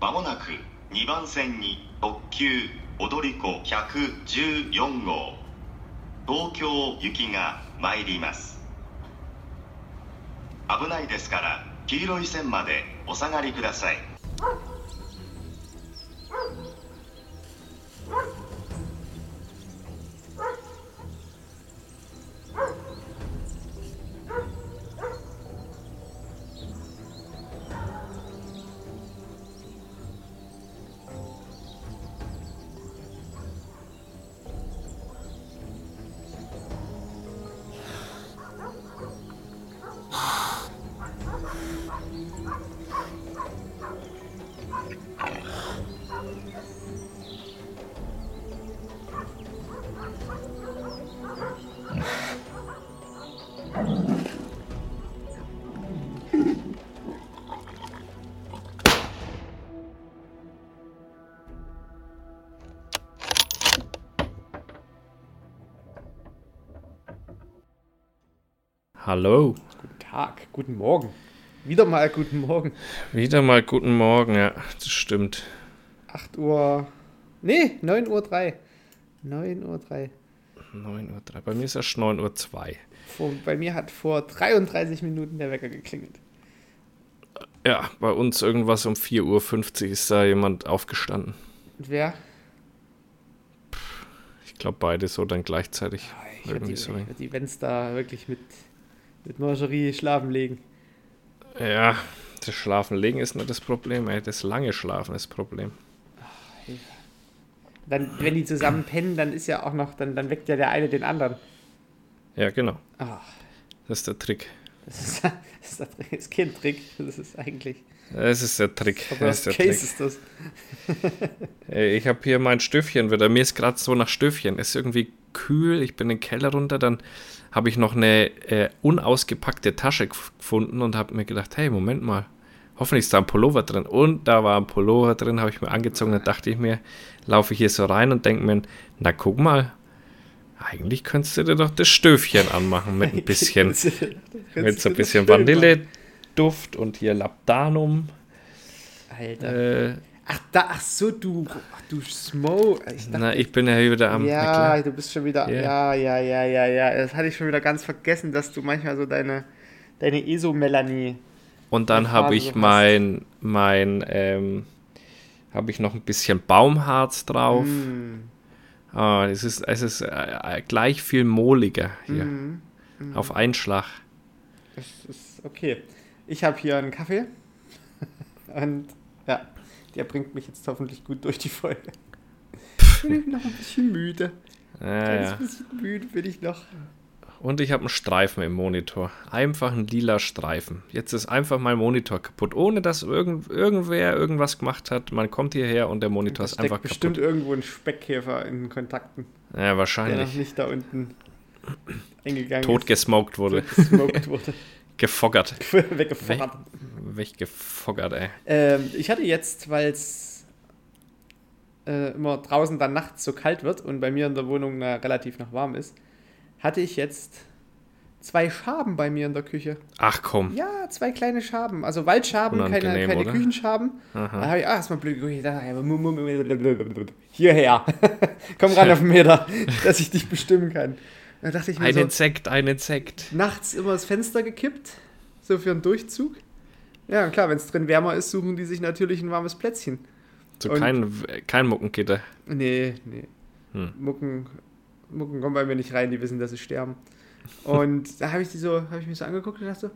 まもなく2番線に特急踊り子114号。東京行きが参ります。危ないですから黄色い線までお下がりください。Hallo. Guten Tag, guten Morgen. Wieder mal guten Morgen. Wieder mal guten Morgen, ja, das stimmt. 8 Uhr. Nee, 9 Uhr 3. 9 Uhr 3. 9 Uhr 3. Bei mir ist erst 9 Uhr 2. Vor, bei mir hat vor 33 Minuten der Wecker geklingelt. Ja, bei uns irgendwas um 4.50 Uhr ist da jemand aufgestanden. Und wer? Ich glaube beide so dann gleichzeitig. Ah, Ich würde die, so. die Vents da wirklich mit, mit Mangerie schlafen legen. Ja, das Schlafen legen ist nicht das Problem, ey. Das lange Schlafen ist das Problem. Dann, wenn die zusammen pennen, dann ist ja auch noch, dann, dann weckt ja der eine den anderen. Ja, genau. Ah, Das ist der Trick. das ist, das ist, das ist kein Trick. Das ist eigentlich. Das ist der Trick. Das ist der Case Trick. ist das. Ey, ich habe hier mein Stöffchen wieder. Mir ist gerade so nach Stöffchen. Es ist irgendwie kühl. Ich bin in den Keller runter. Dann habe ich noch eine äh, unausgepackte Tasche gef- gefunden und habe mir gedacht, hey, Moment mal. Hoffentlich ist da ein Pullover drin. Und da war ein Pullover drin, habe ich mir angezogen. Dann dachte ich mir, laufe ich hier so rein und denke mir, na guck mal. Eigentlich könntest du dir doch das Stöfchen anmachen mit ein bisschen, mit so ein bisschen Vanilleduft und hier Labdanum. Alter. Äh, Ach, da, ach so, du, ach, du Smo. Ich dachte, na, ich bin ja wieder am. ja, klar. du bist schon wieder. Ja. Ja, ja, ja, ja, ja. Das hatte ich schon wieder ganz vergessen, dass du manchmal so deine, deine ESO-Melanie. Und dann habe so ich hast. mein, mein, ähm, habe ich noch ein bisschen Baumharz drauf. Mm, Ah, es ist, es ist äh, gleich viel mohliger hier. mm, Auf einen Schlag. das ist okay. Ich habe hier einen Kaffee. Und der bringt mich jetzt hoffentlich gut durch die Folge. Bin ich noch ein bisschen müde. Ja, Ein ja. bisschen müde bin ich noch. Und ich habe einen Streifen im Monitor. Einfach ein lila Streifen. Jetzt ist einfach mein Monitor kaputt, ohne dass irgend, irgendwer irgendwas gemacht hat. Man kommt hierher und der Monitor Da ist einfach bestimmt kaputt. irgendwo ein Speckkäfer in den Kontakten, Ja, der noch wahrscheinlich. nicht da unten eingegangen Tot gesmoked wurde. ist. Gesmoked wurde. Gefoggert. Weggefordert. Weggefoggert, ey. Ähm, ich hatte jetzt, weil es äh, immer draußen dann nachts so kalt wird und bei mir in der Wohnung na, relativ noch warm ist, hatte ich jetzt zwei Schaben bei mir in der Küche. Ach komm. Ja, zwei kleine Schaben. Also Waldschaben, keine, Unangenehm, keine oder? Küchenschaben. Aha. Da habe ich, ah, erstmal blöd mu- Hierher. Komm ran auf den Meter, dass ich dich bestimmen kann. Da dachte ich mir Ein so, Insekt, ein Insekt. nachts immer das Fenster gekippt, so für einen Durchzug. Ja, klar, wenn es drin wärmer ist, suchen die sich natürlich ein warmes Plätzchen. So Und- kein, kein Muckengitter. Nee, nee. Hm. Mucken, Mucken kommen bei mir nicht rein, die wissen, dass sie sterben. Und da habe ich die so, habe ich mich so angeguckt und dachte so,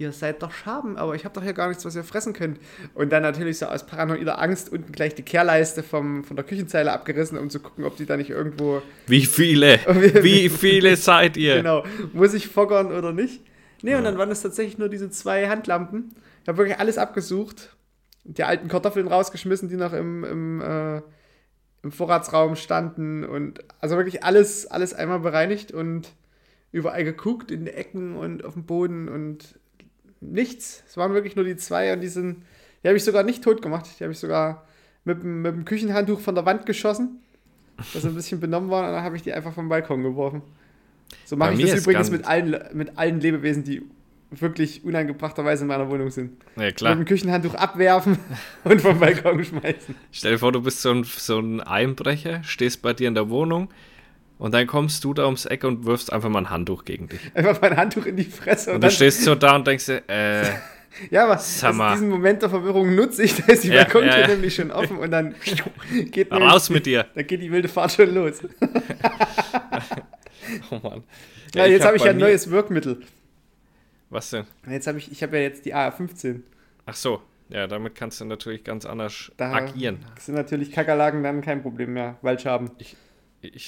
ihr seid doch Schaben, aber ich habe doch hier gar nichts, was ihr fressen könnt. Und dann natürlich so aus paranoider Angst unten gleich die Kehrleiste vom, von der Küchenzeile abgerissen, um zu gucken, ob die da nicht irgendwo, Wie viele? Wie viele seid ihr? genau, muss ich foggern oder nicht. Nee, und dann waren es tatsächlich nur diese zwei Handlampen. Ich habe wirklich alles abgesucht. Die alten Kartoffeln rausgeschmissen, die noch im, im, äh, im Vorratsraum standen. Und also wirklich alles, alles einmal bereinigt und überall geguckt, in den Ecken und auf dem Boden und nichts. Es waren wirklich nur die zwei und die sind, die habe ich sogar nicht tot gemacht. Die habe ich sogar mit, dem- mit dem Küchenhandtuch von der Wand geschossen, dass sie ein bisschen benommen waren und dann habe ich die einfach vom Balkon geworfen. So mache ich das übrigens mit allen, mit allen Lebewesen, die wirklich unangebrachterweise in meiner Wohnung sind. Ja, Mit klar. dem Küchenhandtuch abwerfen und vom Balkon schmeißen. Stell dir vor, du bist so ein, so ein Einbrecher, stehst bei dir in der Wohnung und dann kommst du da ums Eck und wirfst einfach mal ein Handtuch gegen dich. Einfach mein Handtuch in die Fresse. Und, Und du stehst so da und denkst dir, äh, ja, aber Sag also mal. diesen Moment der Verwirrung nutze ich, da ist die Ja, Balkontür ja, ja. nämlich schon offen und dann geht, raus mit dir. Da geht die wilde Fahrt schon los. Oh Mann. Ja, jetzt habe ich bei ja ein neues Wirkmittel. Was denn? Jetzt habe ich, ich habe ja jetzt die AR-15. Ach so, ja, damit kannst du natürlich ganz anders Da agieren. sind natürlich Kakerlaken dann kein Problem mehr, Waldschaben. Ich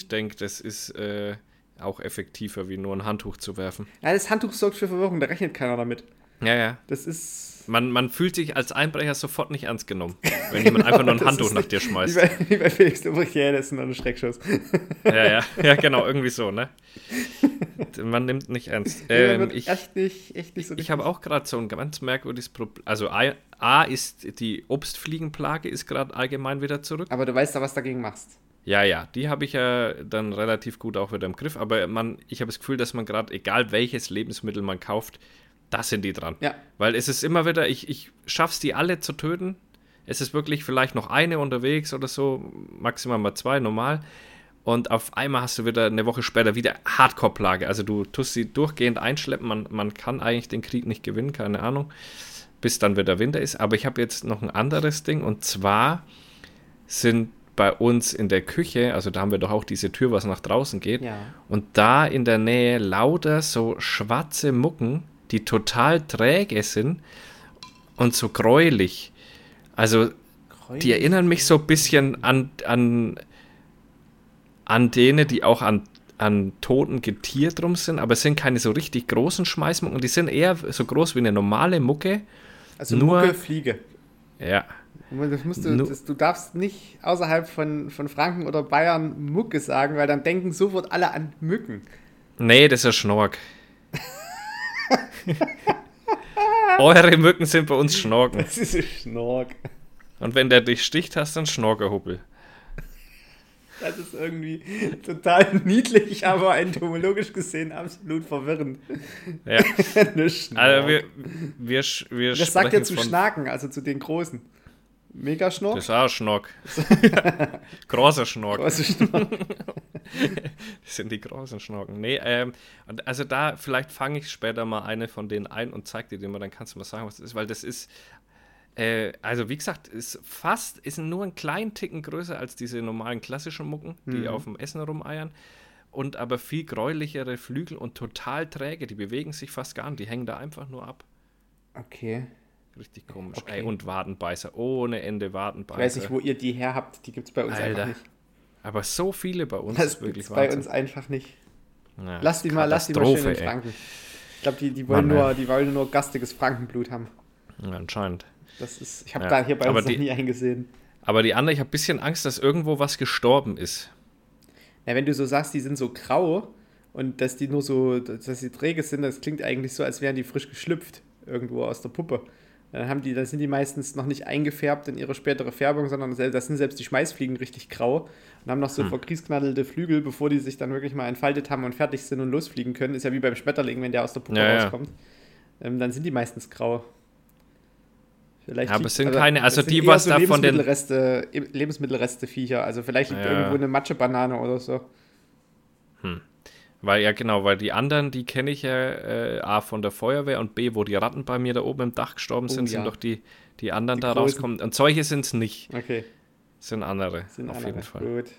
denke, das ist äh, auch effektiver, wie nur ein Handtuch zu werfen. Ja, das Handtuch sorgt für Verwirrung, da rechnet keiner damit. Ja, ja. Das ist. Man, man fühlt sich als Einbrecher sofort nicht ernst genommen, wenn jemand einfach nur ein Handtuch nach dir Wie schmeißt. bei, wie bei Felix Lobrecht, ja, das ist nur ein Schreckschuss. Ja, ja, ja, genau, irgendwie so, ne? Man nimmt nicht ernst. Ähm, ich echt nicht, echt nicht so ich habe auch gerade so ein ganz merkwürdiges Problem. Also A, A ist die Obstfliegenplage ist gerade allgemein wieder zurück. Aber du weißt da, was dagegen machst. Ja, ja, die habe ich ja dann relativ gut auch wieder im Griff. Aber man, ich habe das Gefühl, dass man gerade, egal welches Lebensmittel man kauft, da sind die dran. Ja. Weil es ist immer wieder, ich, ich schaff's die alle zu töten. Es ist wirklich vielleicht noch eine unterwegs oder so, maximal mal zwei, normal. Und auf einmal hast du wieder eine Woche später wieder Hardcore-Plage. Also du tust sie durchgehend einschleppen. Man, man kann eigentlich den Krieg nicht gewinnen, keine Ahnung, bis dann wieder Winter ist. Aber ich habe jetzt noch ein anderes Ding und zwar sind bei uns in der Küche, also da haben wir doch auch diese Tür, was nach draußen geht. Ja. Und da in der Nähe lauter so schwarze Mucken, die total träge sind und so gräulich. Also die erinnern mich so ein bisschen an, an, an denen, die auch an, an toten Getier drum sind, aber es sind keine so richtig großen Schmeißmucken, die sind eher so groß wie eine normale Mucke. Also Nur- Mucke, Fliege. Ja, Das musst du, Nu- das, du darfst nicht außerhalb von, von Franken oder Bayern Mucke sagen, weil dann denken sofort alle an Mücken. nee, das ist ein Schnork. Eure Mücken sind bei uns Schnorken. Das ist ein Schnork. Und wenn der dich sticht, hast du einen Schnorkerhubbel. Das ist irgendwie total niedlich, aber entomologisch gesehen absolut verwirrend. Ja. Also wir, wir, wir das sagt sprechen zu Schnaken, also zu den Großen. Megaschnork? Das ist auch ein Schnork. Großer Schnork. Große Schnork. Das sind die großen Schnorken. Nee, ähm, also da, vielleicht fange ich später mal eine von denen ein und zeig dir den mal, dann kannst du mal sagen, was das ist, weil das ist, äh, also wie gesagt, ist fast, ist nur einen kleinen Ticken größer als diese normalen klassischen Mucken, die auf dem Essen rumeiern. Und aber viel gräulichere Flügel und total träge, die bewegen sich fast gar nicht, die hängen da einfach nur ab. Okay. Richtig komisch. Okay. Ey, und Wadenbeißer, ohne Ende Ich Wadenbeißer. weiß nicht, wo ihr die her habt. Die gibt es bei uns Alter, einfach nicht. Aber so viele bei uns Das wirklich gibt's bei Wahnsinn. uns einfach nicht. Ja, Lass die mal, lass die mal schön in Katastrophe, ey. Franken. Ich glaube, die, die, wollen Mann, nur, die wollen nur gastiges Frankenblut haben. Ja, anscheinend. Das ist, ich habe Ja, da hier bei aber uns noch die- nie eingesehen. Aber die andere, ich habe ein bisschen Angst, dass irgendwo was gestorben ist. Ja, wenn du so sagst, die sind so grau und dass die nur so, dass sie träge sind, das klingt eigentlich so, als wären die frisch geschlüpft irgendwo aus der Puppe. Dann haben die, dann sind die meistens noch nicht eingefärbt in ihre spätere Färbung, sondern das sind selbst die Schmeißfliegen richtig grau und haben noch Hm. so verkriesknaddelte Flügel, bevor die sich dann wirklich mal entfaltet haben und fertig sind und losfliegen können. Ist ja wie beim Schmetterling, wenn der aus der Puppe Ja, ja. rauskommt. Ähm, dann sind die meistens grau. Vielleicht Ja, aber es sind keine- also das sind die, was da von den- Lebensmittelreste, Lebensmittelreste Viecher. Also vielleicht liegt Ja. irgendwo eine Matschebanane oder so. Weil, ja genau, weil die anderen, die kenne ich ja äh, A von der Feuerwehr und B, wo die Ratten bei mir da oben im Dach gestorben Oh, sind, ja. sind doch die, die anderen Die da großen. rauskommen. Und solche sind es nicht, Okay. sind andere, Sind auf andere. jeden Fall. Hm. Gut.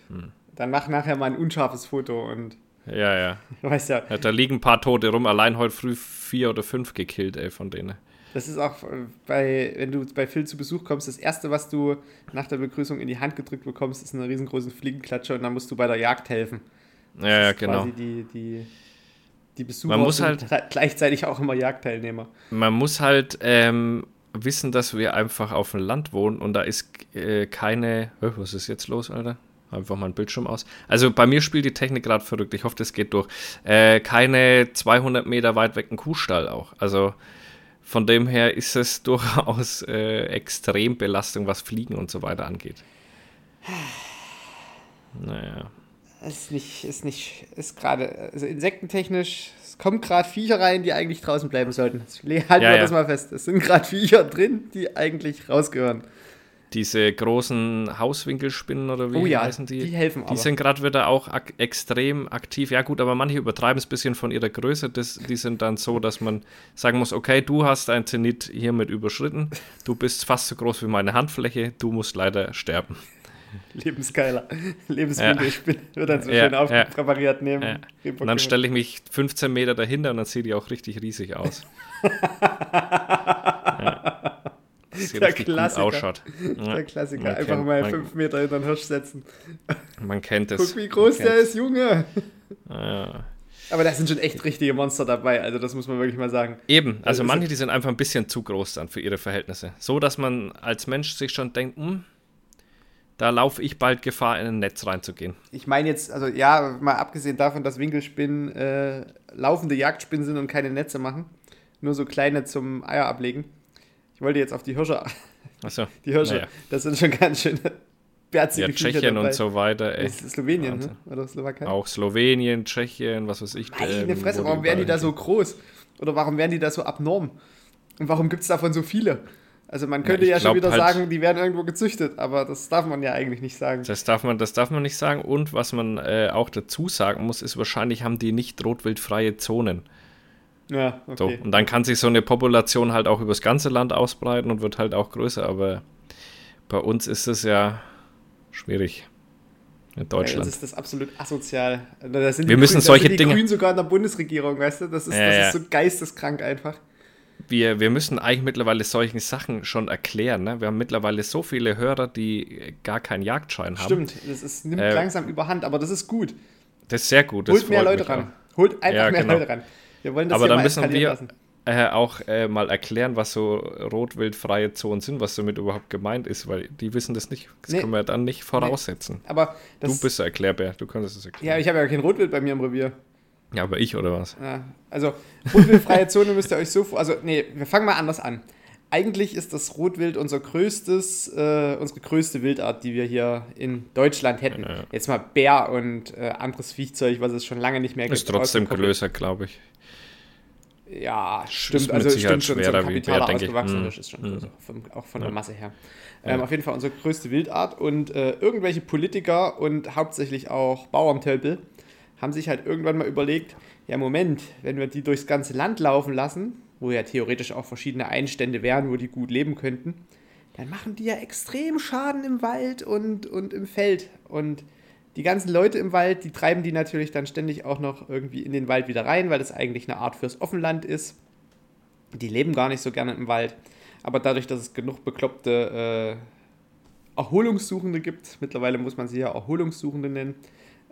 Dann mach nachher mal ein unscharfes Foto und Ja, ja. du weißt ja, ja. Da liegen ein paar Tote rum, allein heute früh vier oder fünf gekillt, ey, von denen. das ist auch äh, bei, wenn du bei Phil zu Besuch kommst, das erste, was du nach der Begrüßung in die Hand gedrückt bekommst, ist eine riesengroße Fliegenklatsche und dann musst du bei der Jagd helfen. Ja, ja, genau. Quasi die, die, die Besucher Man muss sind halt- gle- gleichzeitig auch immer Jagdteilnehmer. Man muss halt ähm, wissen, dass wir einfach auf dem Land wohnen und da ist äh, keine. Was ist jetzt los, Alter? Einfach mal ein Bildschirm aus. Also bei mir spielt die Technik gerade verrückt. Ich hoffe, das geht durch. Äh, keine 200 Meter weit weg ein Kuhstall auch. Also von dem her ist es durchaus äh, Extrembelastung, was Fliegen und so weiter angeht. Naja. Ist nicht, ist nicht, ist gerade, also insektentechnisch, es kommen gerade Viecher rein, die eigentlich draußen bleiben sollten. Halten Ja, wir ja. das mal fest. Es sind gerade Viecher drin, die eigentlich rausgehören. Diese großen Hauswinkelspinnen oder wie Oh ja, heißen die? die helfen aber. Die sind gerade wieder auch ak extrem aktiv. Ja gut, aber manche übertreiben es ein bisschen von ihrer Größe. Das, die sind dann so, dass man sagen muss, okay, du hast ein Zenit hiermit überschritten. Du bist fast so groß wie meine Handfläche. Du musst leider sterben. Lebensgeiler. Lebensmittelspinne wird dann so Ja, schön ja. aufpräpariert Ja. dem Und dann stelle ich mich 15 Meter dahinter und dann sieht die auch richtig riesig aus. ja. Der Klassiker. ausschaut. Ja. Der Klassiker. Man Einfach kennt- mal man- fünf Meter hinter den Hirsch setzen. Man kennt es. Guck, wie groß der ist, Junge. Ja. Aber da sind schon echt richtige Monster dabei. Also, das muss man wirklich mal sagen. Eben, also ist- manche, die sind einfach ein bisschen zu groß dann für ihre Verhältnisse. So, dass man als Mensch sich schon denkt, hm, da laufe ich bald Gefahr, in ein Netz reinzugehen. Ich meine jetzt, also ja, mal abgesehen davon, dass Winkelspinnen äh, laufende Jagdspinnen sind und keine Netze machen. Nur so kleine zum Eier ablegen. Ich wollte jetzt auf die Hirsche. Achso, Die Hirsche, Naja. das sind schon ganz schöne berzige ja, Tschechien dabei. und so weiter. Ey. Slowenien, ne? Oder Slowakei? Auch Slowenien, Tschechien, was weiß ich. Meine ähm, Fresse, warum werden die da so groß? Oder warum werden die da so abnorm? Und warum gibt es davon so viele? Also man könnte ich ja, schon wieder halt- sagen, die werden irgendwo gezüchtet, aber das darf man ja eigentlich nicht sagen. Das darf man, das darf man nicht sagen. Und was man äh, auch dazu sagen muss, ist wahrscheinlich haben die nicht rotwildfreie Zonen. Ja, So. okay. Und dann kann sich so eine Population halt auch übers ganze Land ausbreiten und wird halt auch größer. Aber bei uns ist es ja schwierig. In Bei uns Deutschland. ist das absolut asozial. Da sind Wir die müssen Grünen, solche da sind die Dinge- Grünen sogar in der Bundesregierung, weißt du? Das ist, Ja, das ja. ist so geisteskrank einfach. Wir, wir müssen eigentlich mittlerweile solchen Sachen schon erklären. Ne? Wir haben mittlerweile so viele Hörer, die äh, gar keinen Jagdschein haben. Stimmt, das ist, nimmt Äh, langsam überhand, aber das ist gut. Das ist sehr gut. Holt mehr Leute ran. Holt einfach Ja, mehr genau. Leute ran. Wir wollen das Aber dann müssen wir äh, auch äh, mal erklären, was so rotwildfreie Zonen sind, was damit überhaupt gemeint ist, weil die wissen das nicht. Das Nee. können wir dann nicht voraussetzen. Aber das, Du bist der Erklärbär, du kannst es Ja, erklären. ich habe ja kein Rotwild bei mir im Revier. Ja, aber ich oder was? Ja, also rotwildfreie Zone müsst ihr euch so vor. Also, nee, wir fangen mal anders an. Eigentlich ist das Rotwild unser größtes, äh, unsere größte Wildart, die wir hier in Deutschland hätten. Ja. Jetzt mal Bär und äh, anderes Viehzeug, was es schon lange nicht mehr gibt. Ist trotzdem größer, glaube ich. Ja, stimmt. Also stimmt schon, so ein kapitaler ausgewachsener Mhm. Ist schon Mhm. größer, vom, auch von Ja. der Masse her. Ähm, Auf jeden Fall unsere größte Wildart und äh, irgendwelche Politiker und hauptsächlich auch Bauerntölpel haben sich halt irgendwann mal überlegt, ja Moment, wenn wir die durchs ganze Land laufen lassen, wo ja theoretisch auch verschiedene Einstände wären, wo die gut leben könnten, dann machen die ja extrem Schaden im Wald und, und im Feld. Und die ganzen Leute im Wald, die treiben die natürlich dann ständig auch noch irgendwie in den Wald wieder rein, weil das eigentlich eine Art fürs Offenland ist. Die leben gar nicht so gerne im Wald. Aber dadurch, dass es genug bekloppte äh, Erholungssuchende gibt, mittlerweile muss man sie ja Erholungssuchende nennen,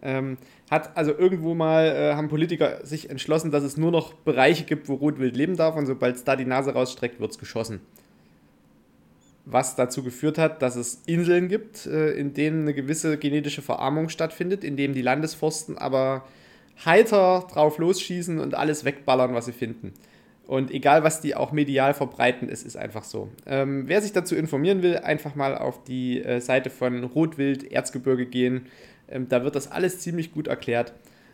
ähm, hat also irgendwo mal, äh, haben Politiker sich entschlossen, dass es nur noch Bereiche gibt, wo Rotwild leben darf und sobald es da die Nase rausstreckt, wird es geschossen. Was dazu geführt hat, dass es Inseln gibt, äh, in denen eine gewisse genetische Verarmung stattfindet, in denen die Landesforsten aber heiter drauf losschießen und alles wegballern, was sie finden. Und egal, was die auch medial verbreiten, es ist einfach so. Ähm, wer sich dazu informieren will, einfach mal auf die äh, Seite von Rotwild Erzgebirge gehen. Ähm, da wird das alles ziemlich gut erklärt.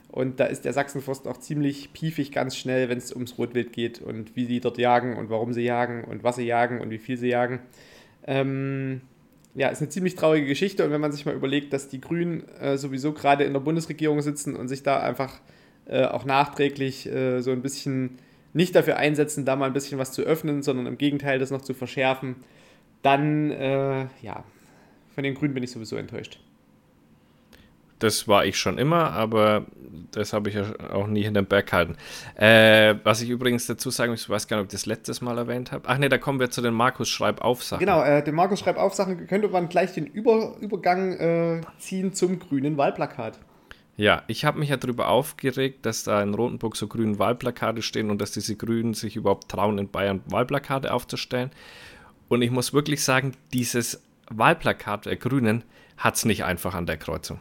Und da ist der Sachsenforst auch ziemlich piefig ganz schnell, wenn es ums Rotwild geht und wie die dort jagen und warum sie jagen und was sie jagen und wie viel sie jagen. Ähm, ja, ist eine ziemlich traurige Geschichte und wenn man sich mal überlegt, dass die Grünen äh, sowieso gerade in der Bundesregierung sitzen und sich da einfach äh, auch nachträglich äh, so ein bisschen nicht dafür einsetzen, da mal ein bisschen was zu öffnen, sondern im Gegenteil das noch zu verschärfen, dann, äh, ja, von den Grünen bin ich sowieso enttäuscht. Das war ich schon immer, aber das habe ich ja auch nie hinterm Berg gehalten. Äh, was ich übrigens dazu sagen muss, ich weiß gar nicht, ob ich das letztes Mal erwähnt habe. Ach nee, da kommen wir zu den Markus Schreibaufsachen. Genau, äh, der Markus schreibt auf Sachen, könnte man gleich den Über Übergang äh, ziehen zum grünen Wahlplakat. Ja, ich habe mich ja darüber aufgeregt, dass da in Rotenburg so grüne Wahlplakate stehen und dass diese Grünen sich überhaupt trauen, in Bayern Wahlplakate aufzustellen. Und ich muss wirklich sagen, dieses Wahlplakat der Grünen hat es nicht einfach an der Kreuzung.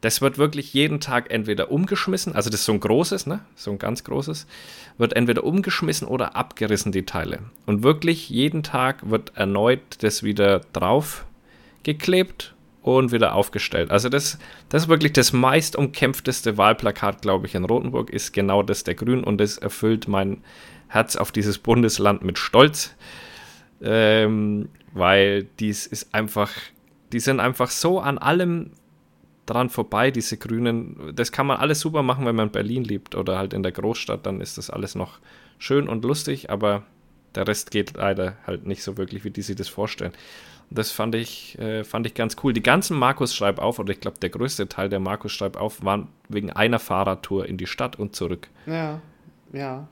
Das wird wirklich jeden Tag entweder umgeschmissen, also das ist so ein großes, ne? So ein ganz großes, wird entweder umgeschmissen oder abgerissen, die Teile. Und wirklich jeden Tag wird erneut das wieder drauf geklebt und wieder aufgestellt. Also das, das ist wirklich das meist umkämpfteste Wahlplakat, glaube ich, in Rothenburg, ist genau das der Grünen und das erfüllt mein Herz auf dieses Bundesland mit Stolz, ähm, weil dies ist einfach, die sind einfach so an allem dran vorbei, diese Grünen. Das kann man alles super machen, wenn man in Berlin lebt oder halt in der Großstadt, dann ist das alles noch schön und lustig, aber der Rest geht leider halt nicht so wirklich, wie die sich das vorstellen. Das fand ich, äh, fand ich ganz cool. Die ganzen Markus Schreib auf, oder ich glaube, der größte Teil der Markus Schreib auf, waren wegen einer Fahrradtour in die Stadt und zurück. Ja, ja.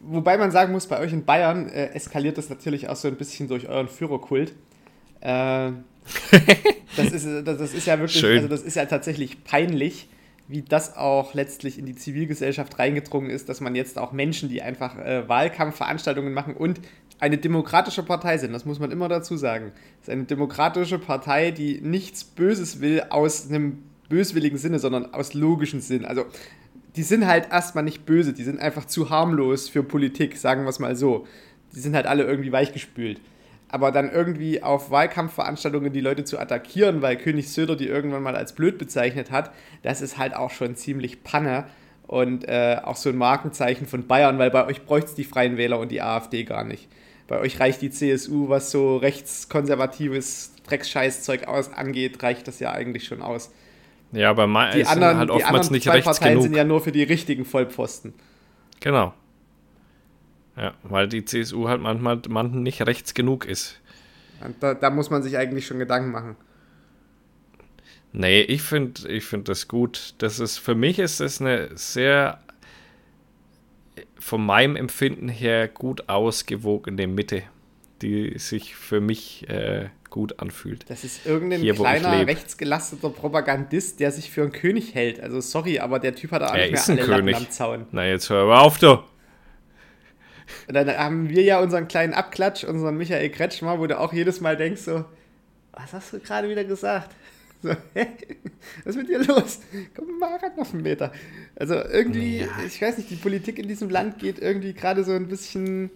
Wobei man sagen muss, bei euch in Bayern äh, eskaliert das natürlich auch so ein bisschen durch euren Führerkult. Äh, das, ist, das, das, ist ja wirklich, Schön. also das ist ja tatsächlich peinlich, wie das auch letztlich in die Zivilgesellschaft reingedrungen ist, dass man jetzt auch Menschen, die einfach äh, Wahlkampfveranstaltungen machen und eine demokratische Partei sind, das muss man immer dazu sagen. Es ist eine demokratische Partei, die nichts Böses will aus einem böswilligen Sinne, sondern aus logischem Sinn. Also die sind halt erstmal nicht böse, die sind einfach zu harmlos für Politik, sagen wir es mal so. Die sind halt alle irgendwie weichgespült. Aber dann irgendwie auf Wahlkampfveranstaltungen die Leute zu attackieren, weil König Söder die irgendwann mal als blöd bezeichnet hat, das ist halt auch schon ziemlich Panne und äh, auch so ein Markenzeichen von Bayern, weil bei euch bräuchte es die Freien Wähler und die AfD gar nicht. Bei euch reicht die CSU, was so rechtskonservatives Drecksscheißzeug aus angeht, reicht das ja eigentlich schon aus. Ja, aber die anderen, sind halt oftmals die anderen nicht zwei rechts Parteien genug. sind ja nur für die richtigen Vollpfosten. Genau. Ja, weil die CSU halt manchmal manchen nicht rechts genug ist. Da, da, muss man sich eigentlich schon Gedanken machen. Nee, ich finde ich find das gut. Das ist, für mich ist das eine sehr von meinem Empfinden her gut ausgewogene Mitte, die sich für mich äh, gut anfühlt. Das ist irgendein Hier, kleiner rechtsgelasteter Propagandist, der sich für einen König hält. Also sorry, aber der Typ hat auch er nicht mehr alle König. Latten am Zaun. Na jetzt hör mal auf, du! Und dann haben wir ja unseren kleinen Abklatsch, unseren Michael Kretschmer, wo du auch jedes Mal denkst so, was hast du gerade wieder gesagt? So, hä? Was ist mit dir los? Komm mal ran auf einen Meter. Also irgendwie, ja. ich weiß nicht, die Politik in diesem Land geht irgendwie gerade so ein bisschen.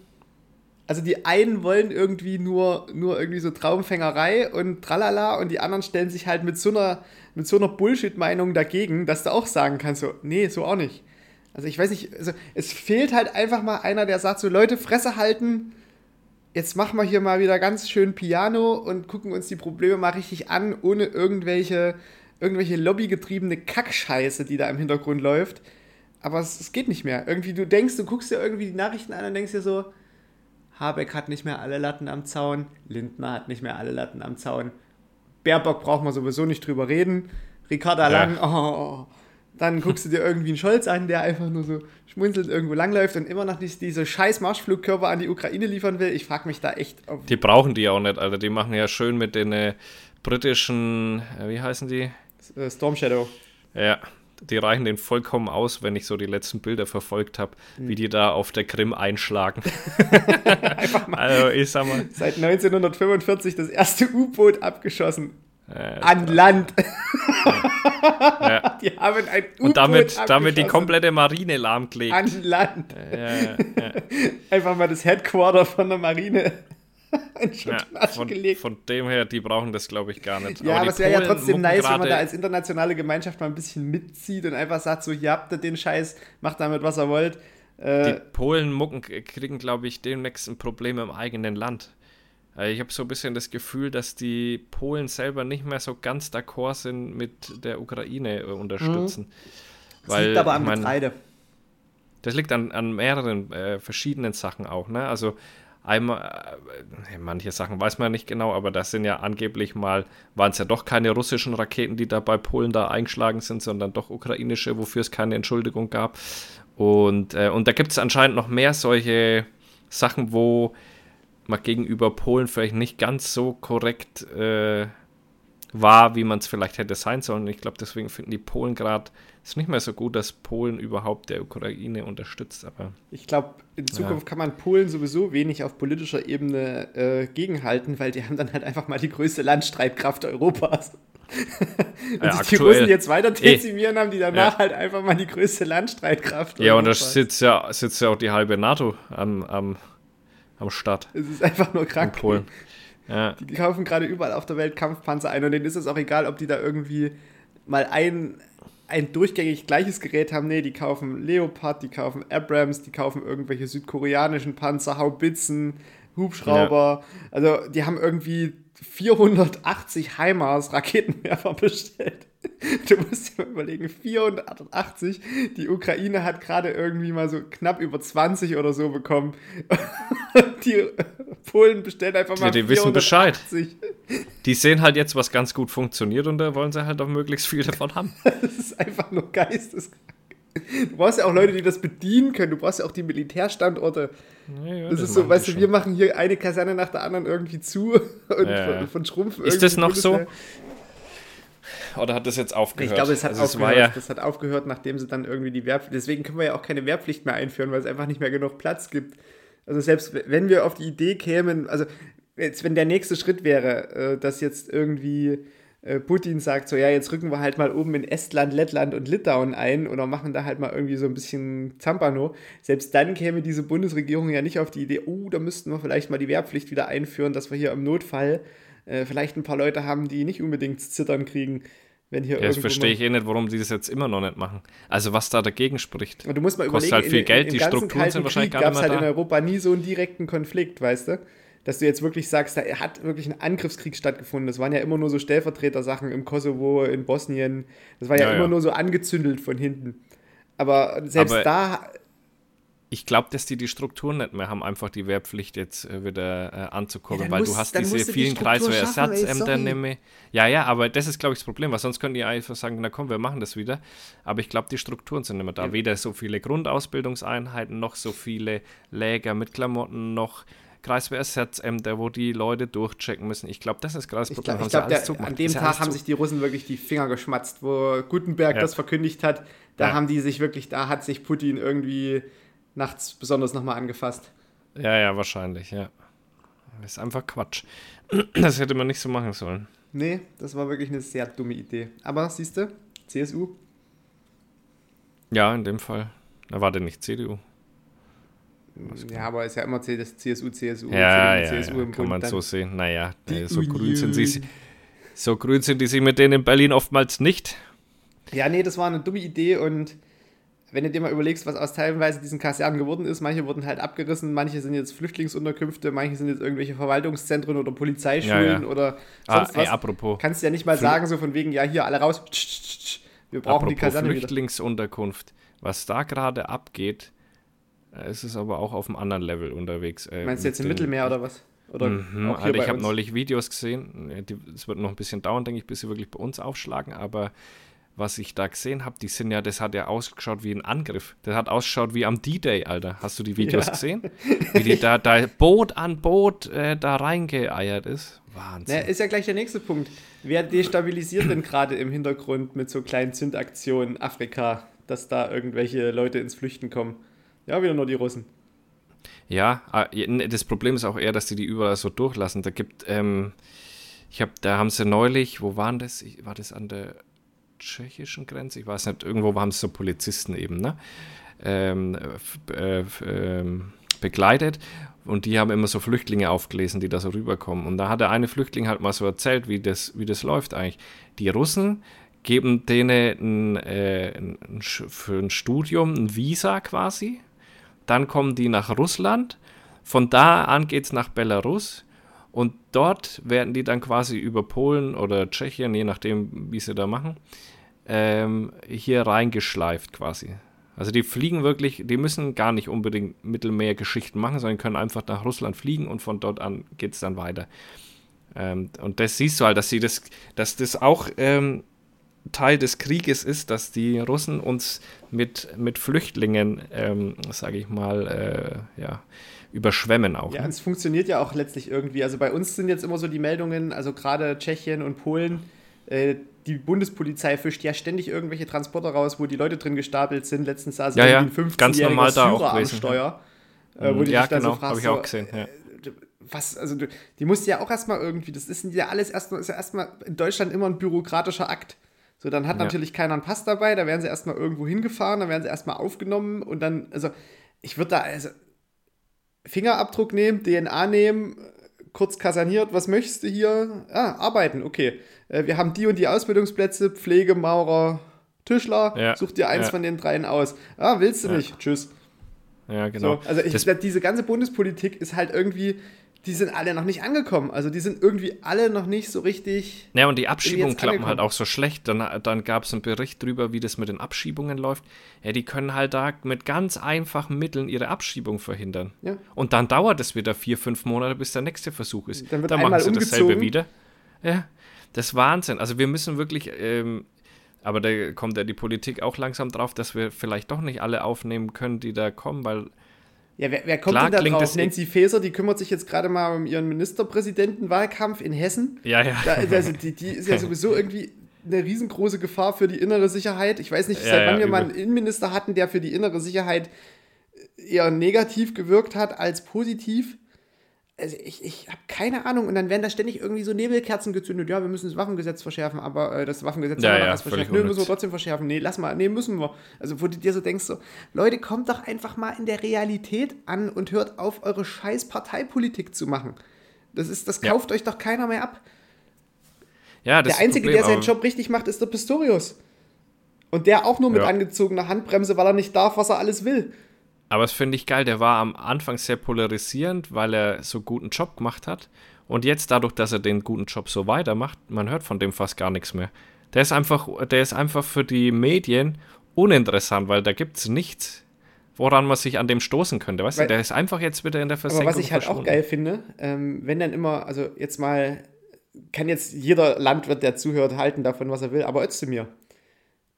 Also die einen wollen irgendwie nur, nur irgendwie so Traumfängerei und tralala und die anderen stellen sich halt mit so einer, mit so einer Bullshit-Meinung dagegen, dass du auch sagen kannst, so, nee, so auch nicht. Also ich weiß nicht, also es fehlt halt einfach mal einer, der sagt so, Leute, Fresse halten, jetzt machen wir hier mal wieder ganz schön Piano und gucken uns die Probleme mal richtig an, ohne irgendwelche, irgendwelche lobbygetriebene Kackscheiße, die da im Hintergrund läuft. Aber es, es, geht nicht mehr. Irgendwie, du denkst, du guckst dir irgendwie die Nachrichten an und denkst dir so, Habeck hat nicht mehr alle Latten am Zaun, Lindner hat nicht mehr alle Latten am Zaun, Baerbock braucht man sowieso nicht drüber reden, Ricarda ja. Lang, oh, dann guckst du dir irgendwie einen Scholz an, der einfach nur so schmunzelnd irgendwo langläuft und immer noch diese, diese scheiß Marschflugkörper an die Ukraine liefern will. Ich frage mich da echt. die brauchen die auch nicht, Alter. Die machen ja schön mit den äh, britischen, äh, wie heißen die? Äh, Storm Shadow. Ja, die reichen den vollkommen aus, wenn ich so die letzten Bilder verfolgt habe, mhm. wie die da auf der Krim einschlagen. Einfach mal. Also, ich sag mal. Seit 1945 das erste U-Boot abgeschossen. Äh, An Land. Ja. Die haben ein U-Boot Und damit, damit die komplette Marine lahmgelegt. An Land. Ja, Einfach mal das Headquarter von der Marine in ja, von, gelegt. Von dem her, die brauchen das, glaube ich, gar nicht. Ja, aber, aber es wäre ja trotzdem nice, wenn man da als internationale Gemeinschaft mal ein bisschen mitzieht und einfach sagt, so, hier habt ihr den Scheiß, macht damit, was ihr wollt. Äh, die Polen mucken kriegen, glaube ich, demnächst ein Problem im eigenen Land. Äh, ich habe so ein bisschen das Gefühl, dass die Polen selber nicht mehr so ganz d'accord sind mit der Ukraine äh, unterstützen. Mhm. Das Weil, liegt aber am mein, Getreide. Das liegt an, an mehreren äh, verschiedenen Sachen auch. Ne? Also einmal, äh, manche Sachen weiß man nicht genau, aber das sind ja angeblich mal, waren es ja doch keine russischen Raketen, die da bei Polen da eingeschlagen sind, sondern doch ukrainische, wofür es keine Entschuldigung gab. Und, äh, und da gibt es anscheinend noch mehr solche Sachen, wo mal gegenüber Polen vielleicht nicht ganz so korrekt äh, war, wie man es vielleicht hätte sein sollen. Ich glaube, deswegen finden die Polen gerade es nicht mehr so gut, dass Polen überhaupt der Ukraine unterstützt. Aber ich glaube, in Zukunft ja. kann man Polen sowieso wenig auf politischer Ebene äh, gegenhalten, weil die haben dann halt einfach mal die größte Landstreitkraft Europas. Wenn ja, sich die Russen jetzt weiter dezimieren, haben die danach ja. halt einfach mal die größte Landstreitkraft. Ja, Europas. und da sitzt ja, sitzt ja auch die halbe NATO am, am am Start. Es ist einfach nur In krank. Polen. Ja. Die kaufen gerade überall auf der Welt Kampfpanzer ein und denen ist es auch egal, ob die da irgendwie mal ein, ein durchgängig gleiches Gerät haben. Nee, die kaufen Leopard, die kaufen Abrams, die kaufen irgendwelche südkoreanischen Panzer, Haubitzen, Hubschrauber. Also die haben irgendwie 480 HIMARS Raketenwerfer bestellt. Du musst dir mal überlegen, 480. Die Ukraine hat gerade irgendwie mal so knapp über 20 oder so bekommen. Die Polen bestellen einfach mal Ja, die wissen Bescheid. 480. Die sehen halt jetzt, was ganz gut funktioniert und da wollen sie halt auch möglichst viel davon haben. Das ist einfach nur geisteskrank. Du brauchst ja auch Leute, die das bedienen können. Du brauchst ja auch die Militärstandorte. Ja, ja, Das, ist so, weißt du, wir machen hier eine Kaserne nach der anderen irgendwie zu und Ja, von, von Schrumpfen. Ist das noch so? Oder hat das jetzt aufgehört? Ich glaube, es hat also aufgehört. ja, Das hat aufgehört, nachdem sie dann irgendwie die Wehrpflicht. Deswegen können wir ja auch keine Wehrpflicht mehr einführen, weil es einfach nicht mehr genug Platz gibt. Also selbst wenn wir auf die Idee kämen, also jetzt, wenn der nächste Schritt wäre, äh, dass jetzt irgendwie äh, Putin sagt, so ja, jetzt rücken wir halt mal oben in Estland, Lettland und Litauen ein oder machen da halt mal irgendwie so ein bisschen Zampano. Selbst dann käme diese Bundesregierung ja nicht auf die Idee, oh, da müssten wir vielleicht mal die Wehrpflicht wieder einführen, dass wir hier im Notfall äh, vielleicht ein paar Leute haben, die nicht unbedingt Zittern kriegen, wenn hier ja, das verstehe ich eh nicht, warum die das jetzt immer noch nicht machen. Also was da dagegen spricht. Und du musst mal Kostet halt viel in, Geld, in, die Strukturen sind wahrscheinlich Krieg gar gab nicht es halt mehr in da. Europa nie so einen direkten Konflikt, weißt du? Dass du jetzt wirklich sagst, da hat wirklich ein Angriffskrieg stattgefunden. Das waren ja immer nur so Stellvertretersachen im Kosovo, in Bosnien. Das war ja, Ja, immer ja. nur so angezündelt von hinten. Aber selbst Aber- da, Ich glaube, dass die die Strukturen nicht mehr haben, einfach die Wehrpflicht jetzt äh, wieder äh, anzukurbeln, Ja, weil musst- du hast diese die vielen sorry. nicht mehr. Ja, ja, aber das ist, glaube ich, das Problem, weil sonst können die einfach sagen, na komm, wir machen das wieder. Aber ich glaube, die Strukturen sind nicht mehr da. Ja. Weder so viele Grundausbildungseinheiten, noch so viele Läger mit Klamotten, noch Kreiswehrersatzámter, wo die Leute durchchecken müssen. Ich glaube, das ist gerade das ich Problem. glaube, Haben ich glaub, der- an dem Tag haben sich die Russen wirklich die Finger geschmatzt, wo Gutenberg Ja. das verkündigt hat. Da haben die sich wirklich, da hat sich Putin irgendwie nachts besonders nochmal angefasst. Ja, ja, wahrscheinlich, ja. Das ist einfach Quatsch. Das hätte man nicht so machen sollen. Nee, das war wirklich eine sehr dumme Idee. Aber siehst du, CSU, Ja, in dem Fall. Na, war der nicht CDU? ja, aber ist ja immer das CSU, CSU, Ja, CDU, ja, CSU ja, im kann Bund man dann. so sehen. Naja, Die so grün sind sie. So grün sind die sich mit denen in Berlin oftmals nicht. Ja, nee, das war eine dumme Idee und wenn du dir mal überlegst, was aus teilweise diesen Kasernen geworden ist, manche wurden halt abgerissen, manche sind jetzt Flüchtlingsunterkünfte, manche sind jetzt irgendwelche Verwaltungszentren oder Polizeischulen Ja, ja. oder Ah, sonst ey, was. apropos. Kannst du ja nicht mal sagen, so von wegen, ja, hier alle raus, wir brauchen die Apropos Kaserne wieder. Flüchtlingsunterkunft. Was da gerade abgeht, äh, ist es aber auch auf einem anderen Level unterwegs. äh, Meinst du jetzt im Mittelmeer oder was? Oder Mhm, auch hier Alter, bei ich habe neulich Videos gesehen. die- Es wird noch ein bisschen dauern, denke ich, bis sie wirklich bei uns aufschlagen. Aber was ich da gesehen habe, die sind ja, das hat ja ausgeschaut wie ein Angriff. Das hat ausgeschaut wie am D-Day, Alter. Hast du die Videos Ja. gesehen? Wie die da, da Boot an Boot äh, da reingeeiert ist. Wahnsinn. Na, ist ja gleich der nächste Punkt. Wer destabilisiert denn gerade im Hintergrund mit so kleinen Zündaktionen Afrika, dass da irgendwelche Leute ins Flüchten kommen? Ja, wieder nur die Russen. Ja, ah, ne, das Problem ist auch eher, dass die die überall so durchlassen. Da gibt, ähm, ich habe, da haben sie neulich, wo waren das? War das an der tschechischen Grenze? Ich weiß nicht, irgendwo haben sie so Polizisten eben, ne? Ähm, äh, ähm, begleitet und die haben immer so Flüchtlinge aufgelesen, die da so rüberkommen. Und da hat der eine Flüchtling halt mal so erzählt, wie das, wie das läuft eigentlich. Die Russen geben denen ein, äh, ein, für ein Studium ein Visa quasi dann kommen die nach Russland. Von da an geht es nach Belarus. Und dort werden die dann quasi über Polen oder Tschechien, je nachdem, wie sie da machen, ähm, hier reingeschleift quasi. Also die fliegen wirklich, die müssen gar nicht unbedingt Mittelmeergeschichten machen, sondern können einfach nach Russland fliegen und von dort an geht es dann weiter. Ähm, und das siehst du halt, dass sie das, dass das auch ähm, Teil des Krieges ist, dass die Russen uns mit, mit Flüchtlingen, ähm, sage ich mal, äh, ja, überschwemmen auch. Ja, ne? es funktioniert ja auch letztlich irgendwie. Also bei uns sind jetzt immer so die Meldungen, also gerade Tschechien und Polen, äh, die Bundespolizei fischt ja ständig irgendwelche Transporter raus, wo die Leute drin gestapelt sind. Letztens saß Ja, ja, ein 15-jähriger ganz normal da auch Syrer am gewesen, Steuer. Äh, wo du ja, dich dann genau, so fragst, habe ich auch gesehen. Ja. was, also die musst ja auch erstmal irgendwie, das ist ja alles erstmal, ist ja erstmal in Deutschland immer ein bürokratischer Akt. So, dann hat Ja. natürlich keiner einen Pass dabei, da werden sie erstmal irgendwo hingefahren, dann werden sie erstmal aufgenommen und dann, also ich würde da, also Fingerabdruck nehmen, DNA nehmen, kurz kaserniert, was möchtest du hier? Ah, arbeiten, okay. Äh, wir haben die und die Ausbildungsplätze, Pflege, Maurer, Tischler, Ja, such dir eins ja. von den dreien aus. Ah, willst du Ja. nicht? Tschüss. Ja, genau. So, also ich, das, diese ganze Bundespolitik ist halt irgendwie, die sind alle noch nicht angekommen. Also die sind irgendwie alle noch nicht so richtig. ja, und die Abschiebungen klappen halt angekommen. auch so schlecht. Dann, dann gab es einen Bericht drüber, wie das mit den Abschiebungen läuft. Ja, die können halt da mit ganz einfachen Mitteln ihre Abschiebung verhindern. Ja. Und dann dauert es wieder vier, fünf Monate, bis der nächste Versuch ist. Dann wird dann machen sie dasselbe umgezogen. wieder. Ja, das ist Wahnsinn. Also wir müssen wirklich, ähm, aber da kommt ja die Politik auch langsam drauf, dass wir vielleicht doch nicht alle aufnehmen können, die da kommen, weil Ja, wer, wer kommt Klar denn da drauf? das- Nancy Faeser, die kümmert sich jetzt gerade mal um ihren Ministerpräsidentenwahlkampf in Hessen. ja, ja. Da, also die, die ist ja sowieso irgendwie eine riesengroße Gefahr für die innere Sicherheit. Ich weiß nicht, Ja, seit ja, wann wir mal übel. einen Innenminister hatten, der für die innere Sicherheit eher negativ gewirkt hat als positiv. Also ich, ich habe keine Ahnung. Und dann werden da ständig irgendwie so Nebelkerzen gezündet. Ja, wir müssen das Waffengesetz verschärfen, aber äh, das Waffengesetz Ja, haben wir ja, verschärft. Nö, müssen wir trotzdem verschärfen. Nee, lass mal. Nee, müssen wir. Also wo du dir so denkst, so, Leute, kommt doch einfach mal in der Realität an und hört auf, eure scheiß Parteipolitik zu machen. Das ist, das Ja. kauft euch doch keiner mehr ab. ja das Der Einzige, Problem, der seinen Job richtig macht, ist der Pistorius. Und der auch nur mit angezogener Handbremse, weil er nicht darf, was er alles will. Aber das finde ich geil, der war am Anfang sehr polarisierend, weil er so guten Job gemacht hat. Und jetzt dadurch, dass er den guten Job so weitermacht, man hört von dem fast gar nichts mehr. Der ist einfach, der ist einfach für die Medien uninteressant, weil da gibt es nichts, woran man sich an dem stoßen könnte. Weißt Weil- du, der ist einfach jetzt wieder in der Versenkung Aber was ich halt auch geil finde, ähm, wenn dann immer, also jetzt mal, kann jetzt jeder Landwirt, der zuhört, halten davon, was er will, aber Özdemir,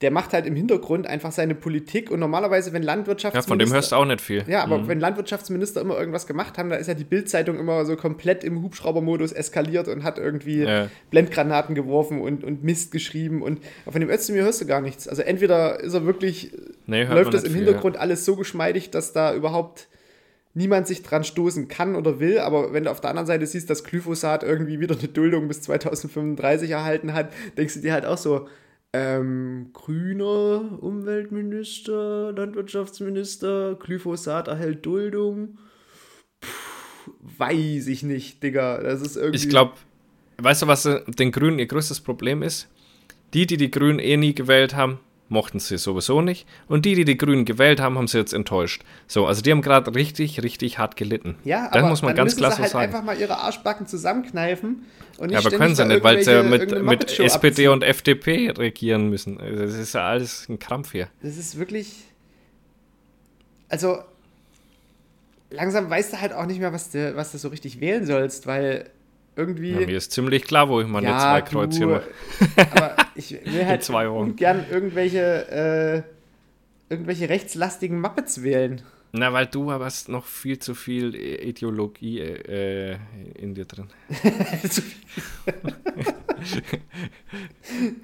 der macht halt im Hintergrund einfach seine Politik und normalerweise, wenn Ja, Landwirtschaftsminister... von dem hörst du auch nicht viel. Ja, aber wenn Landwirtschaftsminister immer irgendwas gemacht haben, da ist ja die Bildzeitung immer so komplett im Hubschraubermodus eskaliert und hat irgendwie Ja. Blendgranaten geworfen und, und Mist geschrieben und von dem Özdemir hörst du gar nichts. Also entweder ist er wirklich, Nee, läuft das im viel, Hintergrund alles so geschmeidig, dass da überhaupt niemand sich dran stoßen kann oder will, aber wenn du auf der anderen Seite siehst, dass Glyphosat irgendwie wieder eine Duldung bis 2035 erhalten hat, denkst du dir halt auch so, ähm, grüner Umweltminister, Landwirtschaftsminister, Glyphosat erhält Duldung. Puh, weiß ich nicht, Digga. Das ist irgendwie. Ich glaube, weißt du, was äh, den Grünen ihr größtes Problem ist? Die, die die Grünen eh nie gewählt haben, mochten sie sowieso nicht. Und die, die die Grünen gewählt haben, haben sie jetzt enttäuscht. So, also die haben gerade richtig, richtig hart gelitten. Ja, das aber muss man dann ganz müssen klar sie so halt sagen. einfach mal ihre Arschbacken zusammenkneifen und nicht Ja, aber können sie nicht, weil sie mit, mit SPD abziehen. und FDP regieren müssen. Das ist ja alles ein Krampf hier. Das ist wirklich. Also, langsam weißt du halt auch nicht mehr, was du, was du so richtig wählen sollst, weil irgendwie. Ja, mir ist ziemlich klar, wo ich meine zwei Kreuz hier mache. aber ich will halt zwei Wochen. gern irgendwelche, äh, irgendwelche rechtslastigen Muppets wählen. Na, weil du hast noch viel zu viel Ideologie äh, in dir drin.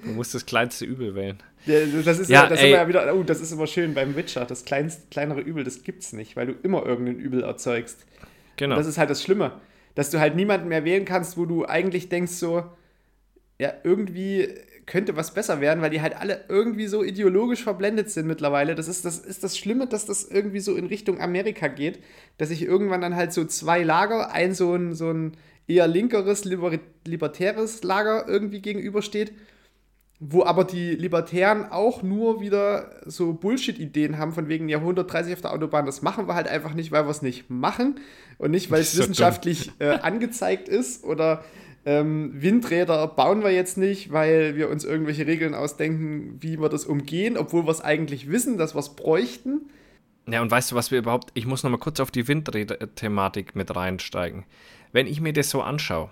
Du musst das kleinste Übel wählen. Ja, Das ist Ja, ja, das ja wieder, oh, das ist immer schön beim Witcher. Das kleinst, kleinere Übel, das gibt's nicht, weil du immer irgendein Übel erzeugst. Genau. Das ist halt das Schlimme, dass du halt niemanden mehr wählen kannst, wo du eigentlich denkst so, ja, irgendwie könnte was besser werden, weil die halt alle irgendwie so ideologisch verblendet sind mittlerweile. Das ist das, ist das Schlimme, dass das irgendwie so in Richtung Amerika geht, dass sich irgendwann dann halt so zwei Lager, ein so ein, so ein eher linkeres, liber libertäres Lager irgendwie gegenübersteht, wo aber die Libertären auch nur wieder so Bullshit-Ideen haben, von wegen, ja, 130 auf der Autobahn, das machen wir halt einfach nicht, weil wir es nicht machen und nicht, weil es wissenschaftlich äh, angezeigt ist oder ähm, Windräder bauen wir jetzt nicht, weil wir uns irgendwelche Regeln ausdenken, wie wir das umgehen, obwohl wir es eigentlich wissen, dass wir es bräuchten. Ja, und weißt du, was wir überhaupt. Ich muss nochmal kurz auf die Windräder-Thematik mit reinsteigen. Wenn ich mir das so anschaue,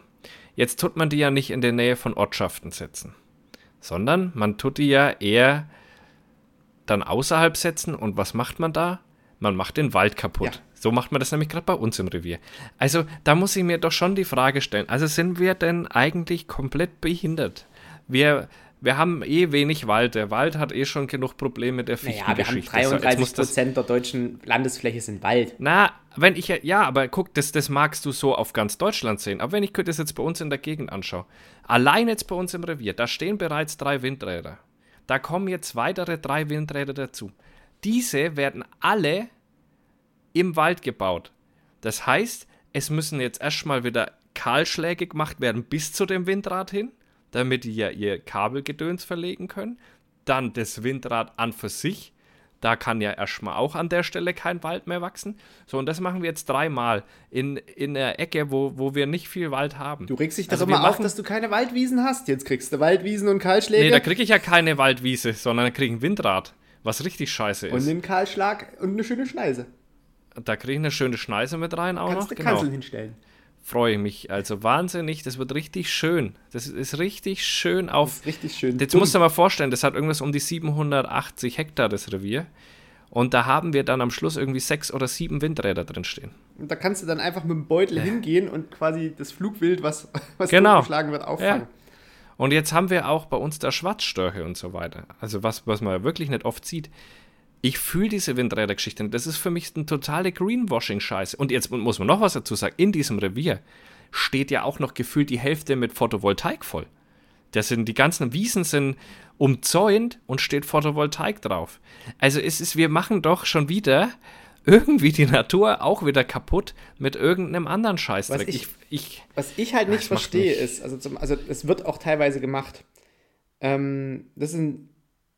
jetzt tut man die ja nicht in der Nähe von Ortschaften setzen, sondern man tut die ja eher dann außerhalb setzen. Und was macht man da? Man macht den Wald kaputt. Ja. So macht man das nämlich gerade bei uns im Revier. Also, da muss ich mir doch schon die Frage stellen: Also, sind wir denn eigentlich komplett behindert? Wir. Wir haben eh wenig Wald. Der Wald hat eh schon genug Probleme mit der Fichtengeschichte. So, jetzt muss das- Prozent der deutschen Landesfläche sind Wald. na, wenn ich ja, ja, aber guck, das, das magst du so auf ganz Deutschland sehen. Aber wenn ich das jetzt bei uns in der Gegend anschaue, allein jetzt bei uns im Revier, da stehen bereits drei Windräder. Da kommen jetzt weitere drei Windräder dazu. Diese werden alle im Wald gebaut. Das heißt, es müssen jetzt erstmal wieder Kahlschläge gemacht werden bis zu dem Windrad hin, damit die ja ihr Kabelgedöns verlegen können. Dann das Windrad an für sich. Da kann ja erstmal auch an der Stelle kein Wald mehr wachsen. So, und das machen wir jetzt dreimal in, in der Ecke, wo, wo wir nicht viel Wald haben. Du regst dich doch Also immer auf, dass du keine Waldwiesen hast. Jetzt kriegst du Waldwiesen und Kahlschläge Nee, da kriege ich ja keine Waldwiese, sondern da kriege ich ein Windrad, was richtig scheiße und ist. einen Kahlschlag und eine schöne Schneise. Da kriege ich eine schöne Schneise mit rein auch Kannst noch. du Genau. Kanzeln hinstellen. Freue ich mich. Also wahnsinnig, das wird richtig schön. Das ist richtig schön auf. Das ist richtig schön. Jetzt dumm. musst du dir mal vorstellen, das hat irgendwas um die 780 Hektar, das Revier. Und da haben wir dann am Schluss irgendwie sechs oder sieben Windräder drin stehen. Und da kannst du dann einfach mit dem Beutel hingehen und quasi das Flugwild, was, was Genau. totgeschlagen wird, auffangen. Und jetzt haben wir auch bei uns da Schwarzstörche und so weiter. Also was, was man wirklich nicht oft sieht. Ich fühle diese Windrädergeschichte nicht. Das ist für mich eine totale Greenwashing-Scheiße. Und jetzt muss man noch was dazu sagen. In diesem Revier steht ja auch noch gefühlt die Hälfte mit Photovoltaik voll. Das sind, die ganzen Wiesen sind umzäunt und steht Photovoltaik drauf. Also es ist, wir machen doch schon wieder irgendwie die Natur auch wieder kaputt mit irgendeinem anderen Scheißdreck. Was ich- ich, Was ich halt nicht verstehe, ist, also, zum, also es wird auch teilweise gemacht. Ähm, das ist ein,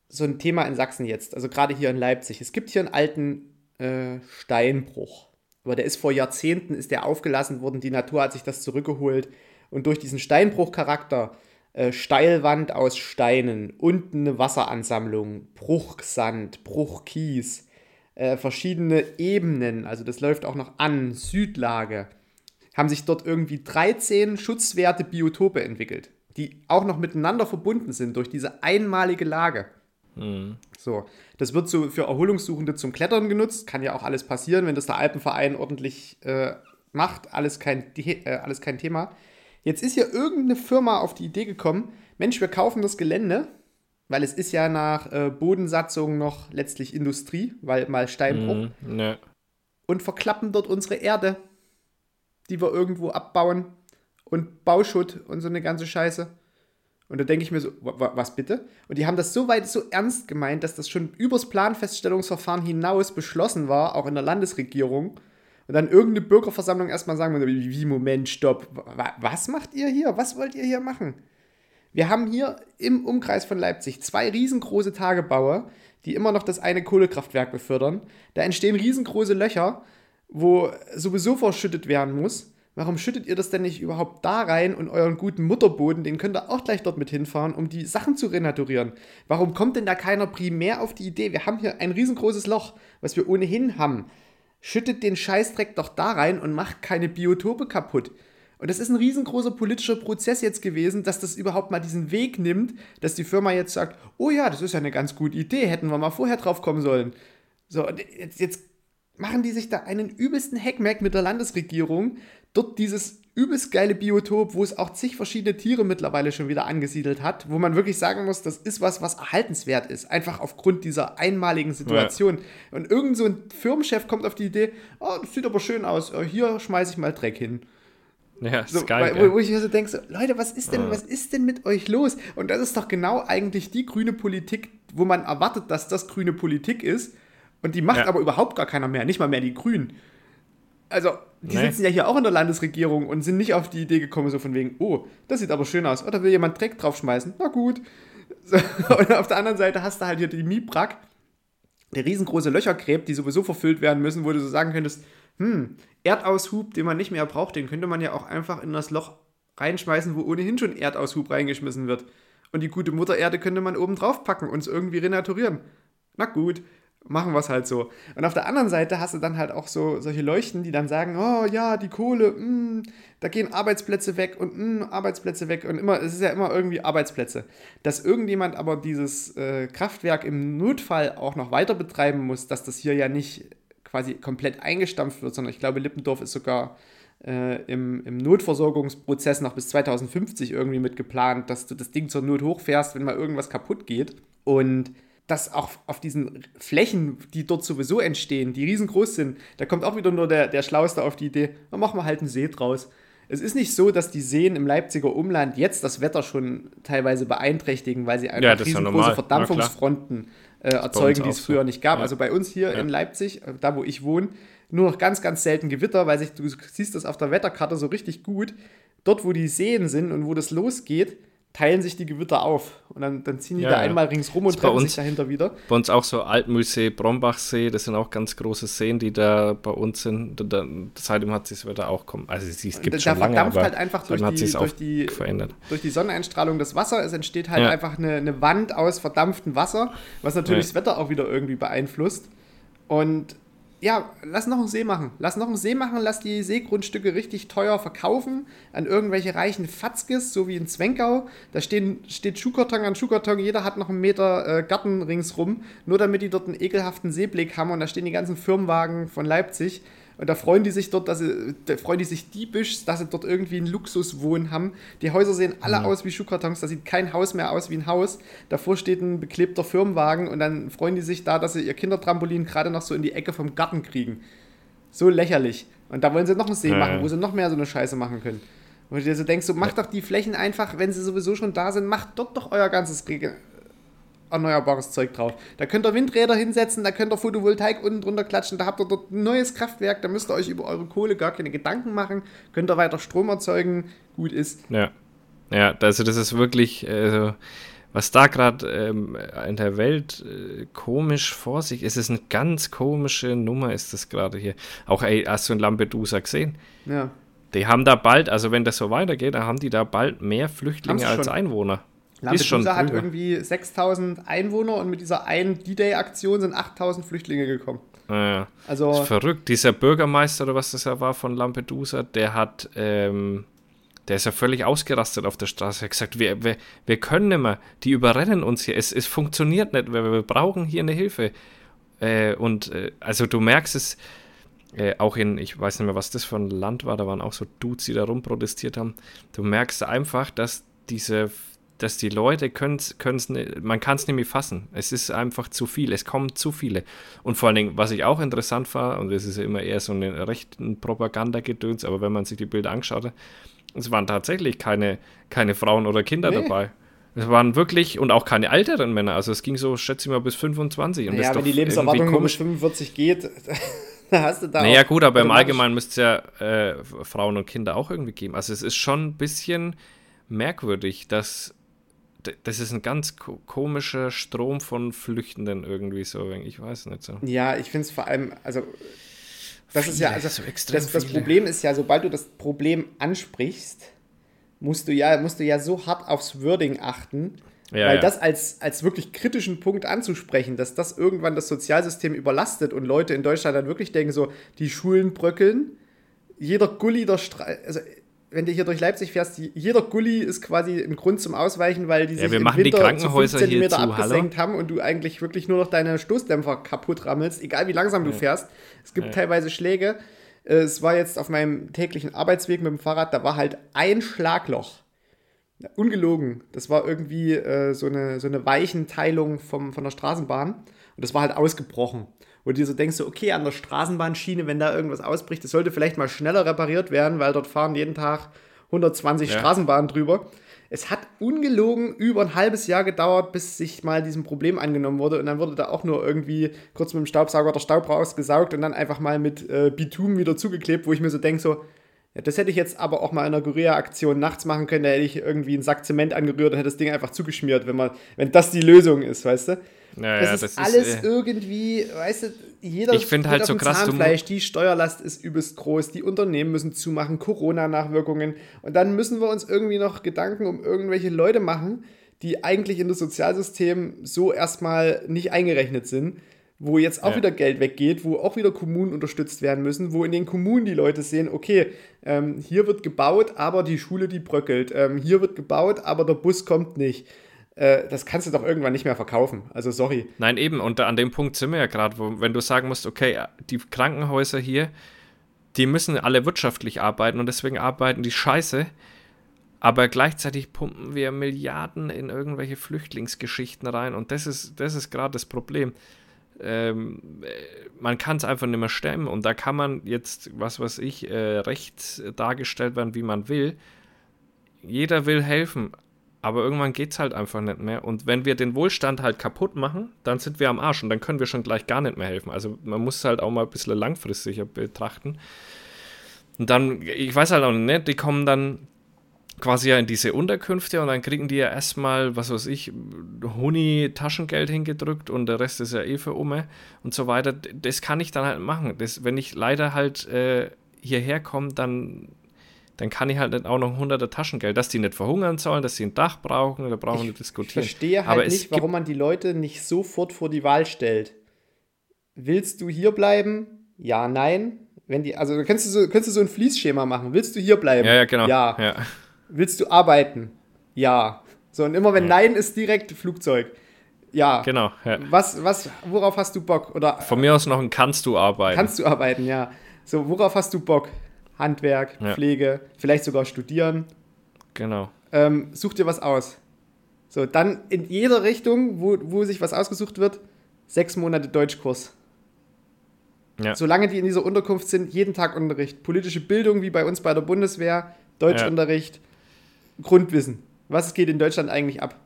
so ein Thema in Sachsen jetzt, also gerade hier in Leipzig. Es gibt hier einen alten äh, Steinbruch. Aber der ist vor Jahrzehnten, ist der aufgelassen worden, die Natur hat sich das zurückgeholt. Und durch diesen Steinbruchcharakter, äh, Steilwand aus Steinen, unten eine Wasseransammlung, Bruchsand, Bruchkies, äh, verschiedene Ebenen, also das läuft auch noch an, Südlage, haben sich dort irgendwie 13 schutzwerte Biotope entwickelt, die auch noch miteinander verbunden sind durch diese einmalige Lage. So, das wird so für Erholungssuchende zum Klettern genutzt. Kann ja auch alles passieren, wenn das der Alpenverein ordentlich äh, macht. Alles kein, äh, alles kein Thema. Jetzt ist hier irgendeine Firma auf die Idee gekommen: Mensch, wir kaufen das Gelände, weil es ist ja nach äh, Bodensatzung noch letztlich Industrie, weil mal Steinbruch ne. und verklappen dort unsere Erde, die wir irgendwo abbauen und Bauschutt und so eine ganze Scheiße. Und da denke ich mir so, wa- wa- was bitte? Und die haben das so weit so ernst gemeint, dass das schon übers Planfeststellungsverfahren hinaus beschlossen war, auch in der Landesregierung. Und dann irgendeine Bürgerversammlung erstmal sagen, wie, Moment, stopp, wa- was macht ihr hier? Was wollt ihr hier machen? Wir haben hier im Umkreis von Leipzig zwei riesengroße Tagebaue, die immer noch das eine Kohlekraftwerk befördern. Da entstehen riesengroße Löcher, wo sowieso verschüttet werden muss. Warum schüttet ihr das denn nicht überhaupt da rein und euren guten Mutterboden, den könnt ihr auch gleich dort mit hinfahren, um die Sachen zu renaturieren? Warum kommt denn da keiner primär auf die Idee? Wir haben hier ein riesengroßes Loch, was wir ohnehin haben. Schüttet den Scheißdreck doch da rein und macht keine Biotope kaputt. Und das ist ein riesengroßer politischer Prozess jetzt gewesen, dass das überhaupt mal diesen Weg nimmt, dass die Firma jetzt sagt, oh ja, das ist ja eine ganz gute Idee, hätten wir mal vorher drauf kommen sollen. So, und jetzt, jetzt machen die sich da einen übelsten Hackmack mit der Landesregierung, dort dieses übelst geile Biotop, wo es auch zig verschiedene Tiere mittlerweile schon wieder angesiedelt hat, wo man wirklich sagen muss, das ist was, was erhaltenswert ist, einfach aufgrund dieser einmaligen Situation. Und irgend so ein Firmenchef kommt auf die Idee, oh, das sieht aber schön aus, äh, hier schmeiße ich mal Dreck hin. Ja, ist So, geil. weil, gell? wo, ich mir so denke, so, Leute, was ist denn, was ist denn mit euch los? Und das ist doch genau eigentlich die grüne Politik, wo man erwartet, dass das grüne Politik ist. Und die macht Ja. aber überhaupt gar keiner mehr, nicht mal mehr die Grünen. Also, die Nee. sitzen ja hier auch in der Landesregierung und sind nicht auf die Idee gekommen, so von wegen, oh, das sieht aber schön aus. Oder will jemand Dreck draufschmeißen? Na gut. So, und auf der anderen Seite hast du halt hier die Mibrak, der riesengroße Löcher gräbt, die sowieso verfüllt werden müssen, wo du so sagen könntest, hm, Erdaushub, den man nicht mehr braucht, den könnte man ja auch einfach in das Loch reinschmeißen, wo ohnehin schon Erdaushub reingeschmissen wird. Und die gute Mutter Erde könnte man oben drauf packen und es irgendwie renaturieren. Na gut, machen wir es halt so. Und auf der anderen Seite hast du dann halt auch so solche Leuchten, die dann sagen, oh ja, die Kohle, mm, da gehen Arbeitsplätze weg und mm, Arbeitsplätze weg und immer, es ist ja immer irgendwie Arbeitsplätze. Dass irgendjemand aber dieses äh, Kraftwerk im Notfall auch noch weiter betreiben muss, dass das hier ja nicht quasi komplett eingestampft wird, sondern ich glaube, Lippendorf ist sogar äh, im, im Notversorgungsprozess noch bis 2050 irgendwie mit geplant, dass du das Ding zur Not hochfährst, wenn mal irgendwas kaputt geht. Und dass auch auf diesen Flächen, die dort sowieso entstehen, die riesengroß sind, da kommt auch wieder nur der, der Schlauste auf die Idee, dann machen wir halt einen See draus. Es ist nicht so, dass die Seen im Leipziger Umland jetzt das Wetter schon teilweise beeinträchtigen, weil sie einfach ja riesengroße klar. Verdampfungsfronten äh, erzeugen, die es so. früher nicht gab. Ja. Also bei uns hier Ja. in Leipzig, äh, da wo ich wohne, nur noch ganz, ganz selten Gewitter, weil sich, du siehst das auf der Wetterkarte so richtig gut. Dort, wo die Seen sind und wo das losgeht, teilen sich die Gewitter auf. Und dann, dann ziehen die Ja, da ja. einmal ringsrum und treffen uns- sich dahinter wieder. Bei uns auch so Altmühlsee, Brombachsee, das sind auch ganz große Seen, die da bei uns sind. Da, da, seitdem hat sich das Wetter auch kommen. Also es gibt da schon lange, verdampft aber halt einfach durch die, durch, auch die, verändert. durch die Sonneneinstrahlung das Wasser. Es entsteht halt Ja. einfach eine, eine Wand aus verdampftem Wasser, was natürlich Ja. das Wetter auch wieder irgendwie beeinflusst. Und ja, lass noch einen See machen. Lass noch einen See machen, lass die Seegrundstücke richtig teuer verkaufen an irgendwelche reichen Fatzkes, so wie in Zwenkau. Da stehen, steht Schuhkarton an Schuhkarton, jeder hat noch einen Meter äh, Garten ringsrum, nur damit die dort einen ekelhaften Seeblick haben und da stehen die ganzen Firmenwagen von Leipzig. Und da freuen die sich dort, dass sie, da freuen die sich diebisch, dass sie dort irgendwie einen Luxuswohn haben. Die Häuser sehen alle aus wie Schuhkartons, da sieht kein Haus mehr aus wie ein Haus. Davor steht ein beklebter Firmenwagen und dann freuen die sich da, dass sie ihr Kindertrampolin gerade noch so in die Ecke vom Garten kriegen. So lächerlich. Und da wollen sie noch einen See Ja, machen, wo sie noch mehr so eine Scheiße machen können. Und du dir so denkst, so macht doch die Flächen einfach, wenn sie sowieso schon da sind, macht dort doch euer ganzes Rege erneuerbares Zeug drauf. Da könnt ihr Windräder hinsetzen, da könnt ihr Photovoltaik unten drunter klatschen, da habt ihr dort ein neues Kraftwerk, da müsst ihr euch über eure Kohle gar keine Gedanken machen, könnt ihr weiter Strom erzeugen, gut ist. Ja. Ja, also das ist wirklich, also, was da gerade ähm, in der Welt äh, komisch vor sich ist, ist eine ganz komische Nummer, ist das gerade hier. Auch, ey, hast du in Lampedusa gesehen? Ja. Die haben da bald, also wenn das so weitergeht, dann haben die da bald mehr Flüchtlinge als. Einwohner. Lampedusa hat irgendwie 6000 Einwohner und mit dieser einen D-Day-Aktion sind 8000 Flüchtlinge gekommen. Ja. Also, Das ist verrückt. Dieser Bürgermeister oder was das ja war von Lampedusa, der hat, ähm, der ist ja völlig ausgerastet auf der Straße. Er hat gesagt, wir, wir, wir können nicht mehr, die überrennen uns hier. Es, es funktioniert nicht, wir, wir brauchen hier eine Hilfe. Äh, und äh, also du merkst es äh, auch in, ich weiß nicht mehr, was das für ein Land war, da waren auch so Dudes, die da rumprotestiert haben. Du merkst einfach, dass diese dass die Leute können es, man kann es nicht mehr fassen. Es ist einfach zu viel, es kommen zu viele. Und vor allen Dingen, was ich auch interessant war, und das ist ja immer eher so eine rechten Propagandagedöns, aber wenn man sich die Bilder angeschaut hat, es waren tatsächlich keine, keine Frauen oder Kinder Nee. dabei. Es waren wirklich, und auch keine älteren Männer, also es ging so, schätze ich mal, bis 25. Und das ja, ist wenn die Lebenserwartung nur bis komisch. 45 geht, da hast du da Naja, gut, aber im Allgemeinen müsste es ja äh, Frauen und Kinder auch irgendwie geben. Also es ist schon ein bisschen merkwürdig, dass das ist ein ganz ko komischer Strom von Flüchtenden irgendwie so. Ich weiß nicht so. Ja, ich finde es vor allem, also das ist ja, Viele, also so extrem das, das viele. Problem ist ja, sobald du das Problem ansprichst, musst du ja, musst du ja so hart aufs Wording achten, Ja, weil ja. das als, als wirklich kritischen Punkt anzusprechen, dass das irgendwann das Sozialsystem überlastet und Leute in Deutschland dann wirklich denken, so, die Schulen bröckeln, jeder Gully der Stra also wenn du hier durch Leipzig fährst, die- jeder Gully ist quasi ein Grund zum Ausweichen, weil die Ja, sich wir im machen die Winter Krankenhäuser zu 5 hier Zentimeter zu, hallo? abgesenkt haben und du eigentlich wirklich nur noch deine Stoßdämpfer kaputt rammelst, egal wie langsam du fährst. Es gibt teilweise Schläge. Äh, Es war jetzt auf meinem täglichen Arbeitsweg mit dem Fahrrad, da war halt ein Schlagloch. Ja, Ungelogen. Das war irgendwie äh, so, eine, so eine Weichenteilung vom, von der Straßenbahn. Und das war halt ausgebrochen. Wo du dir so denkst, so, okay, an der Straßenbahnschiene, wenn da irgendwas ausbricht, das sollte vielleicht mal schneller repariert werden, weil dort fahren jeden Tag 120 Ja. Straßenbahnen drüber. Es hat ungelogen über ein halbes Jahr gedauert, bis sich mal diesem Problem angenommen wurde. Und dann wurde da auch nur irgendwie kurz mit dem Staubsauger der Staub rausgesaugt und dann einfach mal mit äh, Bitumen wieder zugeklebt, wo ich mir so denke, so, ja, das hätte ich jetzt aber auch mal in einer Guerilla-Aktion nachts machen können. Da hätte ich irgendwie einen Sack Zement angerührt und hätte das Ding einfach zugeschmiert, wenn man, wenn das die Lösung ist, weißt du? Ja, Das ja, ist das ist, alles äh, irgendwie, weißt du, jeder Ich find halt so krass, Zahnfleisch, die Steuerlast ist übelst groß, die Unternehmen müssen zumachen, Corona-Nachwirkungen und dann müssen wir uns irgendwie noch Gedanken um irgendwelche Leute machen, die eigentlich in das Sozialsystem so erstmal nicht eingerechnet sind, wo jetzt auch Ja. wieder Geld weggeht, wo auch wieder Kommunen unterstützt werden müssen, wo in den Kommunen die Leute sehen, okay, ähm, hier wird gebaut, aber die Schule, die bröckelt, ähm, hier wird gebaut, aber der Bus kommt nicht. Äh, das kannst du doch irgendwann nicht mehr verkaufen. Also sorry. Nein, eben, und an dem Punkt sind wir ja gerade, wenn du sagen musst, okay, die Krankenhäuser hier, die müssen alle wirtschaftlich arbeiten und deswegen arbeiten die scheiße, aber gleichzeitig pumpen wir Milliarden in irgendwelche Flüchtlingsgeschichten rein und das ist, das ist gerade das Problem. Ähm, äh, man kann es einfach nicht mehr stemmen und da kann man jetzt, was weiß ich, äh, rechts dargestellt werden, wie man will. Jeder will helfen, Aber irgendwann geht es halt einfach nicht mehr. Und wenn wir den Wohlstand halt kaputt machen, dann sind wir am Arsch und dann können wir schon gleich gar nicht mehr helfen. Also man muss halt auch mal ein bisschen langfristiger betrachten. Und dann, ich weiß halt auch nicht, die kommen dann quasi ja in diese Unterkünfte und dann kriegen die ja erstmal, was weiß ich, Huni Taschengeld hingedrückt und der Rest ist ja eh für Umme und so weiter. Das kann ich dann halt machen. Das, wenn ich leider halt äh, hierher komme, dann dann kann ich halt nicht auch noch ein hunderter Taschengeld, dass die nicht verhungern sollen, dass sie ein Dach brauchen, da brauchen wir nicht diskutieren. Ich verstehe halt Aber nicht, warum man die Leute nicht sofort vor die Wahl stellt. Willst du hier bleiben? Ja, nein. Wenn die, also kannst du so, kannst du so ein Fließschema machen. Willst du hier bleiben? Ja, ja, genau. Ja. ja. Willst du arbeiten? Ja. So, und immer wenn ja. Nein ist direkt Flugzeug. Ja. Genau. Ja. Was, was, worauf hast du Bock? Oder, Von mir aus noch ein Kannst du arbeiten. Kannst du arbeiten, ja. So, worauf hast du Bock? Handwerk, ja. Pflege, vielleicht sogar studieren. Genau. Ähm, such dir was aus. So, dann in jeder Richtung, wo, wo sich was ausgesucht wird, sechs Monate Deutschkurs. Ja. Solange die in dieser Unterkunft sind, jeden Tag Unterricht. Politische Bildung, wie bei uns bei der Bundeswehr, Deutschunterricht, ja. Grundwissen. Was geht in Deutschland eigentlich ab?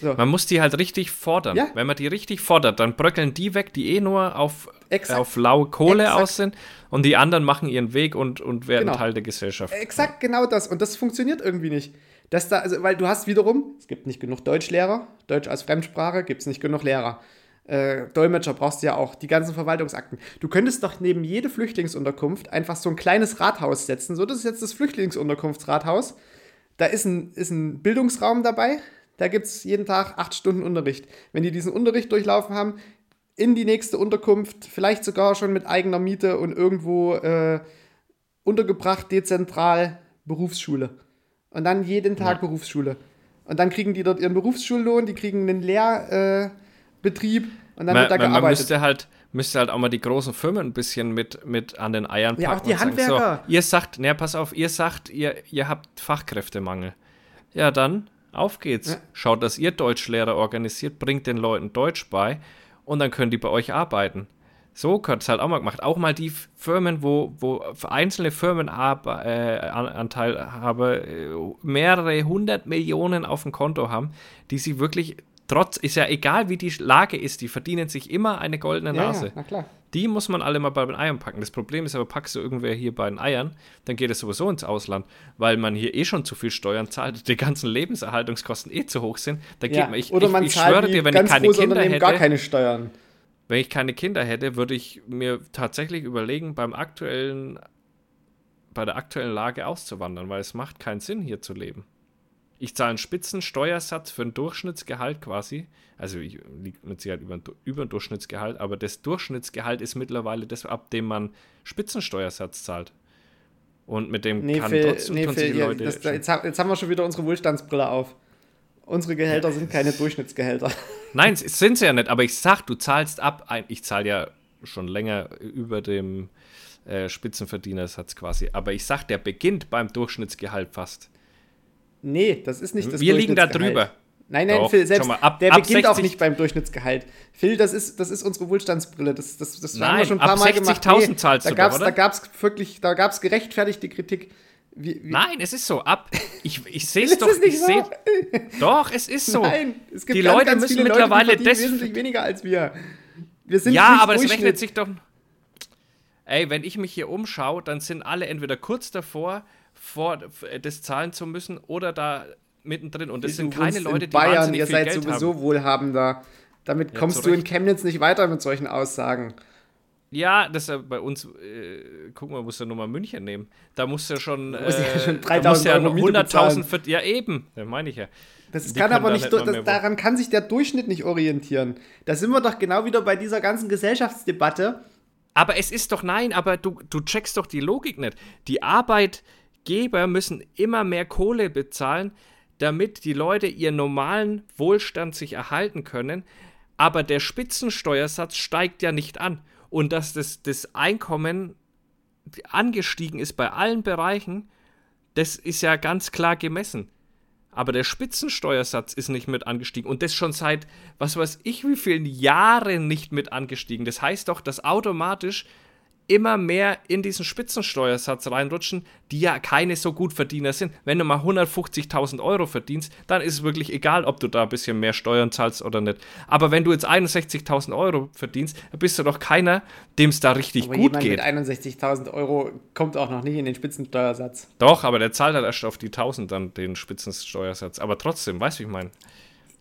So. Man muss die halt richtig fordern. Ja. Wenn man die richtig fordert, dann bröckeln die weg, die eh nur auf, auf laue Kohle Exakt. aus sind und die anderen machen ihren Weg und, und werden genau. Teil der Gesellschaft. Exakt genau das. Und das funktioniert irgendwie nicht. Dass da, also, weil du hast wiederum, es gibt nicht genug Deutschlehrer, Deutsch als Fremdsprache gibt es nicht genug Lehrer. Äh, Dolmetscher brauchst du ja auch, die ganzen Verwaltungsakten. Du könntest doch neben jede Flüchtlingsunterkunft einfach so ein kleines Rathaus setzen. So, das ist jetzt das Flüchtlingsunterkunftsrathaus. Da ist ein, ist ein Bildungsraum dabei, da gibt es jeden Tag acht Stunden Unterricht. Wenn die diesen Unterricht durchlaufen haben, in die nächste Unterkunft, vielleicht sogar schon mit eigener Miete und irgendwo äh, untergebracht, dezentral Berufsschule. Und dann jeden Tag ja. Berufsschule. Und dann kriegen die dort ihren Berufsschullohn, die kriegen einen Lehrbetrieb äh, und dann man, wird da man, gearbeitet. Man müsste halt, müsste halt auch mal die großen Firmen ein bisschen mit, mit an den Eiern packen. Ja, auch die Handwerker. Sagen, so, ihr sagt, naja, pass auf, ihr sagt, ihr, ihr habt Fachkräftemangel. Ja, dann auf geht's. Ja. Schaut, dass ihr Deutschlehrer organisiert, bringt den Leuten Deutsch bei und dann können die bei euch arbeiten. So könnte es halt auch mal gemacht. Auch mal die Firmen, wo, wo einzelne Firmenanteil äh, habe, äh, mehrere hundert Millionen auf dem Konto haben, die sie wirklich trotz, ist ja egal wie die Lage ist, die verdienen sich immer eine goldene Nase. Ja, na klar. Die muss man alle mal bei den Eiern packen. Das Problem ist aber, packst du irgendwer hier bei den Eiern, dann geht es sowieso ins Ausland, weil man hier eh schon zu viel Steuern zahlt, die ganzen Lebenserhaltungskosten eh zu hoch sind. Da ja. geht man, ich, Oder man ich, ich schwöre dir, wenn ich keine Kinder hätte, gar keine Steuern. Wenn ich keine Kinder hätte, würde ich mir tatsächlich überlegen, beim aktuellen, bei der aktuellen Lage auszuwandern, weil es macht keinen Sinn, hier zu leben. Ich zahle einen Spitzensteuersatz für ein Durchschnittsgehalt quasi. Also ich liege mit Sicherheit über, über ein Durchschnittsgehalt, aber das Durchschnittsgehalt ist mittlerweile das, ab dem man Spitzensteuersatz zahlt. Und mit dem nee, kann Phil, trotzdem nee, Phil, ja, Leute. Das, jetzt, jetzt, haben wir schon wieder unsere Wohlstandsbrille auf. Unsere Gehälter sind keine Durchschnittsgehälter. Nein, sind sie ja nicht, aber ich sag, du zahlst ab, ein, ich zahle ja schon länger über dem äh, Spitzenverdienersatz quasi, aber ich sag, der beginnt beim Durchschnittsgehalt fast. Nee, das ist nicht das Wir liegen da drüber. Nein, nein, Doch, Phil, selbst ab, der ab beginnt 60. auch nicht beim Durchschnittsgehalt. Phil, das ist, das ist unsere Wohlstandsbrille. Das, das, das nein, haben wir schon ein paar Mal gemacht. Nee, zahlst da gab's, doch, Da gab es wirklich, da gab es gerechtfertigte Kritik. Wie, wie? Nein, es ist so. Ab, ich, ich sehe es doch. Ich so? seh, doch, es ist so. Nein, es gibt die ganz, Leute ganz müssen mittlerweile Leute, wesentlich weniger als wir. Wir sind ja, aber es rechnet sich doch. Ey, wenn ich mich hier umschaue, dann sind alle entweder kurz davor, vor das zahlen zu müssen oder da mittendrin. Und das sind keine Leute, die Bayern, wahnsinnig ihr seid Geld sowieso haben. wohlhabender. Damit ja, kommst du in Chemnitz nicht weiter mit solchen Aussagen. Ja, das ist ja bei uns, äh, guck mal, musst du nur mal München nehmen. Da musst du schon, äh, ja schon 3000 ja 100.000 für, ja eben, ja, meine ich ja. Das die kann aber nicht, das, daran kann sich der Durchschnitt nicht orientieren. Da sind wir doch genau wieder bei dieser ganzen Gesellschaftsdebatte. Aber es ist doch, nein, aber du, du checkst doch die Logik nicht. Die Arbeit, Geber müssen immer mehr Kohle bezahlen, damit die Leute ihren normalen Wohlstand sich erhalten können. Aber der Spitzensteuersatz steigt ja nicht an. Und dass das, das Einkommen angestiegen ist bei allen Bereichen, das ist ja ganz klar gemessen. Aber der Spitzensteuersatz ist nicht mit angestiegen und das schon seit, was weiß ich, wie vielen Jahren nicht mit angestiegen. Das heißt doch, dass automatisch immer mehr in diesen Spitzensteuersatz reinrutschen, die ja keine so gut Verdiener sind. Wenn du mal 150.000 Euro verdienst, dann ist es wirklich egal, ob du da ein bisschen mehr Steuern zahlst oder nicht. Aber wenn du jetzt 61.000 Euro verdienst, dann bist du doch keiner, dem es da richtig Aber gut geht. mit 61.000 Euro kommt auch noch nicht in den Spitzensteuersatz. Doch, aber der zahlt halt erst auf die 1000 dann den Spitzensteuersatz. Aber trotzdem, weißt du, wie ich meine?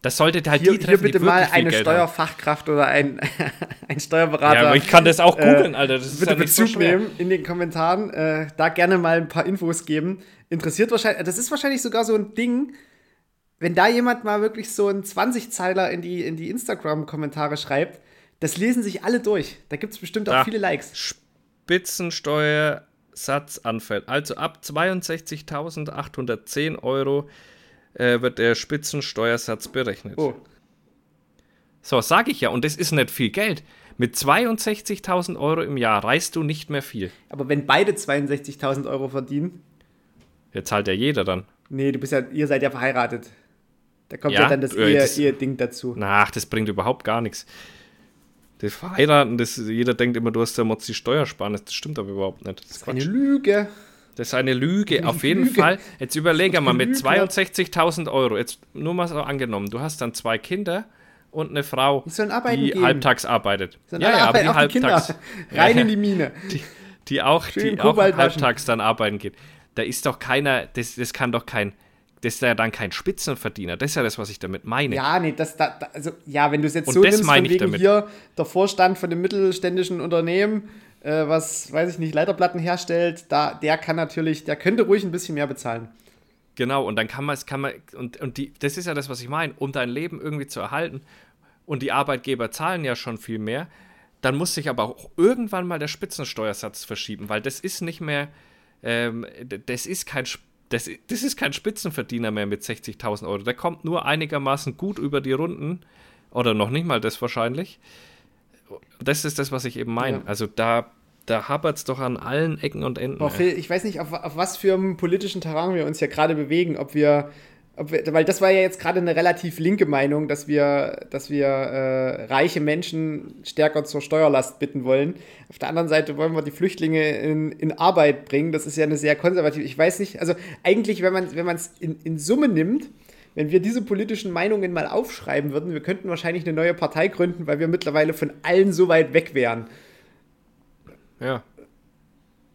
Das sollte halt Hier, die hier treffen, bitte die mal eine Geld haben. Steuerfachkraft oder ein, ein Steuerberater. Ja, aber ich kann das auch äh, googeln, Alter. Das ist bitte ja nicht so Bezug schwer. nehmen in den Kommentaren. Äh, da gerne mal ein paar Infos geben. Interessiert wahrscheinlich, das ist wahrscheinlich sogar so ein Ding, wenn da jemand mal wirklich so einen 20-Zeiler in die, in die Instagram-Kommentare schreibt, das lesen sich alle durch. Da gibt es bestimmt auch Da. viele Likes. Spitzensteuersatz anfällt. Also ab 62.810 Euro äh, wird der Spitzensteuersatz berechnet. Oh, So, sage ich ja. Und das ist nicht viel Geld. Mit 62.000 Euro im Jahr reißt du nicht mehr viel. aber wenn beide 62.000 Euro verdienen, Jetzt zahlt ja jeder dann. nee, du bist ja, ihr seid ja verheiratet. Da kommt ja, Ja, dann das, äh, das- Ehe-Ding dazu. Ach, das bringt überhaupt gar nichts. Das Verheiraten, das, jeder denkt immer, du hast ja die Steuersparnis. Das stimmt aber überhaupt nicht. Das ist Eine Quatsch. Lüge. Das ist eine Lüge, Eine auf jeden Lüge. Fall. Jetzt überlege mal, mit Lügner. 62.000 Euro, jetzt nur mal so angenommen, du hast dann zwei Kinder und eine Frau, Die sollen die gehen. halbtags arbeitet. Sondern alle arbeiten, auch die Kinder. Rein in die Mine. die, die auch, Schön die auch halbtags dann arbeiten geht. Da ist doch keiner, das, das kann doch kein, das ist ja dann kein Spitzenverdiener. Das ist ja das, was ich damit meine. Ja, nee, das da, also ja, wenn du es jetzt Und so nimmst, von wegen damit. hier der Vorstand von dem mittelständischen Unternehmen, äh, was weiß ich nicht, Leiterplatten herstellt, da der kann natürlich, der könnte ruhig ein bisschen mehr bezahlen. Genau, und dann kann man es, kann man, und, und die, das ist ja das, was ich meine, um dein Leben irgendwie zu erhalten, und die Arbeitgeber zahlen ja schon viel mehr, dann muss sich aber auch irgendwann mal der Spitzensteuersatz verschieben, weil das ist nicht mehr, ähm, das ist kein das, das ist kein Spitzenverdiener mehr mit 60.000 Euro. Der kommt nur einigermaßen gut über die Runden. Oder noch nicht mal das wahrscheinlich. Das ist das, was ich eben meine. Ja. Also da, da hapert es doch an allen Ecken und Enden. Boah. Phil, ich weiß nicht, auf, auf was für einem politischen Terrain wir uns hier gerade bewegen, ob wir, wir, weil das war ja jetzt gerade eine relativ linke Meinung, dass wir, dass wir äh, reiche Menschen stärker zur Steuerlast bitten wollen. Auf der anderen Seite wollen wir die Flüchtlinge in, in Arbeit bringen. Das ist ja eine sehr konservative. Ich weiß nicht, also eigentlich, wenn man wenn man es in, in Summe nimmt, wenn wir diese politischen Meinungen mal aufschreiben würden, wir könnten wahrscheinlich eine neue Partei gründen, weil wir mittlerweile von allen so weit weg wären. Ja.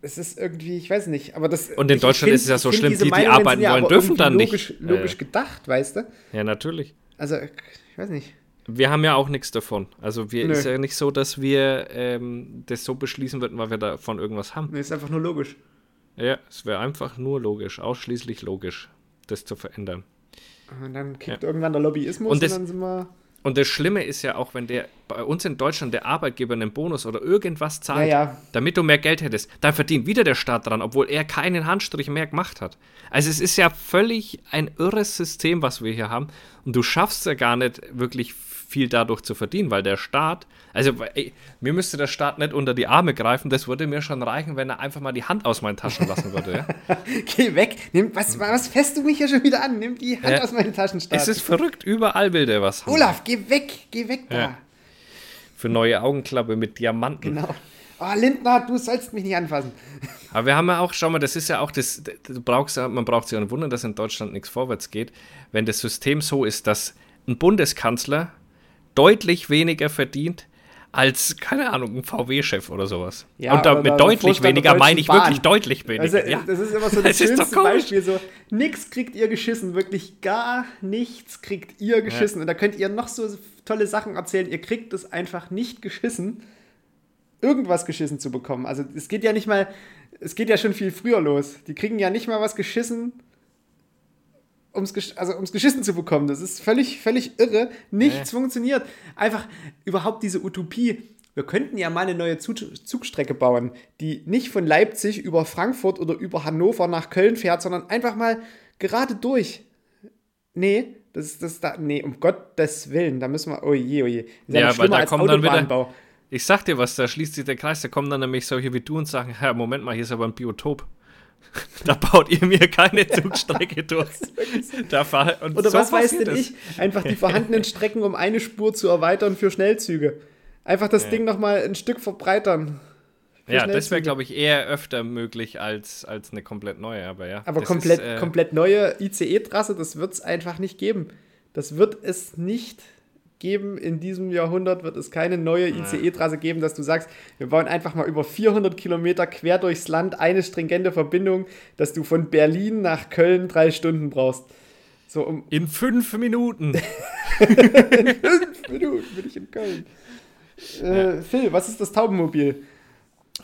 Es ist irgendwie, ich weiß nicht, aber das. Und in ich- Deutschland ich ist es ja find- so find, schlimm, die, die Meinungen arbeiten ja wollen, dürfen dann logisch, nicht. Logisch Äh. gedacht, weißt du? Ja, natürlich. Also, ich weiß nicht. Wir haben ja auch nichts davon. Also wir Nö. ist ja nicht so, dass wir ähm, das so beschließen würden, weil wir davon irgendwas haben. Nee, ist einfach nur logisch. Ja, es wäre einfach nur logisch, ausschließlich logisch, das zu verändern. Und dann kickt irgendwann der Lobbyismus Und und, das- dann sind wir. Und das Schlimme ist ja auch, wenn der bei uns in Deutschland der Arbeitgeber einen Bonus oder irgendwas zahlt, Ja, ja. damit du mehr Geld hättest, dann verdient wieder der Staat dran, obwohl er keinen Handstrich mehr gemacht hat. Also es ist ja völlig ein irres System, was wir hier haben. Und du schaffst ja gar nicht wirklich viel dadurch zu verdienen, weil der Staat, also ey, mir müsste der Staat nicht unter die Arme greifen, das würde mir schon reichen, wenn er einfach mal die Hand aus meinen Taschen lassen würde. Ja? Geh weg! Nimm, was, was fässt du mich hier schon wieder an? Nimm die Hand Ja. aus meinen Taschen, Staat. es ist verrückt, überall will der was haben. Olaf, geh weg! Geh weg da! Ja. Für neue Augenklappe mit Diamanten. Genau. Oh, Lindner, du sollst mich nicht anfassen. Aber wir haben ja auch, schau mal, das ist ja auch das, du brauchst ja, man braucht sich ja nicht wundern, dass in Deutschland nichts vorwärts geht, wenn das System so ist, dass ein Bundeskanzler deutlich weniger verdient als, keine Ahnung, ein VW-Chef oder sowas. Ja, Und da, oder mit der deutlich weniger meine ich Bahn. wirklich deutlich weniger. Also, ja. das ist immer so das, Das schönste. Beispiel. So, nix kriegt ihr geschissen, wirklich gar nichts kriegt ihr geschissen. Und da könnt ihr noch so tolle Sachen erzählen. Ihr kriegt es einfach nicht geschissen, irgendwas geschissen zu bekommen. Also es geht ja nicht mal, es geht ja schon viel früher los. Die kriegen ja nicht mal was geschissen, ums, gesch- also ums geschissen zu bekommen. Das ist völlig, völlig irre. Nichts funktioniert. Einfach überhaupt diese Utopie. Wir könnten ja mal eine neue Zug Zugstrecke bauen, die nicht von Leipzig über Frankfurt oder über Hannover nach Köln fährt, sondern einfach mal gerade durch. Nee, das ist das da. Nee, um Gottes Willen, da müssen wir. Oh je, oh je. Ja, noch weil da kommen dann wieder-. Ich sag dir was, da schließt sich der Kreis, da kommen dann nämlich solche wie du und sagen, Herr, Moment mal, hier ist aber ein Biotop. Da baut ihr mir keine Zugstrecke durch. Da fahr, und Oder so was weiß denn es. ich? Einfach die vorhandenen Strecken um eine Spur zu erweitern für Schnellzüge. Einfach das Ding nochmal ein Stück verbreitern. Ja, das wäre, glaube ich, eher öfter möglich als, als eine komplett neue, aber ja. Aber komplett, ist, äh, komplett neue ICE-Trasse, das wird es einfach nicht geben. Das wird es nicht geben. In diesem Jahrhundert wird es keine neue ICE-Trasse geben, dass du sagst, wir bauen einfach mal über 400 Kilometer quer durchs Land eine stringente Verbindung, dass du von Berlin nach Köln drei Stunden brauchst. So um in fünf Minuten. in fünf Minuten bin ich in Köln. Äh, Phil, was ist das Taubenmobil?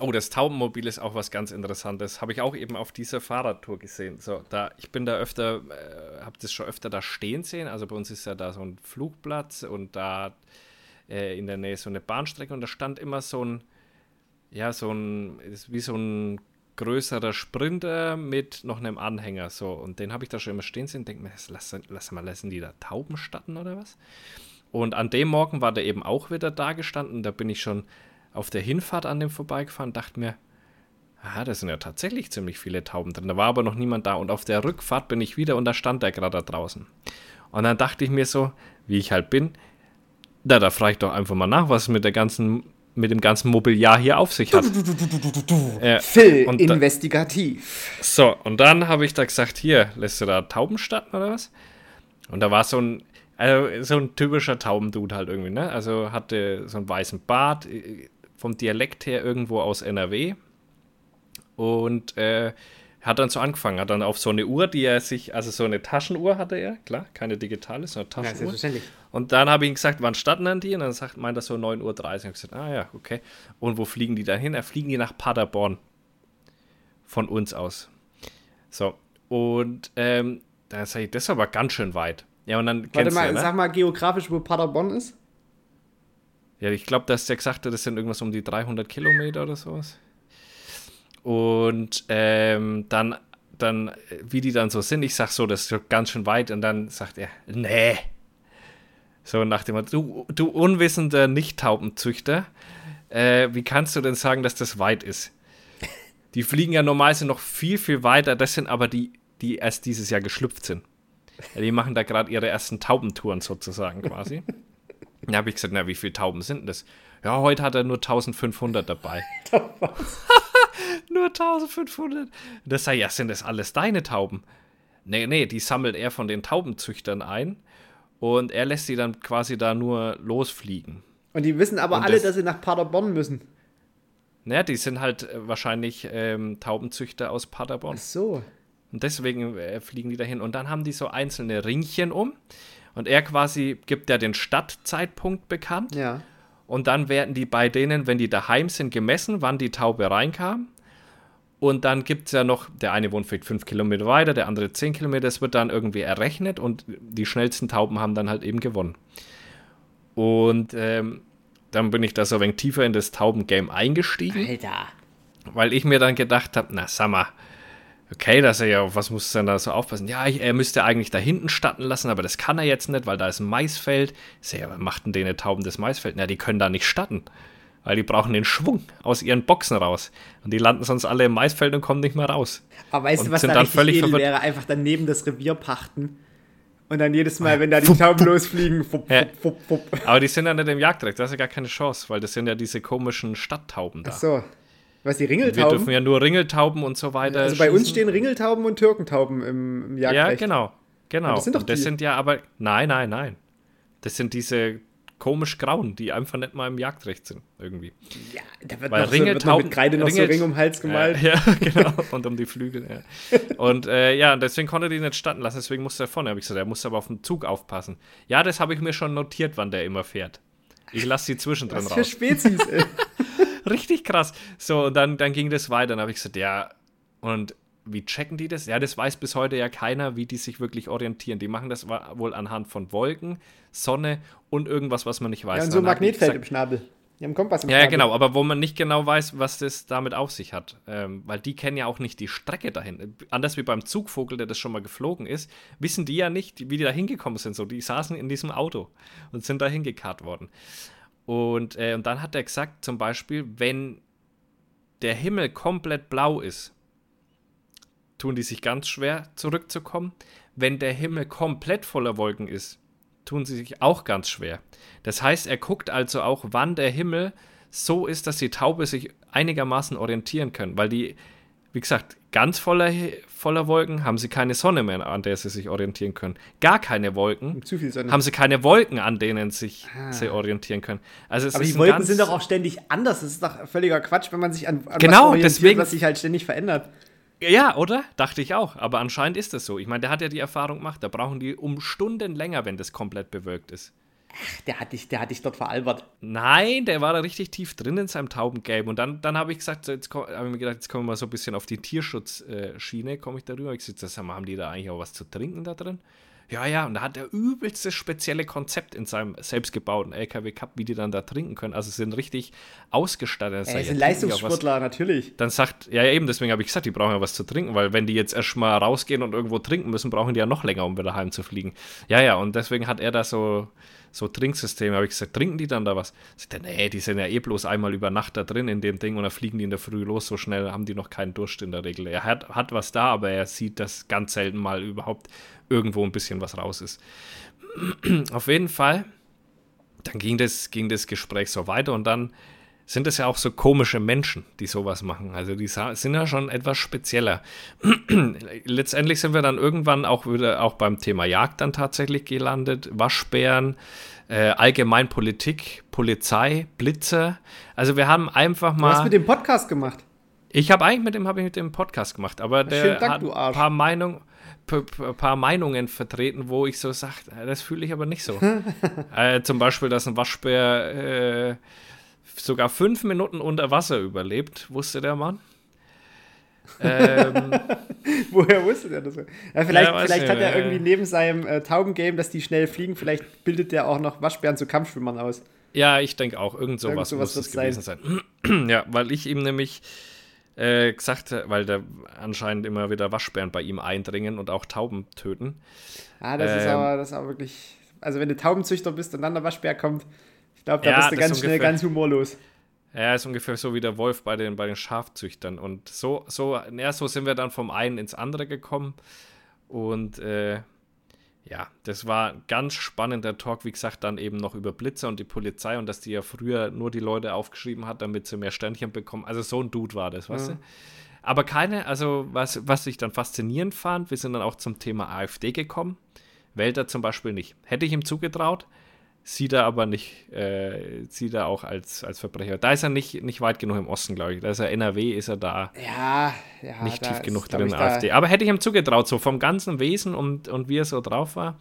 Oh, das Taubenmobil ist auch was ganz Interessantes. Habe ich auch eben auf dieser Fahrradtour gesehen. So, da, ich bin da öfter, äh, habe das schon öfter da stehen sehen. Also bei uns ist ja da so ein Flugplatz und da äh, in der Nähe so eine Bahnstrecke und da stand immer so ein, ja, so ein, wie so ein größerer Sprinter mit noch einem Anhänger. So, und den habe ich da schon immer stehen sehen. Denke mir, lass, lass mal, lassen die da Tauben statten oder was? Und an dem Morgen war der eben auch wieder da gestanden. Da bin ich schon auf der Hinfahrt an dem vorbeigefahren, dachte mir, aha, da sind ja tatsächlich ziemlich viele Tauben drin. Da war aber noch niemand da. Und auf der Rückfahrt bin ich wieder und da stand der gerade da draußen. Und dann dachte ich mir so, wie ich halt bin, da, da frage ich doch einfach mal nach, was mit der ganzen mit dem ganzen Mobiliar hier auf sich hat. äh, Phil, und investigativ. so, und dann habe ich da gesagt, hier, lässt du da Tauben starten oder was? Und da war so ein, also so ein typischer Taubendude halt irgendwie, ne? Also hatte so einen weißen Bart, äh, vom Dialekt her irgendwo aus NRW. Und äh, hat dann so angefangen, hat dann auf so eine Uhr, die er sich, also so eine Taschenuhr hatte er, klar, keine digitale, sondern Taschenuhr. Ja, und dann habe ich ihm gesagt, wann starten dann die? Und dann sagt, meint er so 9.30 Uhr. Und ich habe gesagt, ah ja, okay. Und wo fliegen die dann hin? Er fliegen die nach Paderborn. Von uns aus. So. Und ähm, da sage ich, das ist aber ganz schön weit. Ja, und dann Warte mal, ja, ne? sag mal geografisch, wo Paderborn ist. Ja, ich glaube, dass der gesagt hat, das sind irgendwas um die 300 Kilometer oder sowas. Und ähm, dann, dann, wie die dann so sind, ich sag so, das ist ganz schön weit. Und dann sagt er, nee. So nach dem du, du unwissender Nicht-Taubenzüchter, äh, wie kannst du denn sagen, dass das weit ist? Die fliegen ja normalerweise noch viel, viel weiter. Das sind aber die, die erst dieses Jahr geschlüpft sind. Die machen da gerade ihre ersten Taubentouren sozusagen quasi. Da habe ich gesagt, na, wie viele Tauben sind das? Ja, heute hat er nur 1500 dabei. nur 1500. Das sei ja, sind das alles deine Tauben? Nee, nee, die sammelt er von den Taubenzüchtern ein und er lässt sie dann quasi da nur losfliegen. Und die wissen aber und alle, das, dass sie nach Paderborn müssen. Naja, die sind halt äh, wahrscheinlich ähm, Taubenzüchter aus Paderborn. Ach so. Und deswegen äh, fliegen die dahin. Und dann haben die so einzelne Ringchen um. Und er quasi gibt ja den Stadtzeitpunkt bekannt. Ja. Und dann werden die bei denen, wenn die daheim sind, gemessen, wann die Taube reinkam. Und dann gibt es ja noch, der eine wohnt vielleicht fünf Kilometer weiter, der andere zehn Kilometer. Das wird dann irgendwie errechnet und die schnellsten Tauben haben dann halt eben gewonnen. Und ähm, dann bin ich da so ein wenig tiefer in das Taubengame eingestiegen. Alter. Weil ich mir dann gedacht habe, na sag mal, okay, dass er ja, was muss denn da so aufpassen? Ja, er müsste eigentlich da hinten statten lassen, aber das kann er jetzt nicht, weil da ist ein Maisfeld. Ich ja, was macht denn denen Tauben das Maisfeld? Na, die können da nicht statten, weil die brauchen den Schwung aus ihren Boxen raus. Und die landen sonst alle im Maisfeld und kommen nicht mehr raus. Aber weißt und du, was da richtig völlig edel wäre? Einfach daneben das Revier pachten. Und dann jedes Mal, wenn da die Tauben losfliegen, fupp, fupp, fupp, Aber die sind ja nicht im Jagdrecht, das ist ja gar keine Chance, weil das sind ja diese komischen Stadttauben da. Ach so. Was, die Ringeltauben? Wir dürfen ja nur Ringeltauben und so weiter. Also bei uns stehen Ringeltauben und Türkentauben im, im Jagdrecht. Ja, genau. Genau. Das sind doch die. Das sind ja aber, nein, nein, nein. Das sind diese komisch grauen, die einfach nicht mal im Jagdrecht sind, irgendwie. Ja, da wird, Weil noch Ringeltauben, so, wird noch mit Kreide noch Ringel, so Ring um den Hals gemalt. Ja, ja genau, und um die Flügel, ja. Und äh, ja, deswegen konnte er die nicht starten lassen, deswegen musste er vorne. habe ich gesagt, er muss aber auf den Zug aufpassen. Ja, das habe ich mir schon notiert, wann der immer fährt. Ich lasse sie zwischendrin Was raus. Für Spezies, ey. Richtig krass. So, und dann, dann ging das weiter. Dann habe ich gesagt, ja, und wie checken die das? Ja, das weiß bis heute ja keiner, wie die sich wirklich orientieren. Die machen das wohl anhand von Wolken, Sonne und irgendwas, was man nicht weiß. Ja, und so ein Magnetfeld gesagt, im Schnabel. Die haben Kompass im ja, ja, genau, aber wo man nicht genau weiß, was das damit auf sich hat. Ähm, weil die kennen ja auch nicht die Strecke dahin. Anders wie beim Zugvogel, der das schon mal geflogen ist, wissen die ja nicht, wie die da hingekommen sind. So, die saßen in diesem Auto und sind da hingekarrt worden. Und, äh, und dann hat er gesagt, zum Beispiel, wenn der Himmel komplett blau ist, tun die sich ganz schwer zurückzukommen. Wenn der Himmel komplett voller Wolken ist, tun sie sich auch ganz schwer. Das heißt, er guckt also auch, wann der Himmel so ist, dass die Taube sich einigermaßen orientieren können, weil die, wie gesagt, ganz voller, voller Wolken haben sie keine Sonne mehr, an der sie sich orientieren können. Gar keine Wolken. Zu viel Sonne. Haben sie keine Wolken, an denen sich ah. sie orientieren können. Also es Aber die Wolken sind doch auch ständig anders. Das ist doch völliger Quatsch, wenn man sich an, an genau, was orientiert, deswegen, was sich halt ständig verändert. Ja, oder? Dachte ich auch. Aber anscheinend ist das so. Ich meine, der hat ja die Erfahrung gemacht. Da brauchen die um Stunden länger, wenn das komplett bewölkt ist. Ach, der hat dich, der hat dich dort veralbert. Nein, der war da richtig tief drin in seinem Taubengelb. Und dann, dann habe ich gesagt, jetzt habe ich mir gedacht, jetzt kommen wir mal so ein bisschen auf die Tierschutzschiene, komme ich darüber. Ich gesagt, haben die da eigentlich auch was zu trinken da drin? Ja, ja, und da hat er übelste spezielle Konzept in seinem selbstgebauten LKW Cup, wie die dann da trinken können. Also sind richtig ausgestattet. Ey, sind Leistungssportler, natürlich. Dann sagt, ja, eben, deswegen habe ich gesagt, die brauchen ja was zu trinken, weil wenn die jetzt erstmal rausgehen und irgendwo trinken müssen, brauchen die ja noch länger, um wieder heimzufliegen. Ja, ja, und deswegen hat er da so so Trinksysteme. Habe ich gesagt, trinken die dann da was? Sagt er, nee, die sind ja eh bloß einmal über Nacht da drin in dem Ding und dann fliegen die in der Früh los. So schnell haben die noch keinen Durst in der Regel. Er hat, hat was da, aber er sieht, dass ganz selten mal überhaupt irgendwo ein bisschen was raus ist. Auf jeden Fall, dann ging das, ging das Gespräch so weiter und dann sind es ja auch so komische Menschen, die sowas machen. Also die sind ja schon etwas spezieller. Letztendlich sind wir dann irgendwann auch wieder auch beim Thema Jagd dann tatsächlich gelandet. Waschbären, äh, allgemein Politik, Polizei, Blitze. Also wir haben einfach mal. Du hast mit dem Podcast gemacht. Ich habe eigentlich mit dem habe ich mit dem Podcast gemacht, aber der Dank, hat ein paar Meinungen paar Meinungen vertreten, wo ich so sage, das fühle ich aber nicht so. äh, zum Beispiel, dass ein Waschbär äh, sogar fünf Minuten unter Wasser überlebt, wusste der Mann. ähm, Woher wusste der das? Ja, vielleicht ja, vielleicht hat er irgendwie neben seinem äh, Taubengame, dass die schnell fliegen, vielleicht bildet der auch noch Waschbären zu Kampfschwimmern aus. Ja, ich denke auch. Irgend sowas, Irgend sowas muss es gewesen sein. sein. ja, weil ich ihm nämlich äh, gesagt habe, weil da anscheinend immer wieder Waschbären bei ihm eindringen und auch Tauben töten. Ah, das, ähm, ist, aber, das ist aber wirklich. Also, wenn du Taubenzüchter bist und dann der Waschbär kommt, ich glaube, da ja, bist du ganz schnell ganz humorlos. Ja, ist ungefähr so wie der Wolf bei den, bei den Schafzüchtern. Und so, so, ja, so sind wir dann vom einen ins andere gekommen. Und äh, ja, das war ein ganz spannender Talk, wie gesagt, dann eben noch über Blitzer und die Polizei und dass die ja früher nur die Leute aufgeschrieben hat, damit sie mehr Sternchen bekommen. Also so ein Dude war das, weißt ja. du? Aber keine, also was, was ich dann faszinierend fand, wir sind dann auch zum Thema AfD gekommen. Wälder zum Beispiel nicht. Hätte ich ihm zugetraut, sieht er aber nicht, äh, sieht er auch als, als Verbrecher. Da ist er nicht, nicht weit genug im Osten, glaube ich. Da ist er NRW, ist er da ja, ja, nicht tief genug drin in der AfD. Aber hätte ich ihm zugetraut, so vom ganzen Wesen und, und wie er so drauf war.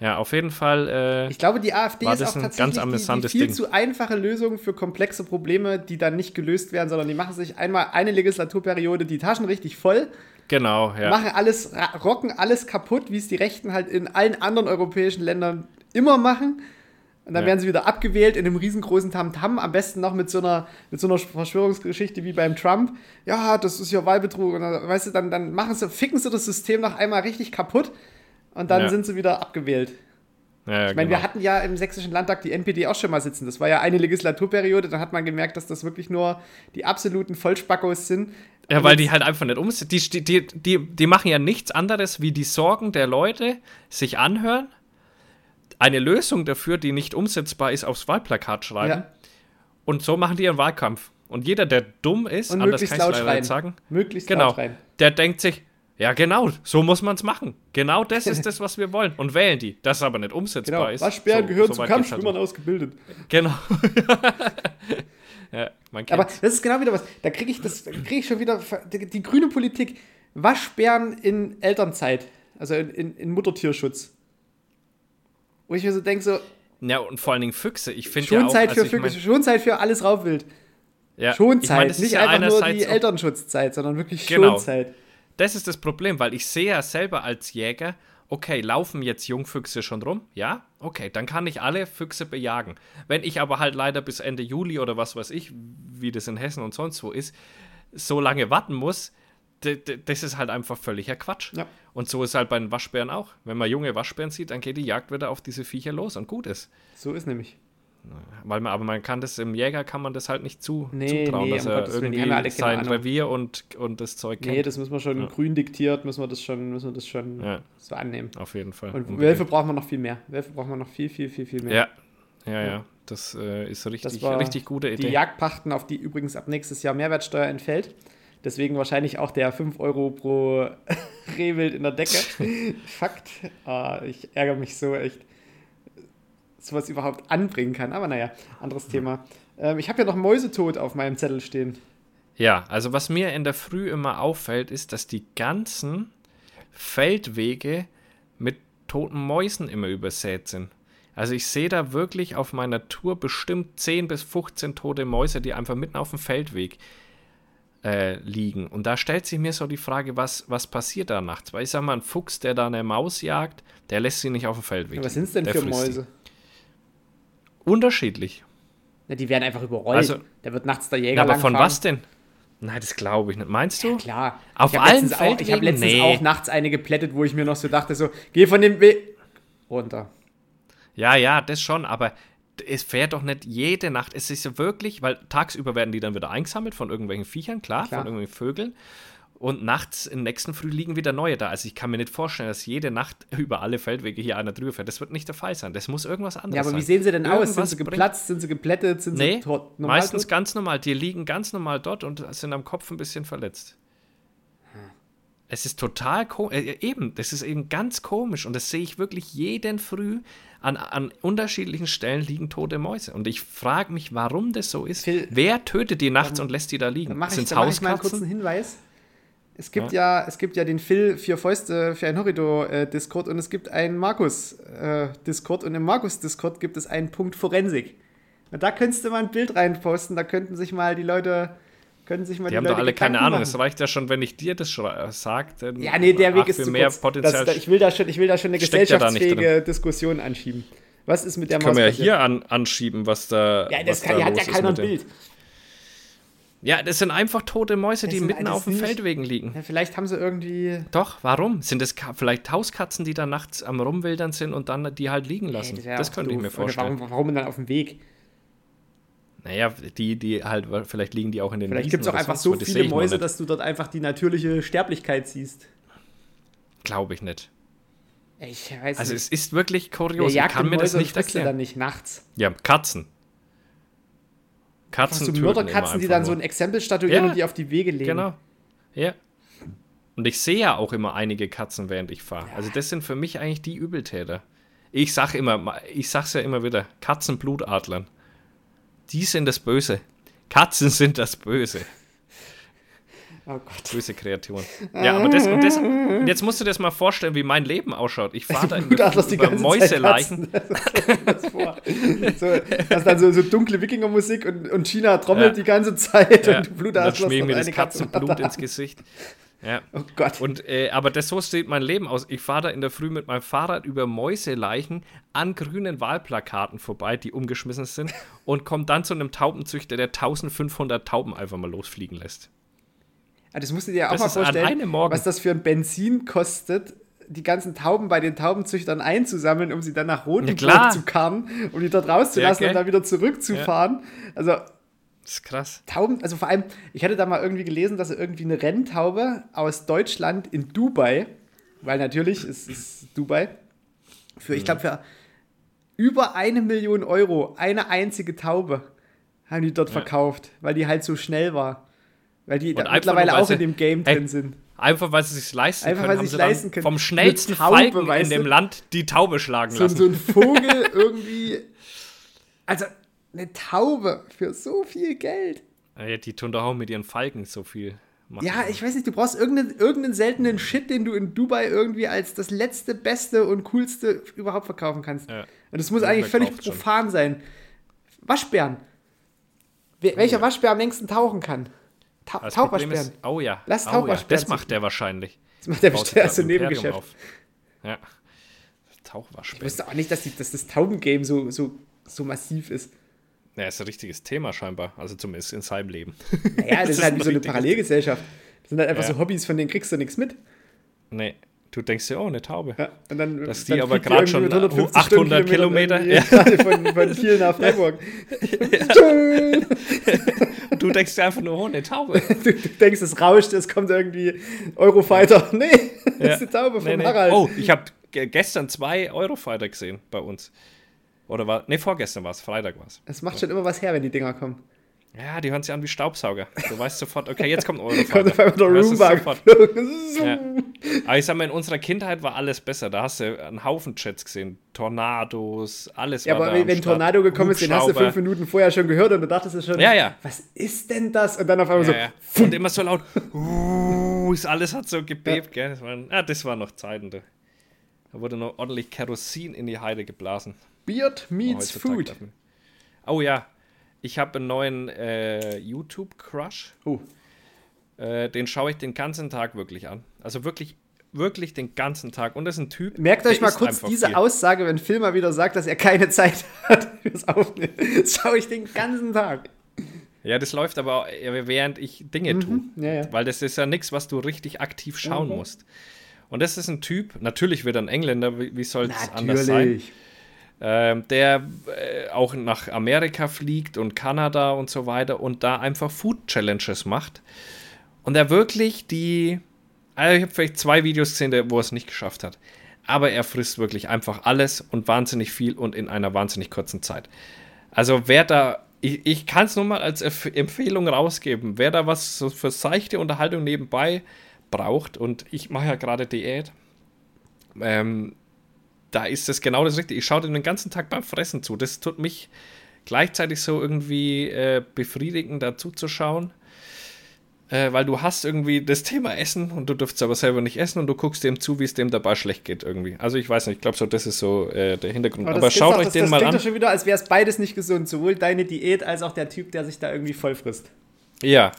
Ja, auf jeden Fall. Äh, ich glaube, die AfD ist auch tatsächlich die, die viel Ding. zu einfache Lösung für komplexe Probleme, die dann nicht gelöst werden, sondern die machen sich einmal eine Legislaturperiode die Taschen richtig voll. Genau, ja. Machen alles, rocken alles kaputt, wie es die Rechten halt in allen anderen europäischen Ländern immer machen und dann ja. werden sie wieder abgewählt in einem riesengroßen Tamtam, -Tam, am besten noch mit so einer, mit so einer Verschwörungsgeschichte wie beim Trump. Ja, das ist ja Wahlbetrug. Und dann, weißt du, dann, dann machen sie, ficken sie das System noch einmal richtig kaputt und dann ja. sind sie wieder abgewählt. Ja, ich meine, genau. wir hatten ja im Sächsischen Landtag die NPD auch schon mal sitzen. Das war ja eine Legislaturperiode, dann hat man gemerkt, dass das wirklich nur die absoluten Vollspackos sind. Ja, weil die halt einfach nicht umsetzen. Die, die, die, die machen ja nichts anderes, wie die Sorgen der Leute sich anhören eine Lösung dafür, die nicht umsetzbar ist, aufs Wahlplakat schreiben. Ja. Und so machen die ihren Wahlkampf. Und jeder, der dumm ist, und anders kann ich leider sagen, möglichst genau, der denkt sich, ja genau, so muss man es machen. Genau das ist das, was wir wollen. Und wählen die. Das aber nicht umsetzbar genau. ist. Waschbären so, gehören so zum Kampfschwimmern halt ausgebildet. Genau. ja, aber das ist genau wieder was. Da kriege ich, krieg ich schon wieder die, die, grüne Politik. Waschbären in Elternzeit, also in, in, in Muttertierschutz. Wo ich mir so denke, so. Ja, und vor allen Dingen Füchse. Ich finde ja auch, Zeit für also Füchse, mein, schon Zeit für alles Raubwild. Ja, schon Zeit, ich mein, nicht ja einfach nur die Elternschutzzeit, sondern wirklich genau. Schonzeit. Das ist das Problem, weil ich sehe ja selber als Jäger, okay, laufen jetzt Jungfüchse schon rum? Ja, okay, dann kann ich alle Füchse bejagen. Wenn ich aber halt leider bis Ende Juli oder was weiß ich, wie das in Hessen und sonst wo ist, so lange warten muss, das ist halt einfach völliger Quatsch. Ja. Und so ist halt bei den Waschbären auch. Wenn man junge Waschbären sieht, dann geht die Jagd wieder auf diese Viecher los und gut ist. So ist nämlich. Weil man, aber man kann das im Jäger kann man das halt nicht zu, nee, zutrauen, nee, dass er irgendwie ja sein Revier und, und das Zeug kennt. Nee, das muss man schon ja. grün diktiert, müssen wir das schon, müssen wir das schon ja. so annehmen. Auf jeden Fall. Und Wölfe braucht man noch viel mehr. Wölfe braucht man noch viel, viel, viel, viel mehr. Ja, ja, ja. Das äh, ist richtig, Das war richtig gute die Idee. Jagdpachten, auf die übrigens ab nächstes Jahr Mehrwertsteuer entfällt. Deswegen wahrscheinlich auch der 5 Euro pro Rehwild in der Decke. Fakt. Ah, ich ärgere mich so echt, sowas überhaupt anbringen kann. Aber naja, anderes Thema. Ähm, ich habe ja noch Mäusetod auf meinem Zettel stehen. Ja, also was mir in der Früh immer auffällt, ist, dass die ganzen Feldwege mit toten Mäusen immer übersät sind. Also ich sehe da wirklich auf meiner Tour bestimmt 10 bis 15 tote Mäuse, die einfach mitten auf dem Feldweg äh, liegen. Und da stellt sich mir so die Frage, was, was passiert da nachts? Weil ich sag mal, ein Fuchs, der da eine Maus jagt, der lässt sie nicht auf dem Feldweg. Ja, was sind es denn Der für Mäuse? Die. Unterschiedlich. Ja, die werden einfach überrollt. Also- da wird nachts der Jäger Ja, aber von was denn? Nein, das glaube ich nicht. Meinst du? Klar. Auf allen letztens auch, Ich habe Feldwegen? letztens Nee. auch nachts eine geplättet, wo ich mir noch so dachte, so, geh von dem Weg runter. Ja, ja, das schon, aber es fährt doch nicht jede Nacht. Es ist ja wirklich, weil tagsüber werden die dann wieder eingesammelt von irgendwelchen Viechern, klar, Klar. von irgendwelchen Vögeln. Und nachts, im nächsten Früh liegen wieder neue da. Also ich kann mir nicht vorstellen, dass jede Nacht über alle Feldwege hier einer drüber fährt. Das wird nicht der Fall sein. Das muss irgendwas anderes Ja, aber sein. wie sehen sie denn aus? Sind Irgendwas sie geplatzt? Sind sie geplättet? Sind Nee, sie tot? normal meistens tot? ganz normal. Die liegen ganz normal dort und sind am Kopf ein bisschen verletzt. Es ist total komisch. Äh, eben, das ist eben ganz komisch. Und das sehe ich wirklich jeden Früh. An, an unterschiedlichen Stellen liegen tote Mäuse. Und ich frage mich, warum das so ist. Phil, Wer tötet die nachts und lässt die da Dann liegen? Sind's dann mach ich mal einen kurzen Hauskatzen? Hinweis. Es gibt ja, es gibt ja den Phil Vier Fäuste für ein Horridor-Discord und es gibt einen Markus-Discord und im Markus-Discord gibt es einen Punkt Forensik. Und da könntest du mal ein Bild reinposten, da könnten sich mal die Leute, könnten sich mal Die haben Leute doch alle keine Gedanken Ahnung. machen. Es reicht ja schon, wenn ich dir das sage. Ja, nee, der Weg ist zu mehr kurz. Potenzial. Das, ich, will da schon, ich will da schon eine gesellschaftsfähige Diskussion anschieben. Was ist mit der können wir ja hier an, anschieben, was da. Ja, das kann, da hat ja keiner ein dem- Bild. Ja, das sind einfach tote Mäuse, die sind- mitten das auf nicht- Feldwegen liegen. Ja, vielleicht haben sie irgendwie. Doch, warum? Sind das vielleicht Hauskatzen, die da nachts am Rumwildern sind und dann die halt liegen lassen? Ey, das auch könnte ich mir vorstellen. Warum, warum dann auf dem Weg? Naja, die, die halt, vielleicht liegen die auch in den Vielleicht gibt es auch einfach so das viele Mäuse, dass du dort einfach die natürliche Sterblichkeit siehst. Glaube ich nicht. Ich weiß Also nicht. es ist wirklich kurios. Ich kann mir das Mäuse und nicht sie dann erklären. nicht nachts? Ja, Katzen. Katzen so Mörderkatzen, die dann einfach so ein nur. Exempel statuieren Ja. und die auf die Wege legen. Genau. Ja. Und ich sehe ja auch immer einige Katzen, während ich fahre. Also das sind für mich eigentlich die Übeltäter. Ich sag immer, ich sag's ja immer wieder, Katzenblutadlern. Die sind das Böse. Katzen sind das Böse. Oh Gott. Böse Kreaturen. Ja, aber das, und das, und jetzt musst du dir das mal vorstellen, wie mein Leben ausschaut. Ich fahre da über ganze Mäuseleichen. Das. So, hast dann so, so dunkle Wikingermusik und, und China trommelt Ja. die ganze Zeit Ja, und du Blut dann hast schmieren mir das. Katzenblut ins Gesicht. Ja. Oh Gott. Und, äh, aber das so sieht mein Leben aus. Ich fahre da in der Früh mit meinem Fahrrad über Mäuseleichen an grünen Wahlplakaten vorbei, die umgeschmissen sind, und komme dann zu einem Taubenzüchter, der 1500 Tauben einfach mal losfliegen lässt. Ah, das musst du dir auch Das mal vorstellen, was das für ein Benzin kostet, die ganzen Tauben bei den Taubenzüchtern einzusammeln, um sie dann nach Ja, Rotenburg klar. zu karren, um die dort rauszulassen Ja, und gell? dann wieder zurückzufahren. Also Das ist krass. Tauben, also vor allem, ich hatte da mal irgendwie gelesen, dass er irgendwie eine Renntaube aus Deutschland in Dubai, weil natürlich ist es Dubai, für, ich glaube, für über eine Million Euro eine einzige Taube haben die dort verkauft, weil die halt so schnell war. Weil die mittlerweile auch in dem Game Ey, drin sind. Einfach weil sie es sich leisten Einfach, können, weil haben sie sich leisten können. vom schnellsten Taube, Falken in dem? Land die Taube schlagen So, lassen. so ein Vogel irgendwie. Also eine Taube für so viel Geld. Ja, die tun doch auch mit ihren Falken so viel machen. Ja, ich weiß nicht, du brauchst irgendeinen, irgendeinen seltenen Shit, den du in Dubai irgendwie als das letzte, beste und coolste überhaupt verkaufen kannst. Ja. Und das muss Ja, eigentlich völlig verkauft schon. profan sein. Waschbären. Wer, welcher Waschbär am längsten tauchen kann? Ta Das Tauchwaschbären. ist, oh ja, Lass oh ja, Tauchwaschbären das macht der wahrscheinlich. Das macht der bestimmt als so Nebengeschäft. auf. Ja. Ich Tauchwaschbär. wusste auch nicht, dass, die, dass das Taubengame so, so, so massiv ist. Ja, ist ein richtiges Thema scheinbar. Also zumindest in seinem Leben. Naja, das, Das ist halt wie so eine. Parallelgesellschaft. Das sind halt einfach Ja. so Hobbys, von denen kriegst du nichts mit. nee, du denkst ja, oh, eine Taube. Ja, und dann, Dass dann die aber irgendwie schon mit 150 800 Stundenkilometern Kilometer, irgendwie von, von Kiel nach Freiburg. Schön. Du denkst dir einfach nur, oh, eine Taube. Du, du denkst, es rauscht, es kommt irgendwie Eurofighter. Nee, das Ja. ist die Taube Nee, nee. Harald. Oh, ich habe gestern zwei Eurofighter gesehen bei uns. Oder war, nee, vorgestern war es, Freitag war es. Es macht schon immer was her, wenn die Dinger kommen. Ja, die hören sich an wie Staubsauger. Du weißt sofort, okay, jetzt kommt eure Kommt auf einmal der Roomba. Ja. Aber ich sag mal, in unserer Kindheit war alles besser. Da hast du einen Haufen Jets gesehen. Tornados, alles Ja, aber wenn Start. Tornado gekommen ist, den hast du fünf Minuten vorher schon gehört und du dachtest du schon, Ja, ja. was ist denn das? Und dann auf einmal Ja, so, ja. Und immer so laut. Uh, alles hat so gebebt, gell? Das waren, ah, das waren noch Zeiten. Da. da wurde noch ordentlich Kerosin in die Heide geblasen. Beard meets Heutzutage Food. Oh ja, ich habe einen neuen äh, YouTube-Crush. Oh, Äh, den schaue ich den ganzen Tag wirklich an. Also wirklich, wirklich den ganzen Tag. Und das ist ein Typ. merkt euch mal kurz diese viel. Aussage, wenn Phil mal wieder sagt, dass er keine Zeit hat fürs Aufnehmen. Das schaue ich den ganzen Tag. Ja, das läuft aber auch, äh, während ich Dinge tue. Mhm, ja, ja. Weil das ist ja nichts, was du richtig aktiv schauen musst. Und das ist ein Typ, natürlich wird er ein Engländer, wie, wie soll es anders sein? Ähm, der äh, auch nach Amerika fliegt und Kanada und so weiter und da einfach Food Challenges macht. Und er wirklich die, also ich habe vielleicht zwei Videos gesehen, wo er es nicht geschafft hat. Aber er frisst wirklich einfach alles und wahnsinnig viel und in einer wahnsinnig kurzen Zeit. Also wer da, ich, ich kann es nur mal als Empf- Empfehlung rausgeben, wer da was für seichte Unterhaltung nebenbei braucht und ich mache ja gerade Diät, ähm, da ist das genau das Richtige. Ich schaue dem den ganzen Tag beim Fressen zu. Das tut mich gleichzeitig so irgendwie äh, befriedigend, dazu zu schauen. Äh, weil du hast irgendwie das Thema Essen und du dürftest aber selber nicht essen und du guckst dem zu, wie es dem dabei schlecht geht irgendwie. Also ich weiß nicht, ich glaube so, das ist so äh, der Hintergrund. Aber, das schaut doch- euch das, den das mal klingt an. doch schon wieder, als wäre es beides nicht gesund. Sowohl deine Diät als auch der Typ, der sich da irgendwie voll frisst. Ja.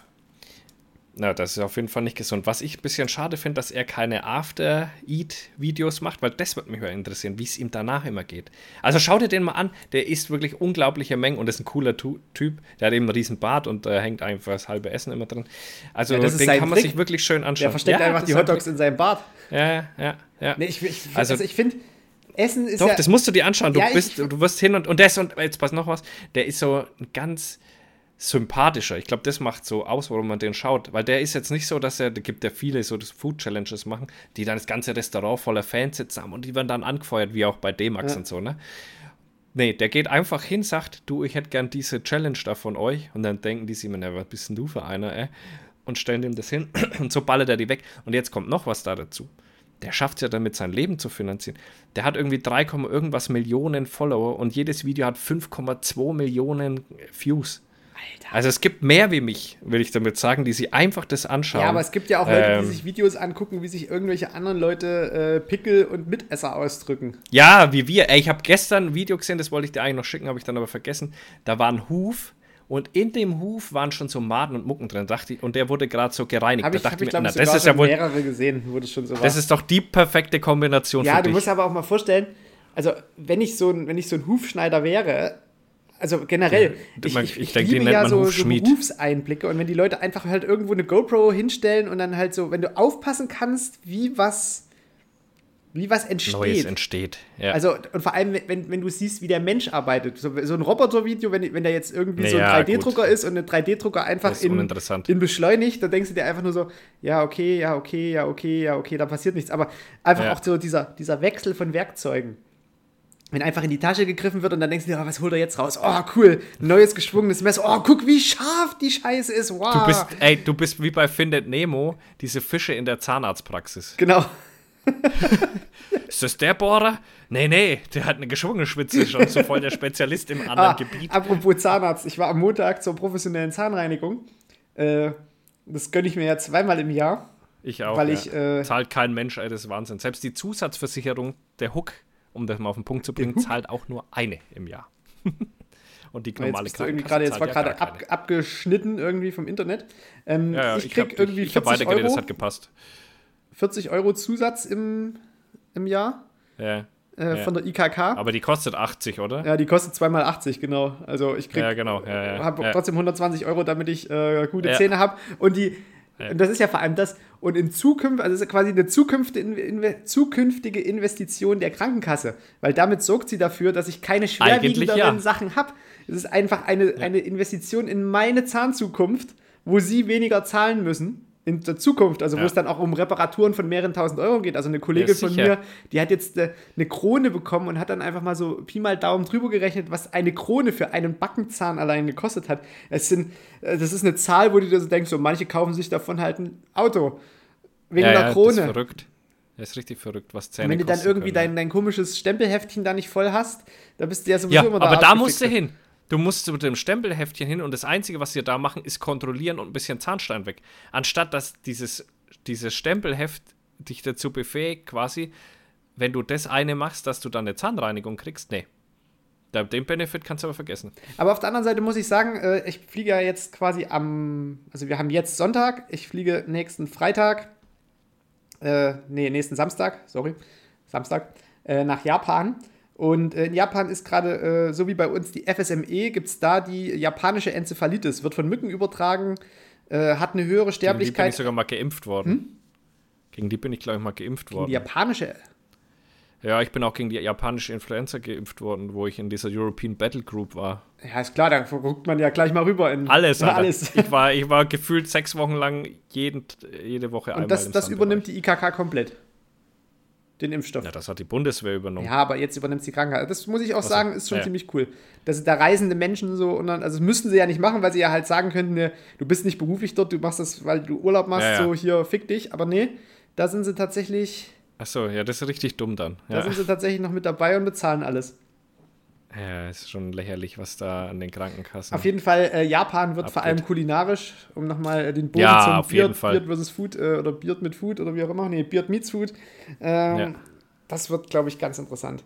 Na, das ist auf jeden Fall nicht gesund. Was ich ein bisschen schade finde, dass er keine After-Eat-Videos macht, weil das würde mich mal interessieren, wie es ihm danach immer geht. Also schau dir den mal an, der isst wirklich unglaubliche Mengen und ist ein cooler tu Typ. Der hat eben einen riesen Bart und äh, hängt einfach das halbe Essen immer drin. Also Ja, den kann man Trick. sich wirklich schön anschauen. Der versteckt Ja, einfach die Hotdogs in seinem Bart. Ja, ja, ja. Nee, ich, ich, Also- also, ich finde, Essen ist Doch, ja... das musst du dir anschauen. Du Ja, bist, du wirst hin und, und das und jetzt pass noch was. Der ist so ein ganz sympathischer. Ich glaube, das macht so aus, warum man den schaut. Weil der ist jetzt nicht so, dass er, da gibt ja viele so das Food Challenges machen, die dann das ganze Restaurant voller Fans sitzen haben und die werden dann angefeuert, wie auch bei D-Max Ja. und so, ne? Nee, der geht einfach hin, sagt, du, ich hätte gern diese Challenge da von euch. Und dann denken die sich immer, na, was bist denn du für einer, ey? Und stellen ihm das hin. Und so ballert er die weg. Und jetzt kommt noch was da dazu. Der schafft es ja damit, sein Leben zu finanzieren. Der hat irgendwie 3, Komma irgendwas Millionen Follower und jedes Video hat 5,2 Millionen Views. Alter. Also es gibt mehr wie mich, will ich damit sagen, die sich einfach das anschauen. Ja, aber es gibt ja auch Leute, Ähm. die sich Videos angucken, wie sich irgendwelche anderen Leute äh, Pickel und Mitesser ausdrücken. Ja, wie wir. Ey, ich habe gestern ein Video gesehen, das wollte ich dir eigentlich noch schicken, habe ich dann aber vergessen. Da war ein Huf und in dem Huf waren schon so Maden und Mucken drin, dachte ich, und der wurde gerade so gereinigt. Habe da ich, dachte hab ich mir, glaube na, das ist ja wohl, mehrere gesehen, wo das schon so war. das ist doch die perfekte Kombination ja, für du dich. musst aber auch mal vorstellen, also wenn ich so ein, wenn ich so ein Hufschneider wäre, also generell, du- ich, ich, ich ich denke, die liebe ja so, so. Berufseinblicke und wenn die Leute einfach halt irgendwo eine GoPro hinstellen und dann halt so, wenn du aufpassen kannst, wie was, wie was entsteht. Neues entsteht. Ja. Also, und vor allem, wenn, wenn du siehst, wie der Mensch arbeitet. So, so ein Roboter-Video, wenn, wenn der jetzt irgendwie so ein Ja, 3D-Drucker ist und ein 3D-Drucker einfach in, in beschleunigt, dann denkst du dir einfach nur so, ja, okay, ja, okay, ja, okay, ja, okay, da passiert nichts. Aber einfach Ja. auch so dieser, dieser Wechsel von Werkzeugen. Wenn einfach in die Tasche gegriffen wird und dann denkst du dir, oh, was holt er jetzt raus? Oh, cool, neues geschwungenes Messer. Oh, guck, wie scharf die Scheiße ist. Wow. Du bist, ey, du bist wie bei Findet Nemo, diese Fische in der Zahnarztpraxis. Genau. Ist das der Bohrer? Nee, nee, der hat eine geschwungene Spitze, schon so voll der Spezialist im anderen Ah, Gebiet. apropos Zahnarzt, ich war am Montag zur professionellen Zahnreinigung. Äh, das gönne ich mir ja zweimal im Jahr. Ich auch. weil ja. ich, äh, zahlt kein Mensch, ey, das ist Wahnsinn. Selbst die Zusatzversicherung, der Hook, um das mal auf den Punkt zu bringen, zahlt auch nur eine im Jahr. Und die Jetzt normale irgendwie Krankenkasse gerade, jetzt war ja gerade ab, abgeschnitten irgendwie vom Internet. Ähm, Ja, ja, ich ich, krieg hab, irgendwie ich, ich hab 40 weitergeredet, Euro, das hat gepasst. 40 Euro Zusatz im, im Jahr Ja. äh, Ja. von der IKK. Aber die kostet 80, oder? ja, die kostet zweimal 80, genau. Also ich krieg, Ja, genau, ja, habe trotzdem 120 Euro, damit ich äh, gute. Zähne habe. Und die, Ja. und das ist ja vor allem das. Und in Zukunft, also es ist quasi eine zukünftige, Inve- zukünftige Investition der Krankenkasse, weil damit sorgt sie dafür, dass ich keine schwerwiegenderen ja. Sachen habe. Es ist einfach eine, eine Investition in meine Zahnzukunft, wo sie weniger zahlen müssen. In der Zukunft, also wo Ja. es dann auch um Reparaturen von mehreren tausend Euro geht. Also eine Kollegin Ja, von mir, die hat jetzt äh, eine Krone bekommen und hat dann einfach mal so Pi mal Daumen drüber gerechnet, was eine Krone für einen Backenzahn allein gekostet hat. Es sind, äh, das ist eine Zahl, wo du dir so denkst, so manche kaufen sich davon halt ein Auto. Wegen ja, einer ja, Das ist Krone. verrückt. Das ist richtig verrückt, was Zähne Und wenn du dann irgendwie können. dein, dein komisches Stempelheftchen da nicht voll hast, dann bist du ja sowieso Ja, immer aber da musst du hin. Du musst mit dem Stempelheftchen hin und das Einzige, was wir da machen, ist kontrollieren und ein bisschen Zahnstein weg. Anstatt dass dieses, dieses Stempelheft dich dazu befähigt, quasi, wenn du das eine machst, dass du dann eine Zahnreinigung kriegst, nee. Den Benefit kannst du aber vergessen. Aber auf der anderen Seite muss ich sagen, äh, ich fliege ja jetzt quasi am, also wir haben jetzt Sonntag, ich fliege nächsten Freitag, äh, nee, nächsten Samstag, sorry, Samstag, äh, nach Japan. Und äh, in Japan ist gerade, äh, so wie bei uns die FSME, gibt es da die japanische Enzephalitis, wird von Mücken übertragen, äh, hat eine höhere Gegen die bin ich Sterblichkeit. sogar mal geimpft worden. Gegen die bin ich, glaube ich, mal geimpft Die worden. japanische, Ja, ich bin auch gegen die japanische Influenza geimpft worden, wo ich in dieser European Battle Group war. ja ist klar, da guckt man ja gleich mal rüber in Alles, Alter. alles. Ich war, ich war gefühlt sechs Wochen lang jeden, jede Woche einmal Und das, das übernimmt die IKK komplett. Den Impfstoff. Ja, das hat die Bundeswehr übernommen. Ja, aber jetzt übernimmt die Krankheit. Das muss ich auch sagen, ist schon ja. ziemlich cool. Dass da reisende Menschen so, und dann, also das müssten sie ja nicht machen, weil sie ja halt sagen könnten, ne, du bist nicht beruflich dort, du machst das, weil du Urlaub machst, Ja, ja. so hier fick dich. Aber nee, da sind sie tatsächlich, Achso, ja, das ist richtig dumm dann. da sind sie tatsächlich noch mit dabei und bezahlen alles. Ja ist schon lächerlich, was da an den Krankenkassen. Auf jeden Fall, äh, Japan wird vor Abgeht. allem kulinarisch, um nochmal äh, den Bogen Ja, zum auf jeden Beard, Fall. Beard versus Food äh, oder Beard mit Food oder wie auch immer, nee, Beard meets Food. Ähm, Ja. Das wird, glaube ich, ganz interessant.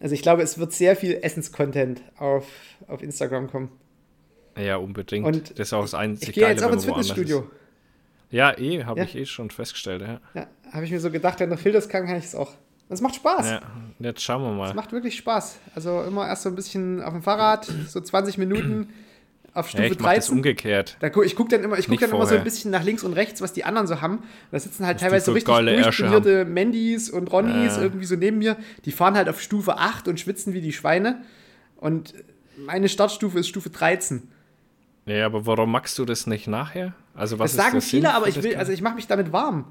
Also ich glaube, es wird sehr viel Essenscontent auf, auf Instagram kommen. ja, unbedingt. Und das ist auch das einzige Ich gehe jetzt auch ins Fitnessstudio. Ja, eh, habe Ja. ich eh schon festgestellt. Ja. Ja, habe ich mir so gedacht, wenn du filterst kann, kann ich es auch. Und es macht Spaß. ja, jetzt schauen wir Es mal. macht wirklich Spaß. Also immer erst so ein bisschen auf dem Fahrrad, so 20 Minuten auf Ja, Stufe ich mache das 13. umgekehrt. Da gu ich gucke dann immer, ich guck Nicht dann immer so ein bisschen nach links und rechts, was die anderen so haben. Da sitzen halt Was teilweise so richtig durchtrainierte Mandys und Ronnys Ja. irgendwie so neben mir. Die fahren halt auf Stufe 8 und schwitzen wie die Schweine. Und meine Startstufe ist Stufe 13. Ja, aber warum magst du das nicht nachher? Also was Das sagen viele, Sinn aber ich das will, also ich mache mich damit warm.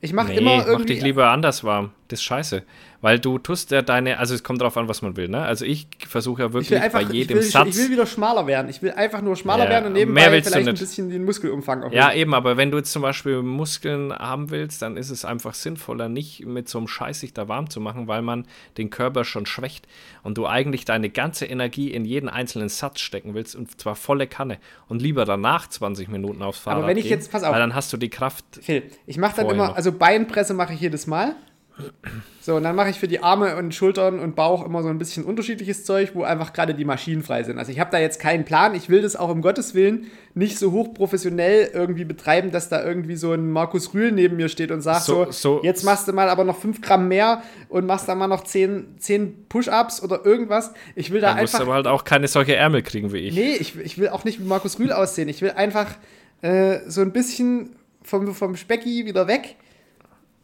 Ich mache Nee, immer mach irgendwie. dich lieber anders warm. Das ist scheiße. Weil du tust ja deine, also es kommt drauf an, was man will, ne? Also ich versuche ja ich wirklich einfach, bei ich jedem will, Satz. ich will wieder schmaler werden. Ich will einfach nur schmaler Ja, werden und nebenbei mehr willst du vielleicht ein bisschen den Muskelumfang erhöhen. ja, eben, aber wenn du jetzt zum Beispiel Muskeln haben willst, dann ist es einfach sinnvoller, nicht mit so einem Scheiß sich da warm zu machen, weil man den Körper schon schwächt und du eigentlich deine ganze Energie in jeden einzelnen Satz stecken willst und zwar volle Kanne und lieber danach 20 Minuten aufs Fahrrad wenn ich gehen, jetzt- pass auf. weil dann hast du die Kraft. Phil, ich mache dann immer, noch. also Beinpresse mache ich jedes Mal. So, und dann mache ich für die Arme und Schultern und Bauch immer so ein bisschen unterschiedliches Zeug, wo einfach gerade die Maschinen frei sind. Also ich habe da jetzt keinen Plan. Ich will das auch um Gottes Willen nicht so hochprofessionell irgendwie betreiben, dass da irgendwie so ein Markus Rühl neben mir steht und sagt so, So- so- jetzt machst du mal aber noch 5 Gramm mehr und machst dann mal noch 10, 10 Push-Ups oder irgendwas. Ich will da Da musst du einfach aber halt auch keine solche Ärmel kriegen wie ich. Nee, ich, ich will auch nicht wie Markus Rühl aussehen. Ich will einfach äh, so ein bisschen vom, vom Specki wieder weg.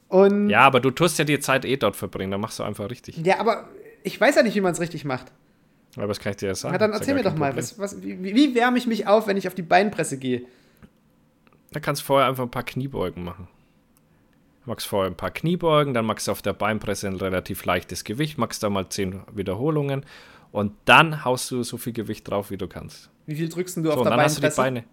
Und ja. Ja, aber du tust ja die Zeit eh dort verbringen, dann machst du einfach richtig. aber ich weiß ja nicht, wie man es richtig macht. Aber das kann ich dir ja sagen. Na, dann ja erzähl mir doch mal, was, was, wie, wie wärme ich mich auf, wenn ich auf die Beinpresse gehe? Da kannst du vorher einfach ein paar Kniebeugen machen. Du machst vorher ein paar Kniebeugen, dann machst du auf der Beinpresse ein relativ leichtes Gewicht, machst da mal 10 Wiederholungen und dann haust du so viel Gewicht drauf, wie du kannst. Wie viel drückst du So, auf der dann hast du die Beinpresse? Beine.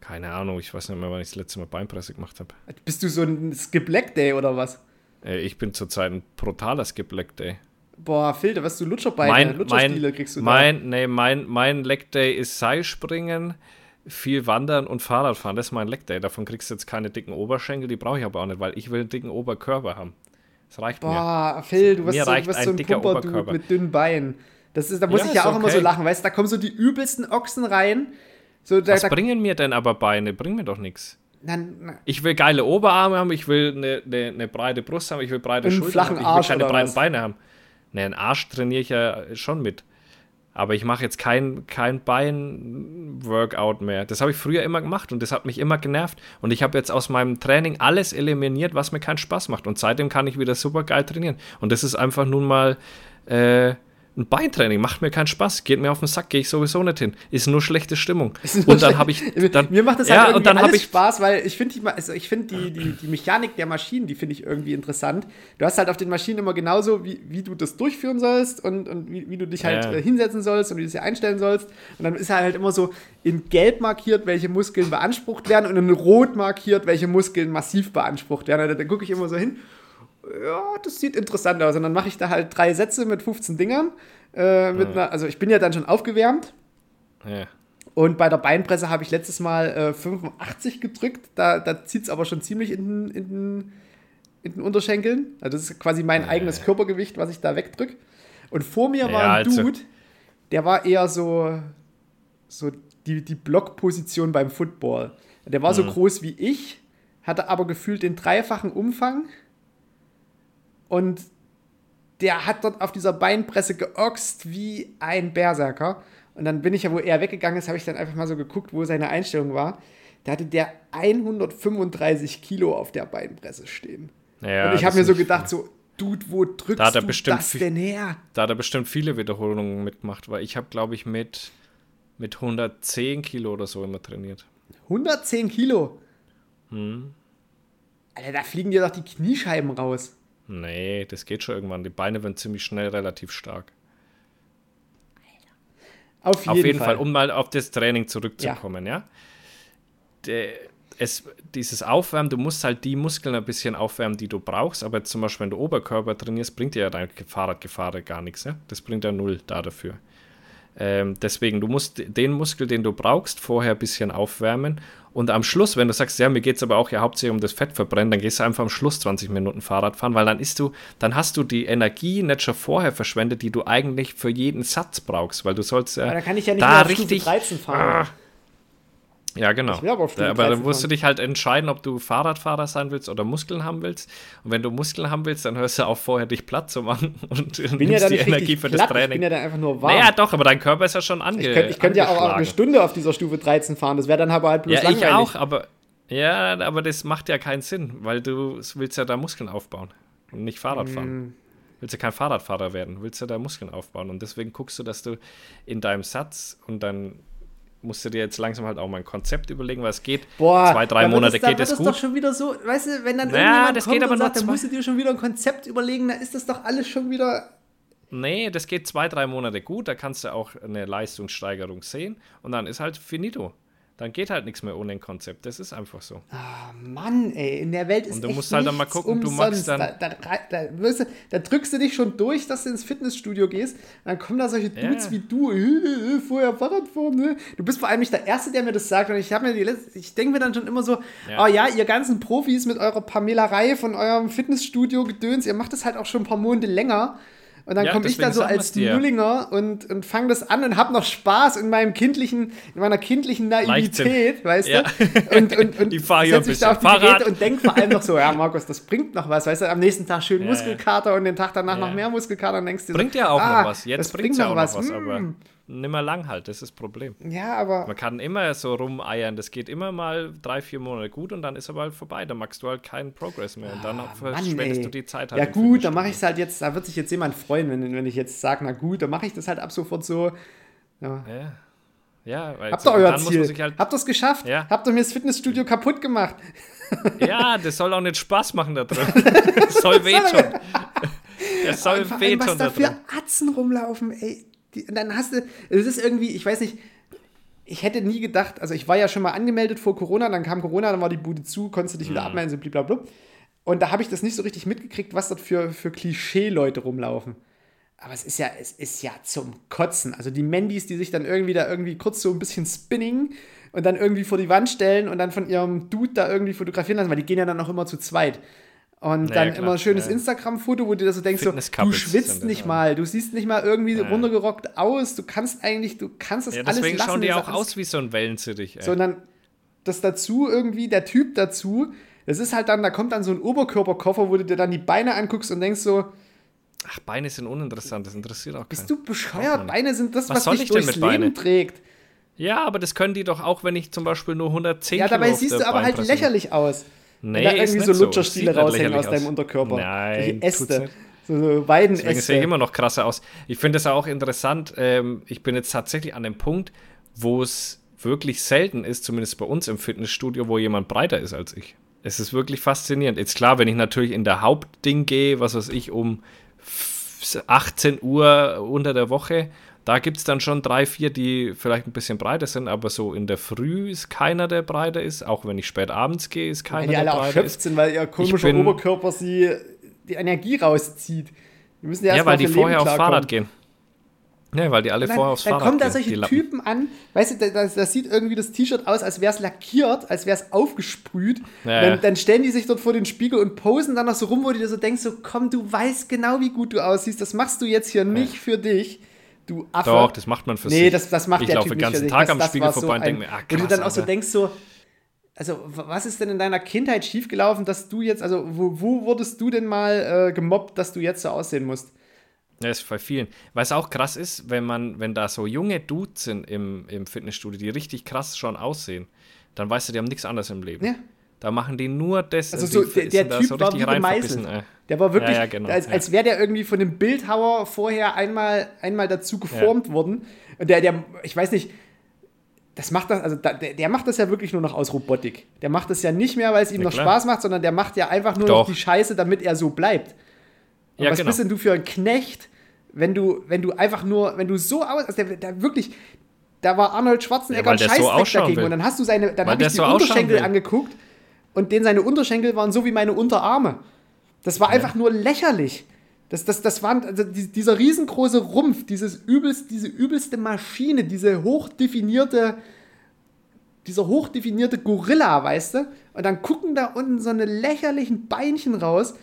Keine Ahnung, ich weiß nicht mehr, wann ich das letzte Mal Beinpresse gemacht habe. Bist du so ein Skip Leg Day oder was? Äh, ich bin zurzeit ein brutaler Skip Leg Day. Boah, Phil, da wirst du Lutscherbeine, Mein, Lutscherstiele kriegst du mein, nee, mein, mein Leg Day ist Seilspringen, viel Wandern und Fahrradfahren. Das ist mein Leg Day. Davon kriegst du jetzt keine dicken Oberschenkel, die brauche ich aber auch nicht, weil ich will einen dicken Oberkörper haben. Das reicht da. mir. Boah, Phil, du wirst Mir so, du wirst ein so ein Pumperdude Oberkörper. mit dünnen Beinen. Das ist, da muss Ja, ich ja auch immer so okay. lachen, weißt du, da kommen so die übelsten Ochsen rein. So, da, Was da, bringen mir denn aber Beine? Bringen mir doch nichts. Ich will geile Oberarme haben, ich will eine, eine, eine breite Brust haben, ich will breite Einen Schultern flachen haben, ich will keine breiten was? Beine haben. Ne, einen Arsch trainiere ich ja schon mit. Aber ich mache jetzt kein, kein Bein-Workout mehr. Das habe ich früher immer gemacht und das hat mich immer genervt. Und ich habe jetzt aus meinem Training alles eliminiert, was mir keinen Spaß macht. Und seitdem kann ich wieder super geil trainieren. Und das ist einfach nun mal äh, Ein Beintraining macht mir keinen Spaß, geht mir auf den Sack, gehe ich sowieso nicht hin. Ist nur schlechte Stimmung. Nur Und dann habe ich. Dann, mir macht das ja, halt irgendwie und dann alles. Spaß, weil ich finde die, also ich find die, die, die Mechanik der Maschinen, die finde ich irgendwie interessant. Du hast halt auf den Maschinen immer genauso, wie, wie du das durchführen sollst und, und wie, wie du dich halt Ja. äh, hinsetzen sollst und wie du sie einstellen sollst. Und dann ist halt immer so in gelb markiert, welche Muskeln beansprucht werden und in rot markiert, welche Muskeln massiv beansprucht werden. Da, da gucke ich immer so hin. Ja, das sieht interessant aus. Und dann mache ich da halt drei Sätze mit 15 Dingern. Äh, mit einer, also ich bin ja dann schon aufgewärmt. Ja. Und bei der Beinpresse habe ich letztes Mal äh, 85 gedrückt. Da, da zieht es aber schon ziemlich in den, in, den, in den Unterschenkeln. Also das ist quasi mein eigenes Körpergewicht, was ich da wegdrück. Und vor mir war Ja, ein also- Dude, der war eher so, so die, die Blockposition beim Football. Der war Mhm. so groß wie ich, hatte aber gefühlt den dreifachen Umfang. Und der hat dort auf dieser Beinpresse geoxt wie ein Berserker. Und dann bin ich ja, wo er weggegangen ist, habe ich dann einfach mal so geguckt, wo seine Einstellung war. Da hatte der 135 Kilo auf der Beinpresse stehen. Ja, und ich habe mir so gedacht, so, Dude, wo drückst Da er du bestimmt das denn her? Da hat er bestimmt viele Wiederholungen mitgemacht, weil ich habe, glaube ich, mit, mit 110 Kilo oder so immer trainiert. 110 Kilo. Hm. Alter, da fliegen dir doch die Kniescheiben raus. Nee, das geht schon irgendwann. Die Beine werden ziemlich schnell relativ stark. Auf jeden, Auf jeden Fall. Fall. um mal auf das Training zurückzukommen, ja. Der, es, dieses Aufwärmen, du musst halt die Muskeln ein bisschen aufwärmen, die du brauchst, aber zum Beispiel, wenn du Oberkörper trainierst, bringt dir ja dein Fahrradgefahre gar nichts, ja. Das bringt ja null da dafür. Ähm, deswegen, du musst den Muskel, den du brauchst, vorher ein bisschen aufwärmen. Und am Schluss, wenn du sagst, ja, mir geht es aber auch ja hauptsächlich um das Fettverbrennen, dann gehst du einfach am Schluss 20 Minuten Fahrrad fahren, weil dann ist du, dann hast du die Energie nicht schon vorher verschwendet, die du eigentlich für jeden Satz brauchst, weil du sollst ja Aber da kann ich ja nicht da mehr richtig, Stufe 13 fahren. Ja, genau. Ich auf Da- aber 13 dann musst du dich halt entscheiden, ob du Fahrradfahrer sein willst oder Muskeln haben willst. Und wenn du Muskeln haben willst, dann hörst du auf, vorher dich platt zu machen und Ich bin ja nimmst dann die Energie für platt, das ich bin Training. ja dann einfach nur warm. naja, doch, aber dein Körper ist ja schon ange ich könnte ich ja auch eine. Stunde auf dieser Stufe 13 fahren. Das wäre dann aber halt bloß Ja, ich langweilig. auch, aber ja, aber das macht ja keinen Sinn, weil du willst ja da Muskeln aufbauen und nicht Fahrrad fahren. Mm. Willst ja kein Fahrradfahrer werden, willst ja da Muskeln aufbauen und deswegen guckst du, dass du in deinem Satz und dann musst du dir jetzt langsam halt auch mal ein Konzept überlegen, weil es geht Boah, zwei, drei Monate es, da geht es gut. doch schon wieder so, weißt du, wenn dann Naja, irgendjemand das kommt geht aber und sagt, dann musst du dir schon wieder ein Konzept überlegen, dann ist das doch alles schon wieder Nee, das geht zwei, drei Monate gut, da kannst du auch eine Leistungssteigerung sehen und dann ist halt finito. Dann geht halt nichts mehr ohne ein Konzept. Das ist einfach so. Ah, Mann, ey, in der Welt ist Und du musst halt dann mal gucken, du umsonst. machst dann- Da, da, da, du, da drückst du dich schon durch, dass du ins Fitnessstudio gehst. Dann kommen da solche Dudes Ja. wie du. Äh, äh, vorher Fahrrad fahren, ne? Du bist vor allem nicht der Erste, der mir das sagt. Und ich habe mir die letzte, ich denke mir dann schon immer so, Ja. oh ja, ihr ganzen Profis mit eurer Pamelerei von eurem Fitnessstudio-Gedöns, ihr macht das halt auch schon ein paar Monate länger. Und dann Ja, komme ich da so als. Nullinger und, und fange das an und habe noch Spaß in meinem kindlichen, in meiner kindlichen Naivität, weißt Ja. du? Und, und, und Ich fahr hier ein auf die bisschen Geräte Fahrrad. und denk vor allem noch so, ja, Markus, das bringt noch was, weißt du? Am nächsten Tag schön Ja, Muskelkater und den Tag danach noch mehr Muskelkater und denkst dir Bringt so, ja auch ah, noch was. Jetzt das bringt ja auch noch was, hm. aber nimmer lang halt. Das ist das Problem. Ja, aber Man kann immer so rumeiern. Das geht immer mal drei, vier Monate gut und dann ist aber halt vorbei. Dann machst du halt keinen Progress mehr und dann Mann, verschwendest du die Zeit halt. ja gut, dann mache ich es halt jetzt, da wird sich jetzt jemand freuen, wenn, wenn ich jetzt sage, na gut, dann mache ich das halt ab sofort so. Ja. Ja. Ja, weil Habt ihr euer Ziel? halt Habt ihr es geschafft? Ja. Habt ihr mir das Fitnessstudio kaputt gemacht? Ja, das soll auch nicht Spaß machen da drin. Das soll wehtun. Das soll Vor allem, was wehtun da da für drin. Atzen rumlaufen, ey. Die, und dann hast du, es ist irgendwie, ich weiß nicht, ich hätte nie gedacht, also ich war ja schon mal angemeldet vor Corona, dann kam Corona, dann war die Bude zu, konntest du dich wieder Mhm. abmelden, so blablabla. Und da habe ich das nicht so richtig mitgekriegt, was dort für, für Klischee-Leute rumlaufen. Aber es ist ja, es ist ja zum Kotzen. Also die Mandys, die sich dann irgendwie da irgendwie kurz so ein bisschen spinning und dann irgendwie vor die Wand stellen und dann von ihrem Dude da irgendwie fotografieren lassen, weil die gehen ja dann auch immer zu zweit. Und Ja, dann klar, immer ein schönes ja. Instagram-Foto, wo du dir so denkst, so, du schwitzt nicht mal, du siehst nicht mal irgendwie runtergerockt aus, du kannst eigentlich, du kannst das Ja, alles deswegen lassen. schauen die auch ist aus wie so ein Wellensittich. Ey. So, und dann das dazu irgendwie, der Typ dazu, das ist halt dann, da kommt dann so ein Oberkörperkoffer, wo du dir dann die Beine anguckst und denkst so, Ach, Beine sind uninteressant, das interessiert auch keinen. bist du bescheuert? Beine sind das, Was was, soll dich ich durchs Leben Beine? trägt. Ja, aber das können die doch auch, wenn ich zum Beispiel nur 110 Ja, dabei Kilo siehst du aber halt Beinpresse lächerlich aus. Nee, Wenn da irgendwie so so. Lutscherstiele Sieht nicht raushängen aus deinem aus. Unterkörper. Nein, tut's Äste. So, so Weiden Deswegen sehe ich immer noch krasser aus. Ich finde es auch interessant. Ähm, ich bin jetzt tatsächlich an dem Punkt, wo es wirklich selten ist, zumindest bei uns im Fitnessstudio, wo jemand breiter ist als ich. Es ist wirklich faszinierend. Jetzt klar, wenn ich natürlich in der Hauptding gehe, was weiß ich, um 18 Uhr unter der Woche, da gibt es dann schon drei, vier, die vielleicht ein bisschen breiter sind, aber so in der Früh ist keiner, der breiter ist. Auch wenn ich spät abends gehe, ist keiner, weil die der alle breiter erschöpft ist. sind, weil ihr komischer bin- Oberkörper sie die Energie rauszieht. Die müssen ja, Ja, weil die vorher aufs. Fahrrad gehen. Ja, weil die alle Dann, vorher aufs dann Fahrrad kommen da gehen. solche. Typen an, weißt du, das, das sieht irgendwie das T-Shirt aus, als wäre es lackiert, als wäre es aufgesprüht. Ja, dann, ja. dann stellen die sich dort vor den Spiegel und posen dann noch so rum, wo du dir so denkst, so komm, du weißt genau, wie gut du aussiehst, das machst du jetzt hier nicht für dich, du Affe. Doch, das macht man für Nee, sich. das, das macht ich der laufe Typ den nicht für ganzen dich. Tag das, am das Spiegel vorbei und ein- denke mir, ah, Wo du krass, dann auch so Alter. denkst, so, also was ist denn in deiner Kindheit schiefgelaufen, dass du jetzt, also wo, wo wurdest du denn mal äh, gemobbt, dass du jetzt so aussehen musst? Ja, ist bei vielen. Was auch krass ist, wenn man, wenn da so junge Dudes sind im, im Fitnessstudio, die richtig krass schon aussehen, dann weißt du, die haben nichts anderes im Leben. Ja. Da machen die nur das. Also die so, der, der Typ so war wie gemeißelt. äh. Der war wirklich, Ja, ja, genau, als, als wäre der irgendwie von dem Bildhauer vorher einmal, einmal dazu geformt worden. Und der, der, ich weiß nicht, das macht das, also der, der macht das ja wirklich nur noch aus Robotik. Der macht das ja nicht mehr, weil es ihm Ja, noch klar. Spaß macht, sondern der macht ja einfach nur Doch. noch die Scheiße, damit er so bleibt. Ja, was genau. bist denn du für ein Knecht, wenn du, wenn du einfach nur, wenn du so aus, also der, der wirklich, da war Arnold Schwarzenegger Ja, ein so Scheißdreck ausschauen dagegen. will. Und dann hast du seine, dann habe ich die so Unterschenkel angeguckt und den seine Unterschenkel waren so wie meine Unterarme. Das war einfach nur lächerlich. Das, das, das waren, also die, dieser riesengroße Rumpf, dieses übelst, diese übelste Maschine, diese hochdefinierte, dieser hochdefinierte Gorilla, weißt du? Und dann gucken da unten so eine lächerlichen Beinchen raus.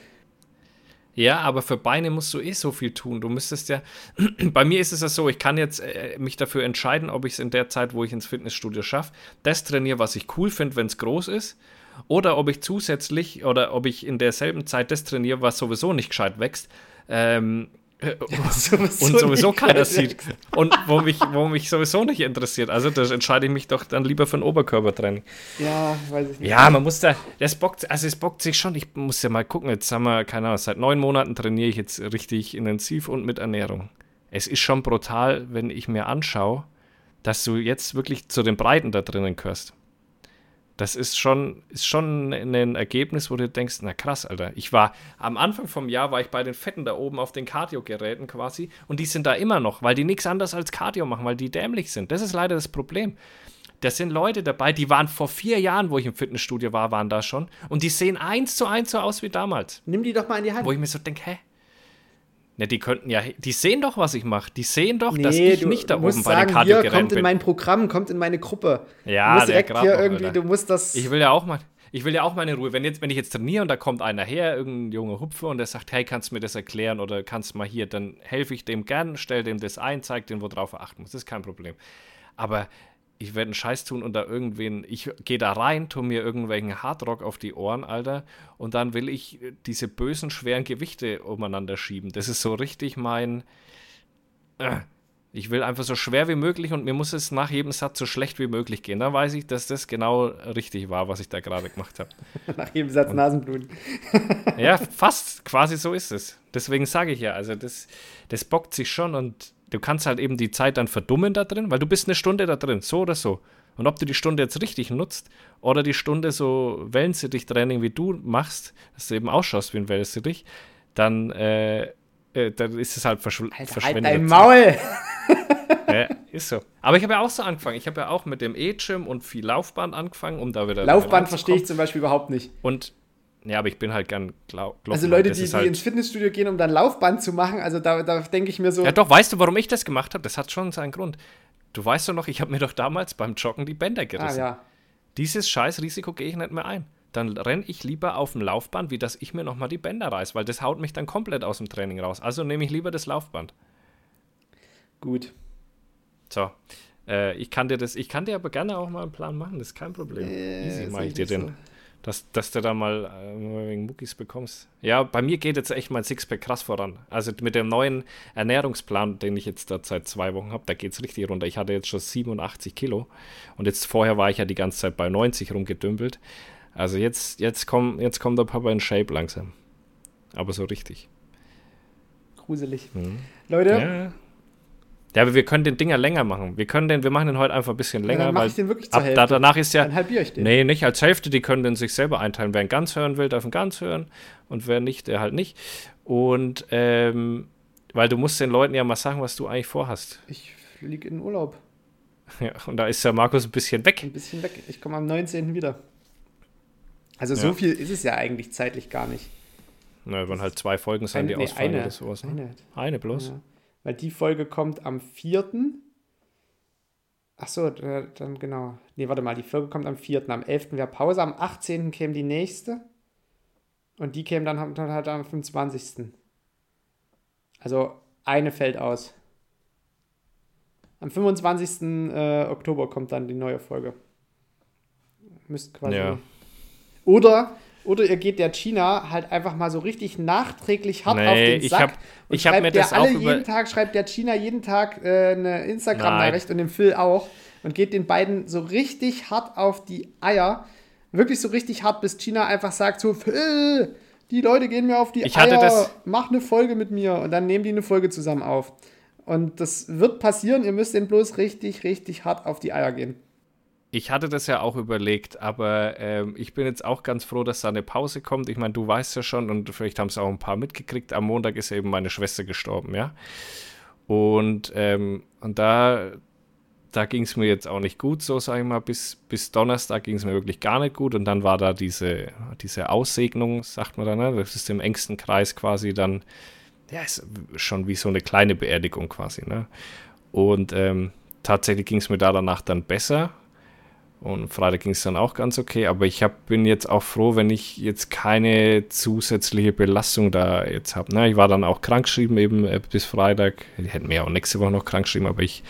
Ja, aber für Beine musst du eh so viel tun. Du müsstest ja. Bei mir ist es ja so, ich kann jetzt äh, mich dafür entscheiden, ob ich es in der Zeit, wo ich ins Fitnessstudio schaffe, das trainiere, was ich cool finde, wenn es groß ist. Oder ob ich zusätzlich oder ob ich in derselben Zeit das trainiere, was sowieso nicht gescheit wächst. Ähm, Sowieso und sowieso keiner sieht. Und wo mich, wo mich sowieso nicht interessiert. Also da entscheide ich mich doch dann lieber für ein Oberkörpertraining. Ja, weiß ich nicht. Ja, man muss da, das bockt, also es bockt sich schon. Ich muss ja mal gucken, jetzt haben wir, keine Ahnung, seit neun Monaten trainiere ich jetzt richtig intensiv und mit Ernährung. Es ist schon brutal, wenn ich mir anschaue, dass du jetzt wirklich zu den Breiten da drinnen gehörst. Das ist schon, ist schon ein Ergebnis, wo du denkst, na krass, Alter. Ich war, am Anfang vom Jahr war ich bei den Fetten da oben auf den Cardio-Geräten quasi und die sind da immer noch, weil die nichts anderes als Cardio machen, weil die dämlich sind. Das ist leider das Problem. Da sind Leute dabei, die waren vor vier Jahren, wo ich im Fitnessstudio war, waren da schon und die sehen eins zu eins so aus wie damals. Nimm die doch mal in die Hand. Wo ich mir so denke, hä? Ne, die könnten ja, die sehen doch, was ich mache. Die sehen doch, dass Nee, ich du, nicht da oben bei sagen, hier Cardio-Geräten kommt in bin. mein Programm, kommt in meine Gruppe. Ja, du musst der direkt hier irgendwie, Alter. du musst das. Ich will ja auch mal, ich will ja auch meine Ruhe. Wenn, jetzt, wenn ich jetzt trainiere und da kommt einer her, irgendein junger Hupfer und der sagt, hey, kannst du mir das erklären oder kannst du mal hier, dann helfe ich dem gern, stell dem das ein, zeig dem, worauf er achten muss. Das ist kein Problem. Aber ich werde einen Scheiß tun und da irgendwen, ich gehe da rein, tu mir irgendwelchen Hardrock auf die Ohren, Alter, und dann will ich diese bösen, schweren Gewichte umeinander schieben. Das ist so richtig mein. Äh, ich will einfach so schwer wie möglich und mir muss es nach jedem Satz so schlecht wie möglich gehen. Dann weiß ich, dass das genau richtig war, was ich da gerade gemacht habe. Nach jedem Satz Nasenbluten. Ja, fast, quasi so ist es. Deswegen sage ich ja, also das, das bockt sich schon und du kannst halt eben die Zeit dann verdummen da drin, weil du bist eine Stunde da drin, so oder so. Und ob du die Stunde jetzt richtig nutzt oder die Stunde so Wellensittich-Training wie du machst, dass du eben ausschaust wie ein Wellensittich, dann, äh, äh, dann ist es halt verschw Alter, halt verschwendete dein Zeit. Maul! Ja, ist so. Aber ich habe ja auch so angefangen. Ich habe ja auch mit dem E-Gym und viel Laufbahn angefangen, um da wieder. Laufband verstehe ich zum Beispiel überhaupt nicht. Und ja, aber ich bin halt gern Glau Glocken- Also Leute, das die, die halt, ins Fitnessstudio gehen, um dann Laufband zu machen, also da, da denke ich mir so, Ja, doch, weißt du, warum ich das gemacht habe? Das hat schon seinen Grund. Du weißt doch noch, ich habe mir doch damals beim Joggen die Bänder ah gerissen. ja. Dieses Scheißrisiko gehe ich nicht mehr ein. Dann renne ich lieber auf dem Laufband, wie dass ich mir nochmal die Bänder reiß, weil das haut mich dann komplett aus dem Training raus. Also nehme ich lieber das Laufband. Gut. So. Äh, ich kann dir das, ich kann dir aber gerne auch mal einen Plan machen, das ist kein Problem. Äh, Easy mache ich dir den. so. Dass, dass du da mal äh, wegen Muckis bekommst. Ja, bei mir geht jetzt echt mein Sixpack krass voran. Also mit dem neuen Ernährungsplan, den ich jetzt da seit zwei Wochen habe, da geht es richtig runter. Ich hatte jetzt schon 87 Kilo und jetzt vorher war ich ja die ganze Zeit bei 90 rumgedümpelt. Also jetzt, jetzt kommt jetzt kommt der Papa in Shape langsam. Aber so richtig. gruselig. Leute, Ja. Ja, aber wir können den Dinger länger machen. Wir können den, wir machen den heute einfach ein bisschen länger, dann mach weil ich den wirklich zur ab, da, danach ist ja. dann halbiere ich den. Nee, nicht als Hälfte, die können den sich selber einteilen. Wer ihn ganz hören will, darf ihn ganz hören. Und wer nicht, der halt nicht. Und ähm, weil du musst den Leuten ja mal sagen, was du eigentlich vorhast. Ich fliege in Urlaub. Ja, und da ist der Markus ein bisschen weg. Ein bisschen weg. Ich komme am 19. wieder. Also so Ja. viel ist es ja eigentlich zeitlich gar nicht. Na, wenn halt zwei Folgen sind, die nee, ausfallen eine. oder sowas. Ne? Eine. Eine bloß. Ja. Weil die Folge kommt am 4. Ach so, da- dann genau. Nee, warte mal, die Folge kommt am 4. Am 11. wäre Pause, am 18. käme die nächste. Und die käme dann, halt- dann halt am 25. Also eine fällt aus. Am 25. Äh, Oktober kommt dann die neue Folge. Müsst quasi. Ja. Oder, oder ihr geht der China halt einfach mal so richtig nachträglich hart Nee, auf den ich Sack. hab- und ich schreibt mir der das alle jeden Tag, schreibt der China jeden Tag äh, eine Instagram-Nachricht und dem Phil auch. Und geht den beiden so richtig hart auf die Eier. Wirklich so richtig hart, bis China einfach sagt so, Phil, die Leute gehen mir auf die Ich Eier, mach eine Folge mit mir. Und dann nehmen die eine Folge zusammen auf. Und das wird passieren, ihr müsst den bloß richtig, richtig hart auf die Eier gehen. Ich hatte das ja auch überlegt, aber ähm, ich bin jetzt auch ganz froh, dass da eine Pause kommt. Ich meine, du weißt ja schon und vielleicht haben es auch ein paar mitgekriegt. Am Montag ist eben meine Schwester gestorben, ja. Und, ähm, und da, da ging es mir jetzt auch nicht gut, so sage ich mal. Bis, bis Donnerstag ging es mir wirklich gar nicht gut. Und dann war da diese, diese Aussegnung, sagt man dann, ne? das ist im engsten Kreis quasi dann, ja, ist schon wie so eine kleine Beerdigung quasi, ne? Und ähm, tatsächlich ging es mir da danach dann besser. Und Freitag ging es dann auch ganz okay, aber ich hab, bin jetzt auch froh, wenn ich jetzt keine zusätzliche Belastung da jetzt habe. Ne? Ich war dann auch krankgeschrieben eben äh, bis Freitag. Die hätten mir auch nächste Woche noch krankgeschrieben, aber ich,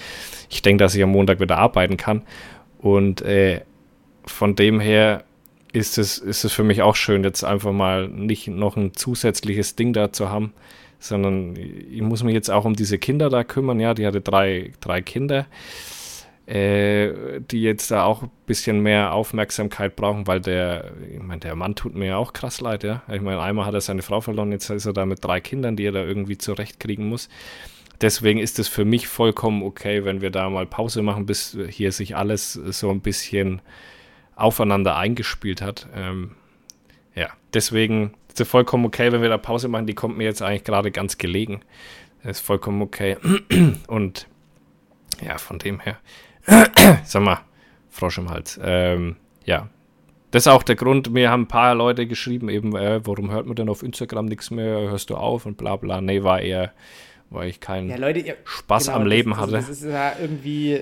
ich denke, dass ich am Montag wieder arbeiten kann. Und äh, von dem her ist es, ist es für mich auch schön, jetzt einfach mal nicht noch ein zusätzliches Ding da zu haben, sondern ich muss mich jetzt auch um diese Kinder da kümmern. Ja, die hatte drei, drei Kinder äh, die jetzt da auch ein bisschen mehr Aufmerksamkeit brauchen, weil der, ich meine, der Mann tut mir ja auch krass leid, ja. Ich meine, einmal hat er seine Frau verloren, jetzt ist er da mit drei Kindern, die er da irgendwie zurechtkriegen muss. Deswegen ist es für mich vollkommen okay, wenn wir da mal Pause machen, bis hier sich alles so ein bisschen aufeinander eingespielt hat. Ähm, ja, deswegen ist es vollkommen okay, wenn wir da Pause machen. Die kommt mir jetzt eigentlich gerade ganz gelegen. Das ist vollkommen okay. Und ja, von dem her. Sag mal, Frosch im Hals. Ähm, ja. Das ist auch der Grund, mir haben ein paar Leute geschrieben, eben, äh, warum hört man denn auf Instagram nichts mehr, hörst du auf und bla bla. Nee, war eher, weil ich keinen Ja, Leute, ihr, Spaß genau, am Leben das, hatte. Das, das ist ja irgendwie,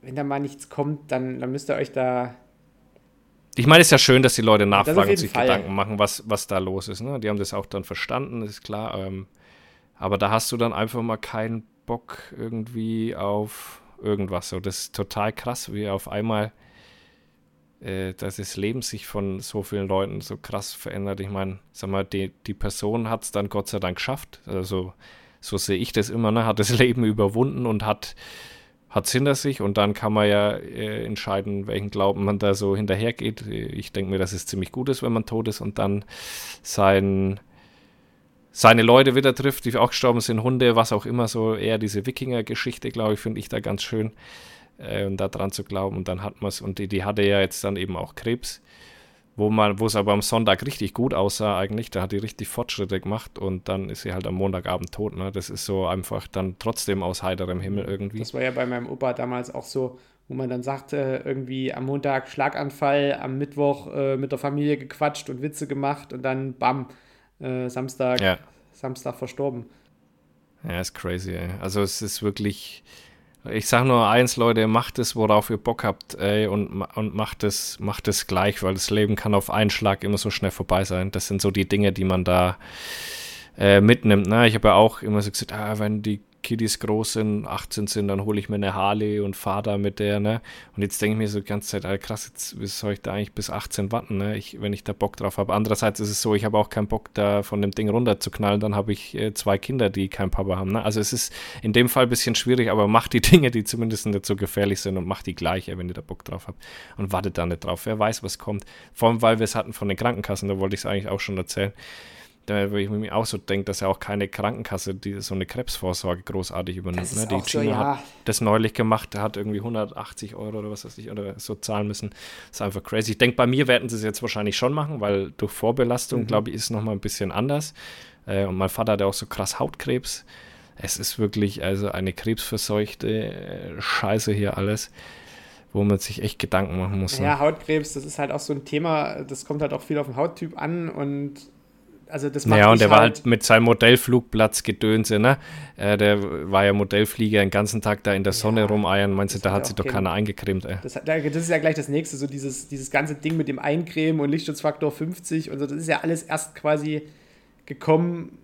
wenn da mal nichts kommt, dann, dann müsst ihr euch da. Ich meine, es ist ja schön, dass die Leute nachfragen und sich Fall. Gedanken machen, was, was da los ist. Ne? Die haben das auch dann verstanden, ist klar. Ähm, aber da hast du dann einfach mal keinen Bock irgendwie auf irgendwas. So, das ist total krass, wie auf einmal äh, dass das Leben sich von so vielen Leuten so krass verändert. Ich meine, sag mal, die, die Person hat es dann Gott sei Dank geschafft. Also so sehe ich das immer, ne? hat das Leben überwunden und hat es hinter sich und dann kann man ja äh, entscheiden, welchen Glauben man da so hinterhergeht. Ich denke mir, dass es ziemlich gut ist, wenn man tot ist und dann sein, seine Leute wieder trifft, die auch gestorben sind, Hunde, was auch immer, so eher diese Wikinger-Geschichte, glaube ich, finde ich da ganz schön, äh, da dran zu glauben. Und dann hat man es, und die, die hatte ja jetzt dann eben auch Krebs, wo man, wo es aber am Sonntag richtig gut aussah eigentlich, da hat die richtig Fortschritte gemacht und dann ist sie halt am Montagabend tot. Ne? Das ist so einfach dann trotzdem aus heiterem Himmel irgendwie. Das war ja bei meinem Opa damals auch so, wo man dann sagte, irgendwie am Montag Schlaganfall, am Mittwoch äh, mit der Familie gequatscht und Witze gemacht und dann bam, äh, Samstag, Ja. Samstag verstorben. Ja, ist crazy, ey. Also es ist wirklich. Ich sag nur eins, Leute, macht es, worauf ihr Bock habt, ey, und, und macht es, macht es gleich, weil das Leben kann auf einen Schlag immer so schnell vorbei sein. Das sind so die Dinge, die man da äh, mitnimmt. Ne? Ich habe ja auch immer so gesagt, ah, wenn die Kiddies groß sind, 18 sind, dann hole ich mir eine Harley und fahre da mit der, ne? Und jetzt denke ich mir so die ganze Zeit, ah, krass, jetzt wie soll ich da eigentlich bis 18 warten, ne? Ich, wenn ich da Bock drauf habe. Andererseits ist es so, ich habe auch keinen Bock, da von dem Ding runterzuknallen, dann habe ich äh, zwei Kinder, die keinen Papa haben, ne? Also es ist in dem Fall ein bisschen schwierig, aber macht die Dinge, die zumindest nicht so gefährlich sind und macht die gleich, wenn ihr da Bock drauf habt. Und wartet da nicht drauf. Wer weiß, was kommt. Vor allem, weil wir es hatten von den Krankenkassen, da wollte ich es eigentlich auch schon erzählen Da würde ich mir auch so denken, dass ja auch keine Krankenkasse die so eine Krebsvorsorge großartig übernimmt. Ne? Die China so, ja. hat das neulich gemacht, hat irgendwie 180 Euro oder was weiß ich, oder so zahlen müssen. Das ist einfach crazy. Ich denke, bei mir werden sie es jetzt wahrscheinlich schon machen, weil durch Vorbelastung, mhm. glaube ich, ist es nochmal ein bisschen anders. Äh, und mein Vater hat ja auch so krass Hautkrebs. Es ist wirklich also eine krebsverseuchte äh, Scheiße hier alles wo man sich echt Gedanken machen muss. Ne? Ja, Hautkrebs, das ist halt auch so ein Thema, das kommt halt auch viel auf den Hauttyp an und also das macht Ja, und der halt war halt mit seinem Modellflugplatz gedönse, ne? Äh, der war ja Modellflieger den ganzen Tag da in der Sonne ja, rumeiern. Meinst du, da hat sich doch keiner eingecremt, ey. Das, das, ist ja gleich das nächste, so dieses, dieses ganze Ding mit dem Eincremen und Lichtschutzfaktor 50 und so, das ist ja alles erst quasi gekommen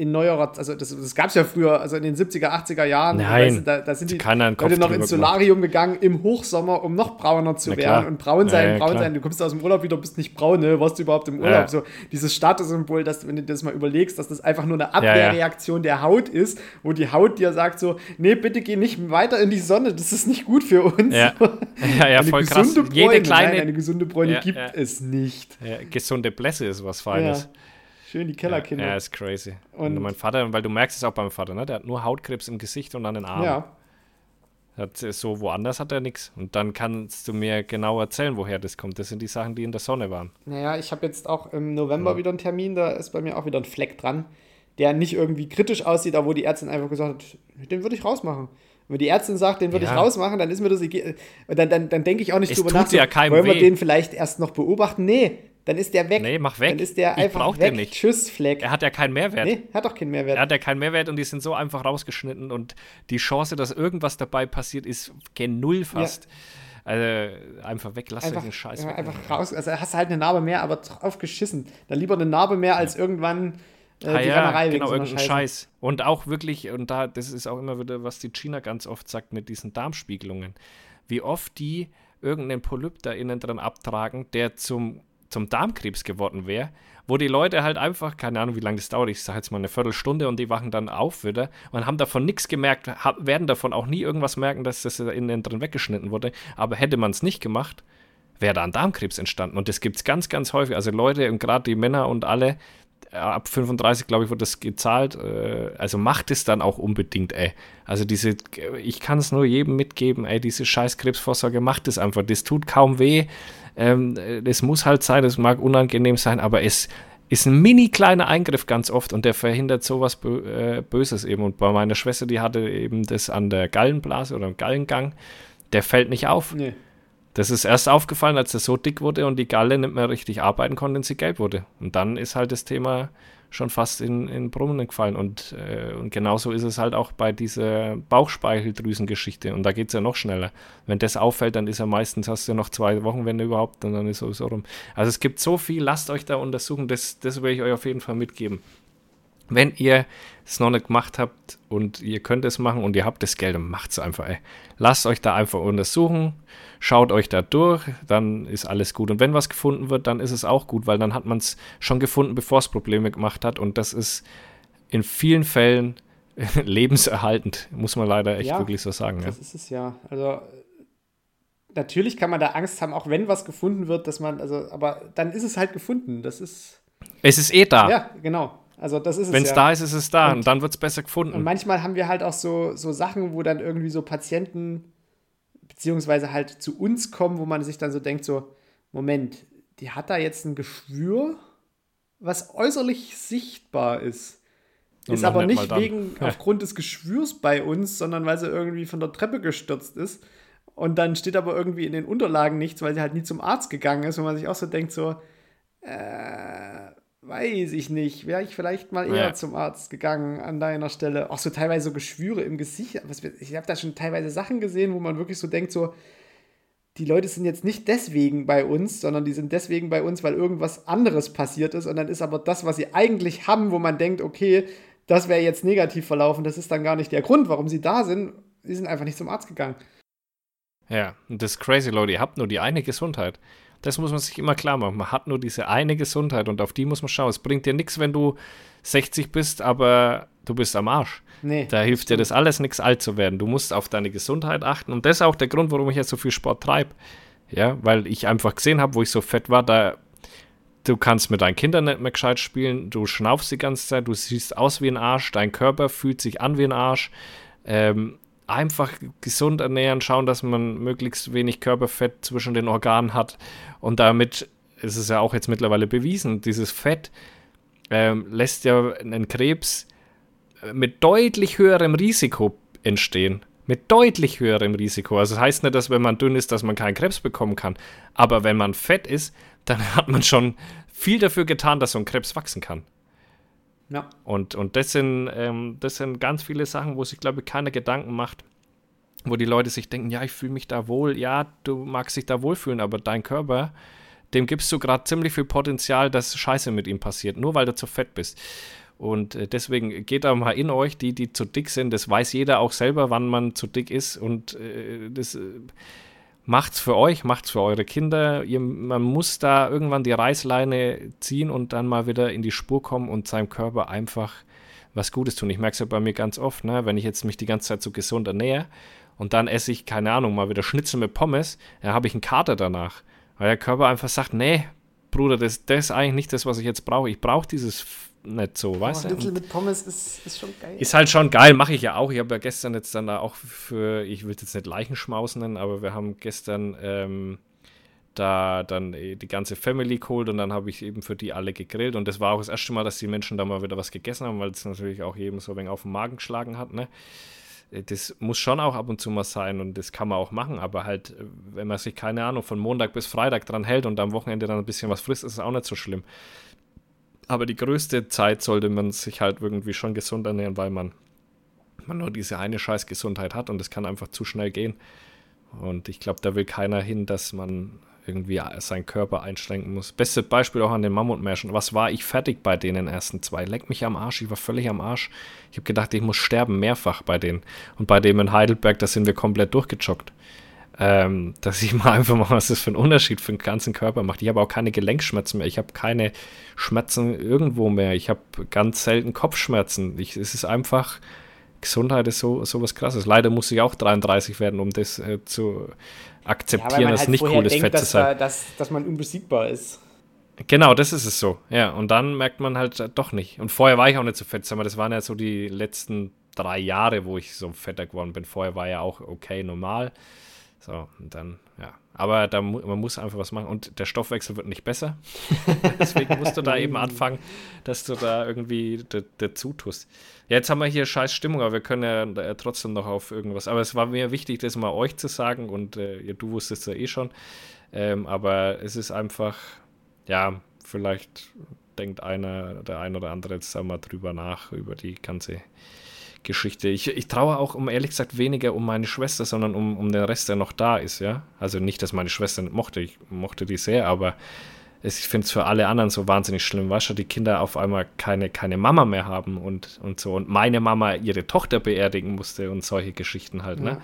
in neuerer, also das, das gab es ja früher, also in den 70er, 80er Jahren, Nein, da, da sind die Leute noch ins Solarium gemacht. gegangen im Hochsommer, um noch brauner zu werden und braun sein, ja, ja, braun klar. sein. Du kommst aus dem Urlaub wieder, bist nicht braun, ne? warst du überhaupt im Urlaub? Ja. So dieses Statussymbol, dass wenn du das mal überlegst, dass das einfach nur eine Abwehrreaktion der Haut ist, wo die Haut dir sagt so, nee, bitte geh nicht weiter in die Sonne, das ist nicht gut für uns. Ja, ja, ja voll krass. Bräune, Jede kleine, nein, eine gesunde Bräune gibt es nicht. gesunde Blässe ist was Feines. Schön die Kellerkinder. Ja, ja, ist crazy. Und, und, mein Vater, weil du merkst es auch beim Vater, ne? Der hat nur Hautkrebs im Gesicht und an den Armen. Ja. Hat, so woanders hat er nichts. Und dann kannst du mir genau erzählen, woher das kommt. Das sind die Sachen, die in der Sonne waren. Naja, ich habe jetzt auch im November ja. wieder einen Termin, da ist bei mir auch wieder ein Fleck dran, der nicht irgendwie kritisch aussieht, aber wo die Ärztin einfach gesagt hat, den würde ich rausmachen. Wenn die Ärztin sagt, den würde ja. ich rausmachen, dann ist mir das dann, dann, dann denke ich auch nicht es drüber nach. So, ja wollen wir den vielleicht erst noch beobachten? Nee, dann ist der weg. Nee, mach weg. Dann ist der ich einfach weg. Den nicht. Tschüss, Fleck. Er hat ja keinen Mehrwert. Nee, hat doch keinen Mehrwert. Er hat ja keinen Mehrwert und die sind so einfach rausgeschnitten und die Chance, dass irgendwas dabei passiert, ist gen Null fast. Ja. Also einfach weg, lass einfach, den Scheiß weg. Einfach raus. Also hast du halt eine Narbe mehr, aber drauf geschissen. Dann lieber eine Narbe mehr als irgendwann äh, ah, die ja, Rennerei genau, irgendein Scheiße. Scheiß. Und auch wirklich, und da, das ist auch immer wieder, was die China ganz oft sagt mit diesen Darmspiegelungen. Wie oft die irgendeinen Polyp da innen drin abtragen, der zum zum Darmkrebs geworden wäre, wo die Leute halt einfach, keine Ahnung, wie lange das dauert, ich sage jetzt mal eine Viertelstunde und die wachen dann auf wieder und haben davon nichts gemerkt, werden davon auch nie irgendwas merken, dass das innen drin weggeschnitten wurde. Aber hätte man es nicht gemacht, wäre da ein Darmkrebs entstanden. Und das gibt es ganz, ganz häufig. Also Leute und gerade die Männer und alle, äh, ab 35, glaube ich, wird das gezahlt. Äh, also macht es dann auch unbedingt, ey. Also diese, ich kann es nur jedem mitgeben, ey, diese scheiß Krebsvorsorge macht es einfach. Das tut kaum weh. Ähm, das muss halt sein, das mag unangenehm sein, aber es ist ein mini kleiner Eingriff ganz oft und der verhindert sowas äh, Böses eben. Und bei meiner Schwester, die hatte eben das an der Gallenblase oder im Gallengang, der fällt nicht auf. Nee. Das ist erst aufgefallen, als er so dick wurde und die Galle nicht mehr richtig arbeiten konnte und sie gelb wurde. Und dann ist halt das Thema schon fast in, in Brunnen gefallen. Und, äh, und genauso ist es halt auch bei dieser Bauchspeicheldrüsengeschichte. Und da geht es ja noch schneller. Wenn das auffällt, dann ist ja meistens, hast du ja noch zwei Wochen, wenn überhaupt, und dann ist sowieso rum. Also es gibt so viel, lasst euch da untersuchen, das, das will ich euch auf jeden Fall mitgeben. Wenn ihr es noch nicht gemacht habt und ihr könnt es machen und ihr habt das Geld, dann macht es einfach. Ey. Lasst euch da einfach untersuchen, schaut euch da durch, dann ist alles gut. Und wenn was gefunden wird, dann ist es auch gut, weil dann hat man es schon gefunden, bevor es Probleme gemacht hat. Und das ist in vielen Fällen lebenserhaltend, muss man leider echt ja, wirklich so sagen. Das ja. ist es ja. Also natürlich kann man da Angst haben, auch wenn was gefunden wird, dass man, also, aber dann ist es halt gefunden. Das ist. Es ist eh da. Ja, genau. Also das ist Wenn es ja. da ist, ist es da und, und dann wird es besser gefunden. Und manchmal haben wir halt auch so, so Sachen, wo dann irgendwie so Patienten beziehungsweise halt zu uns kommen, wo man sich dann so denkt, so, Moment, die hat da jetzt ein Geschwür, was äußerlich sichtbar ist. Und ist aber nicht wegen, aufgrund des Geschwürs bei uns, sondern weil sie irgendwie von der Treppe gestürzt ist. Und dann steht aber irgendwie in den Unterlagen nichts, weil sie halt nie zum Arzt gegangen ist, wo man sich auch so denkt, so, äh, weiß ich nicht, wäre ich vielleicht mal eher ja. zum Arzt gegangen an deiner Stelle. Auch so teilweise so Geschwüre im Gesicht. Ich habe da schon teilweise Sachen gesehen, wo man wirklich so denkt, so, die Leute sind jetzt nicht deswegen bei uns, sondern die sind deswegen bei uns, weil irgendwas anderes passiert ist. Und dann ist aber das, was sie eigentlich haben, wo man denkt, okay, das wäre jetzt negativ verlaufen, das ist dann gar nicht der Grund, warum sie da sind. Sie sind einfach nicht zum Arzt gegangen. Ja, und das ist crazy, Leute. Ihr habt nur die eine Gesundheit. Das muss man sich immer klar machen. Man hat nur diese eine Gesundheit und auf die muss man schauen. Es bringt dir nichts, wenn du 60 bist, aber du bist am Arsch. Nee, da hilft dir das alles nichts, alt zu werden. Du musst auf deine Gesundheit achten. Und das ist auch der Grund, warum ich jetzt so viel Sport treibe. Ja, weil ich einfach gesehen habe, wo ich so fett war, da du kannst mit deinen Kindern nicht mehr gescheit spielen, du schnaufst die ganze Zeit, du siehst aus wie ein Arsch, dein Körper fühlt sich an wie ein Arsch. Ähm, einfach gesund ernähren, schauen, dass man möglichst wenig Körperfett zwischen den Organen hat. Und damit ist es ja auch jetzt mittlerweile bewiesen, dieses Fett ähm, lässt ja einen Krebs mit deutlich höherem Risiko entstehen. Mit deutlich höherem Risiko. Also das heißt nicht, dass wenn man dünn ist, dass man keinen Krebs bekommen kann. Aber wenn man fett ist, dann hat man schon viel dafür getan, dass so ein Krebs wachsen kann. Ja. Und, und das, sind, ähm, das sind ganz viele Sachen, wo sich, glaube ich, keiner Gedanken macht, wo die Leute sich denken, ja, ich fühle mich da wohl, ja, du magst dich da wohlfühlen, aber dein Körper, dem gibst du gerade ziemlich viel Potenzial, dass Scheiße mit ihm passiert, nur weil du zu fett bist. Und äh, deswegen geht da mal in euch, die, die zu dick sind, das weiß jeder auch selber, wann man zu dick ist und äh, das... Äh, macht's für euch, macht's für eure Kinder. Ihr, man muss da irgendwann die Reißleine ziehen und dann mal wieder in die Spur kommen und seinem Körper einfach was Gutes tun. Ich merke es ja bei mir ganz oft, ne? wenn ich jetzt mich die ganze Zeit so gesund ernähre und dann esse ich, keine Ahnung, mal wieder Schnitzel mit Pommes, dann habe ich einen Kater danach. Weil der Körper einfach sagt, nee, Bruder, das, das ist eigentlich nicht das, was ich jetzt brauche. Ich brauche dieses nicht so, oh, weißt du? Schnitzel mit Pommes ist, ist schon geil. Ist halt schon geil, mache ich ja auch. Ich habe ja gestern jetzt dann da auch für, ich will jetzt nicht Leichenschmaus nennen, aber wir haben gestern ähm, da dann die ganze Family geholt und dann habe ich eben für die alle gegrillt und das war auch das erste Mal, dass die Menschen da mal wieder was gegessen haben, weil es natürlich auch jedem so ein wenig auf den Magen geschlagen hat, ne? Das muss schon auch ab und zu mal sein und das kann man auch machen, aber halt, wenn man sich, keine Ahnung, von Montag bis Freitag dran hält und am Wochenende dann ein bisschen was frisst, ist es auch nicht so schlimm. Aber die größte Zeit sollte man sich halt irgendwie schon gesund ernähren, weil man, man nur diese eine scheiß Gesundheit hat und es kann einfach zu schnell gehen. Und ich glaube, da will keiner hin, dass man irgendwie seinen Körper einschränken muss. Bestes Beispiel auch an den Mammutmärschen. Was war ich fertig bei denen ersten zwei? Leck mich am Arsch, ich war völlig am Arsch. Ich habe gedacht, ich muss sterben, mehrfach bei denen. Und bei dem in Heidelberg, da sind wir komplett durchgejoggt ähm, dass ich mal einfach mal, was das für einen Unterschied für den ganzen Körper macht. Ich habe auch keine Gelenkschmerzen mehr. Ich habe keine Schmerzen irgendwo mehr. Ich habe ganz selten Kopfschmerzen. Ich, es ist einfach, Gesundheit ist so, so was krasses. Leider muss ich auch 33 werden, um das äh, zu akzeptieren, ja, dass halt nicht cool ist, fett zu sein. Dass, dass man unbesiegbar ist. Genau, das ist es so. Ja, und dann merkt man halt äh, doch nicht. Und vorher war ich auch nicht so fett, aber das waren ja so die letzten drei Jahre, wo ich so fetter geworden bin. Vorher war ja auch okay, normal. So, und dann, ja. Aber da, man muss einfach was machen. Und der Stoffwechsel wird nicht besser. Deswegen musst du da eben anfangen, dass du da irgendwie dazu tust. Ja, jetzt haben wir hier scheiß Stimmung, aber wir können ja trotzdem noch auf irgendwas. Aber es war mir wichtig, das mal euch zu sagen. Und äh, ja, du wusstest ja eh schon. Ähm, aber es ist einfach, ja, vielleicht denkt einer, der ein oder andere jetzt mal drüber nach, über die ganze Geschichte. Ich, ich traue auch, um ehrlich gesagt, weniger um meine Schwester, sondern um, um den Rest, der noch da ist, ja. Also nicht, dass meine Schwester nicht mochte, ich mochte die sehr, aber es, ich finde es für alle anderen so wahnsinnig schlimm, weißt du, die Kinder auf einmal keine, keine Mama mehr haben und, und so. Und meine Mama ihre Tochter beerdigen musste und solche Geschichten halt, ne?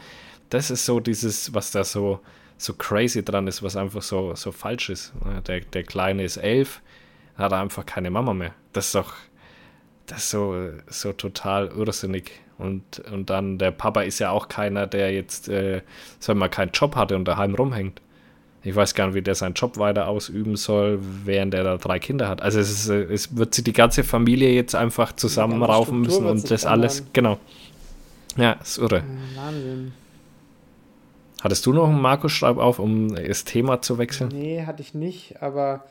Das ist so dieses, was da so, so crazy dran ist, was einfach so, so falsch ist. Der, der Kleine ist elf, hat einfach keine Mama mehr. Das ist doch das ist so, so total irrsinnig. Und, und dann, der Papa ist ja auch keiner, der jetzt, äh, sagen wir mal, keinen Job hatte und daheim rumhängt. Ich weiß gar nicht, wie der seinen Job weiter ausüben soll, während er da drei Kinder hat. Also es, ist, äh, es wird sich die ganze Familie jetzt einfach zusammenraufen müssen und das alles, genau. Ja, ist irre. Wahnsinn. Hattest du noch einen Markus Schreib auf, um das Thema zu wechseln? Nee, hatte ich nicht, aber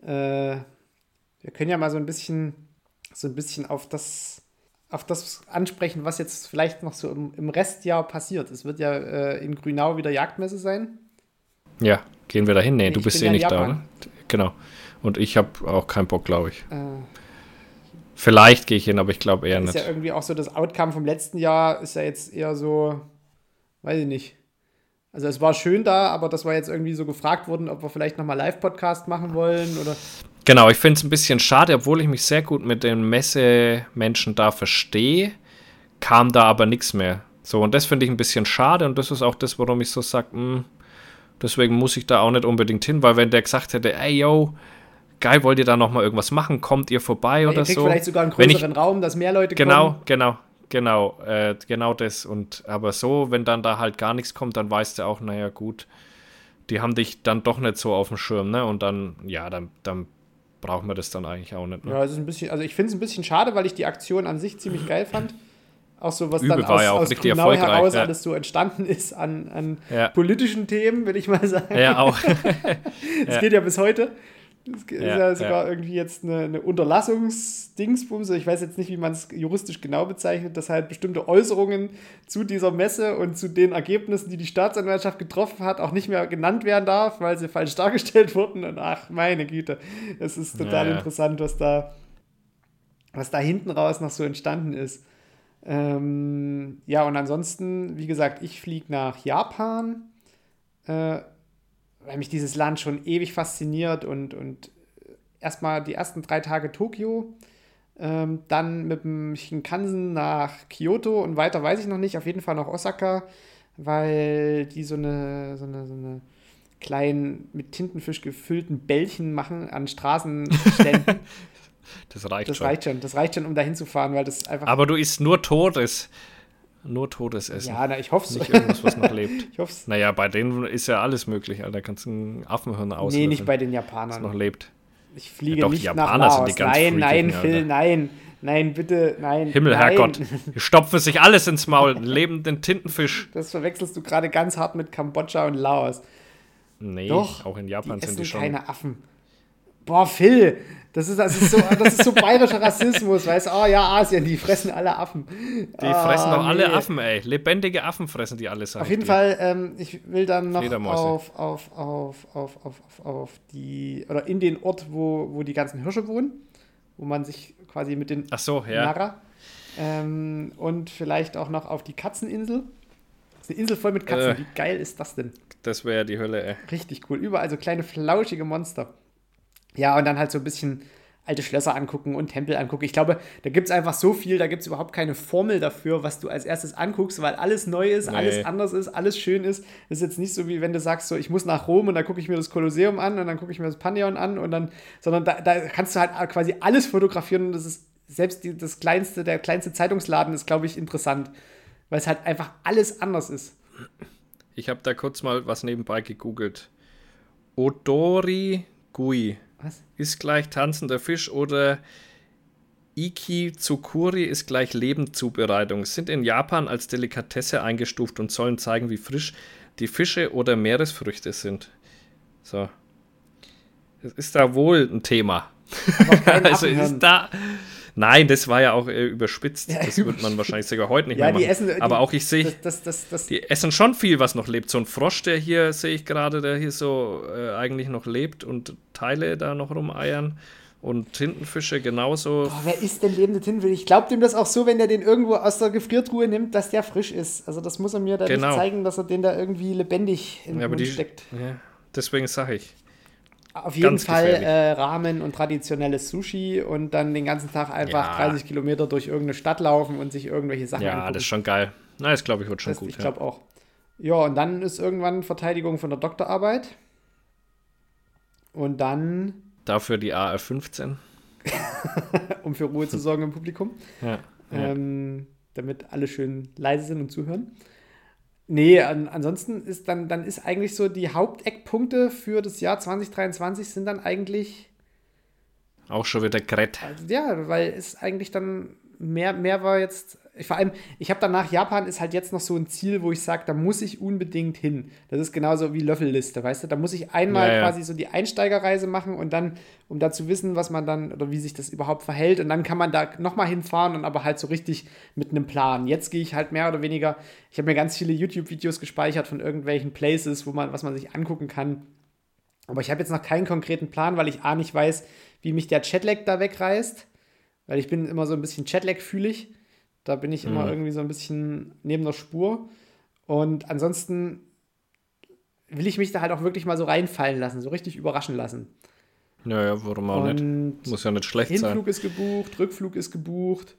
äh, wir können ja mal so ein bisschen so ein bisschen auf das, auf das ansprechen, was jetzt vielleicht noch so im, im Restjahr passiert. Es wird ja äh, in Grünau wieder Jagdmesse sein. Ja, gehen wir da hin? Nee, ich du bist eh nicht da, ne? Genau. Und ich habe auch keinen Bock, glaube ich. Äh, Vielleicht gehe ich hin, aber ich glaube eher ist nicht. Ist ja irgendwie auch so das Outcome vom letzten Jahr, ist ja jetzt eher so, weiß ich nicht. Also es war schön da, aber das war jetzt irgendwie so gefragt worden, ob wir vielleicht nochmal Live-Podcast machen wollen oder. Genau, ich finde es ein bisschen schade, obwohl ich mich sehr gut mit den Messemenschen da verstehe, kam da aber nichts mehr. So, und das finde ich ein bisschen schade und das ist auch das, warum ich so sage, hm, deswegen muss ich da auch nicht unbedingt hin, weil wenn der gesagt hätte, ey yo, geil, wollt ihr da nochmal irgendwas machen, kommt ihr vorbei ja, oder ihr kriegt so. vielleicht sogar einen größeren ich, Raum, dass mehr Leute genau, kommen. Genau, genau, genau, äh, genau das. Und aber so, wenn dann da halt gar nichts kommt, dann weißt du auch, naja, gut, die haben dich dann doch nicht so auf dem Schirm, ne? Und dann, ja, dann, dann braucht man das dann eigentlich auch nicht. Ne? Ja, es ist ein bisschen, also ich finde es ein bisschen schade, weil ich die Aktion an sich ziemlich geil fand. Auch so, was Übel dann aus, ja aus erfolgreich, heraus ja. alles so entstanden ist an, an Ja. politischen Themen, will ich mal sagen. Ja, auch. Es geht ja bis heute. Es ist Ja, ja sogar ja. irgendwie jetzt eine, eine Unterlassungsdingsbumse. Ich weiß jetzt nicht, wie man es juristisch genau bezeichnet, dass halt bestimmte Äußerungen zu dieser Messe und zu den Ergebnissen, die die Staatsanwaltschaft getroffen hat, auch nicht mehr genannt werden darf, weil sie falsch dargestellt wurden. Und ach, meine Güte, es ist total ja. interessant, was da, was da hinten raus noch so entstanden ist. Ähm, ja, und ansonsten, wie gesagt, ich fliege nach Japan. Äh, weil mich dieses Land schon ewig fasziniert und, und erstmal die ersten drei Tage Tokio, ähm, dann mit dem Shinkansen nach Kyoto und weiter weiß ich noch nicht, auf jeden Fall nach Osaka, weil die so eine, so eine, so eine kleinen, mit Tintenfisch gefüllten Bällchen machen an Straßenständen. Das reicht Das schon. reicht schon, das reicht schon, um da hinzufahren, weil das einfach. Aber du isst nur Todes. Nur Todesessen. ja, na, ich hoffe es. Nicht irgendwas, was noch lebt. Ich hoffe es. Naja, bei denen ist ja alles möglich, Alter. Kannst du einen Affenhirn auslösen, Nee, nicht bei den was noch Japanern. lebt. Ich fliege Ja, doch, nicht die nach Japaner sind Laos. die ganz nein, nein, freakigen, Phil, Alter. nein. Nein, bitte, nein. Himmel, nein. Herrgott. Die stopfen sich alles ins Maul. Lebenden Tintenfisch. Das verwechselst du gerade ganz hart mit Kambodscha und Laos. Nee, Doch, auch in Japan die sind essen die schon. keine Affen. Boah, Phil, das ist, das ist, so, das ist so bayerischer Rassismus, weißt du? Oh ja, Asien, die fressen alle Affen. Die fressen doch alle Affen, ey. Lebendige Affen fressen die alle. sag Auf jeden dir. Fall, ähm, ich will dann noch auf, auf, auf, auf, auf, auf, auf die, oder in den Ort, wo, wo die ganzen Hirsche wohnen, wo man sich quasi mit den Ach so, ja. Nara. Ähm, und vielleicht auch noch auf die Katzeninsel. Das ist eine Insel voll mit Katzen. Äh. Wie geil ist das denn? Das wäre die Hölle, ey. Richtig cool. Überall so kleine flauschige Monster. Ja, und dann halt so ein bisschen alte Schlösser angucken und Tempel angucken. Ich glaube, da gibt es einfach so viel, da gibt es überhaupt keine Formel dafür, was du als erstes anguckst, weil alles neu ist, Nee. alles anders ist, alles schön ist. Das ist jetzt nicht so, wie wenn du sagst, so, ich muss nach Rom und dann gucke ich mir das Kolosseum an und dann gucke ich mir das Pantheon an und dann, sondern da, da kannst du halt quasi alles fotografieren und das ist selbst die, das kleinste, der kleinste Zeitungsladen ist, glaube ich, interessant, weil es halt einfach alles anders ist. Ich habe da kurz mal was nebenbei gegoogelt. Odori Gui Was? ist gleich tanzender Fisch oder Iki Tsukuri ist gleich Lebendzubereitung. Sind in Japan als Delikatesse eingestuft und sollen zeigen, wie frisch die Fische oder Meeresfrüchte sind. So. Es ist da wohl ein Thema. also ist da. Nein, das war ja auch äh, überspitzt. Ja, das wird man wahrscheinlich sogar heute nicht Ja, mehr machen. essen. Die, Aber auch ich sehe, die essen schon viel, was noch lebt. So ein Frosch, der hier, sehe ich gerade, der hier so äh, eigentlich noch lebt und Teile da noch rumeiern. Und Tintenfische genauso. Boah, wer ist denn lebende Tintenfisch? Ich glaube dem das auch so, wenn der den irgendwo aus der Gefriertruhe nimmt, dass der frisch ist. Also das muss er mir da Genau. nicht zeigen, dass er den da irgendwie lebendig in den Ja, die, steckt. ja, deswegen sage ich. Auf jeden ganz Fall äh, Ramen und traditionelles Sushi und dann den ganzen Tag einfach Ja. 30 Kilometer durch irgendeine Stadt laufen und sich irgendwelche Sachen Ja, angucken. das ist schon geil. Na, das glaube ich wird schon Das- gut. ich ja. glaube auch. Ja, und dann ist irgendwann Verteidigung von der Doktorarbeit. Und dann, Dafür die AR-15. um für Ruhe zu sorgen im Publikum. Ja. ja. ähm, damit alle schön leise sind und zuhören. Nee, an, ansonsten ist dann, dann ist eigentlich so die Haupteckpunkte für das Jahr 2023 sind dann eigentlich, Auch schon wieder Grett. also ja, weil es eigentlich dann mehr, mehr war jetzt, vor allem, ich habe danach Japan ist halt jetzt noch so ein Ziel, wo ich sage, da muss ich unbedingt hin. Das ist genauso wie Löffelliste, weißt du, da muss ich einmal Ja, ja. quasi so die Einsteigerreise machen und dann, um da zu wissen, was man dann, oder wie sich das überhaupt verhält und dann kann man da nochmal hinfahren und aber halt so richtig mit einem Plan. Jetzt gehe ich halt mehr oder weniger, ich habe mir ganz viele YouTube-Videos gespeichert von irgendwelchen Places, wo man, was man sich angucken kann. Aber ich habe jetzt noch keinen konkreten Plan, weil ich A nicht weiß, wie mich der Chatlag da wegreißt. Weil ich bin immer so ein bisschen Chatlag-fühlig. Da bin ich immer irgendwie so ein bisschen neben der Spur. Und ansonsten will ich mich da halt auch wirklich mal so reinfallen lassen, so richtig überraschen lassen. Naja, warum auch nicht. Und Muss ja nicht schlecht Hinflug sein. ist gebucht, Rückflug ist gebucht.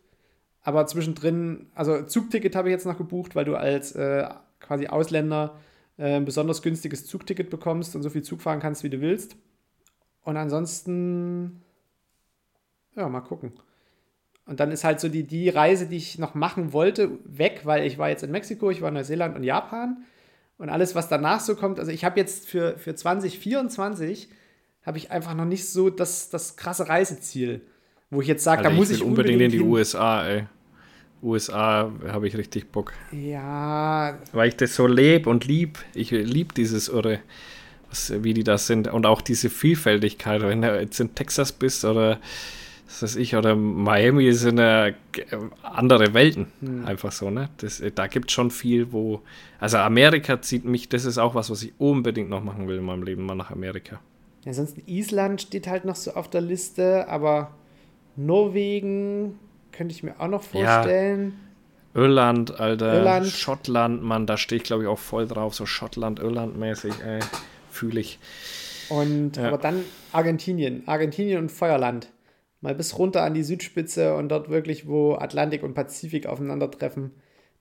Aber zwischendrin, also Zugticket habe ich jetzt noch gebucht, weil du als äh, quasi Ausländer äh, ein besonders günstiges Zugticket bekommst und so viel Zug fahren kannst, wie du willst. Und ansonsten, ja, mal gucken. Und dann ist halt so die, die Reise, die ich noch machen wollte, weg, weil ich war jetzt in Mexiko, ich war in Neuseeland und Japan. Und alles, was danach so kommt, also ich habe jetzt für, für 2024 habe ich einfach noch nicht so das, das krasse Reiseziel, wo ich jetzt sage, da muss ich ich, will unbedingt in die hin. USA, ey. USA habe ich richtig Bock. Ja, Weil ich das so lebe und lieb. Ich lieb dieses Irre, was, wie die das sind. Und auch diese Vielfältigkeit. Wenn du jetzt in Texas bist oder was weiß ich, oder Miami sind ja g- andere Welten. Einfach so, ne? Das, da gibt es schon viel, wo. Also Amerika zieht mich, das ist auch was, was ich unbedingt noch machen will in meinem Leben, mal nach Amerika. ansonsten Island steht halt noch so auf der Liste, aber Norwegen könnte ich mir auch noch Ja. vorstellen. Irland, Alter, Irland. Schottland, Mann, da stehe ich glaube ich auch voll drauf, so Schottland, Irland mäßig, ey, fühle ich. Und Ja. aber dann Argentinien, Argentinien und Feuerland. Mal bis runter an die Südspitze und dort wirklich, wo Atlantik und Pazifik aufeinandertreffen.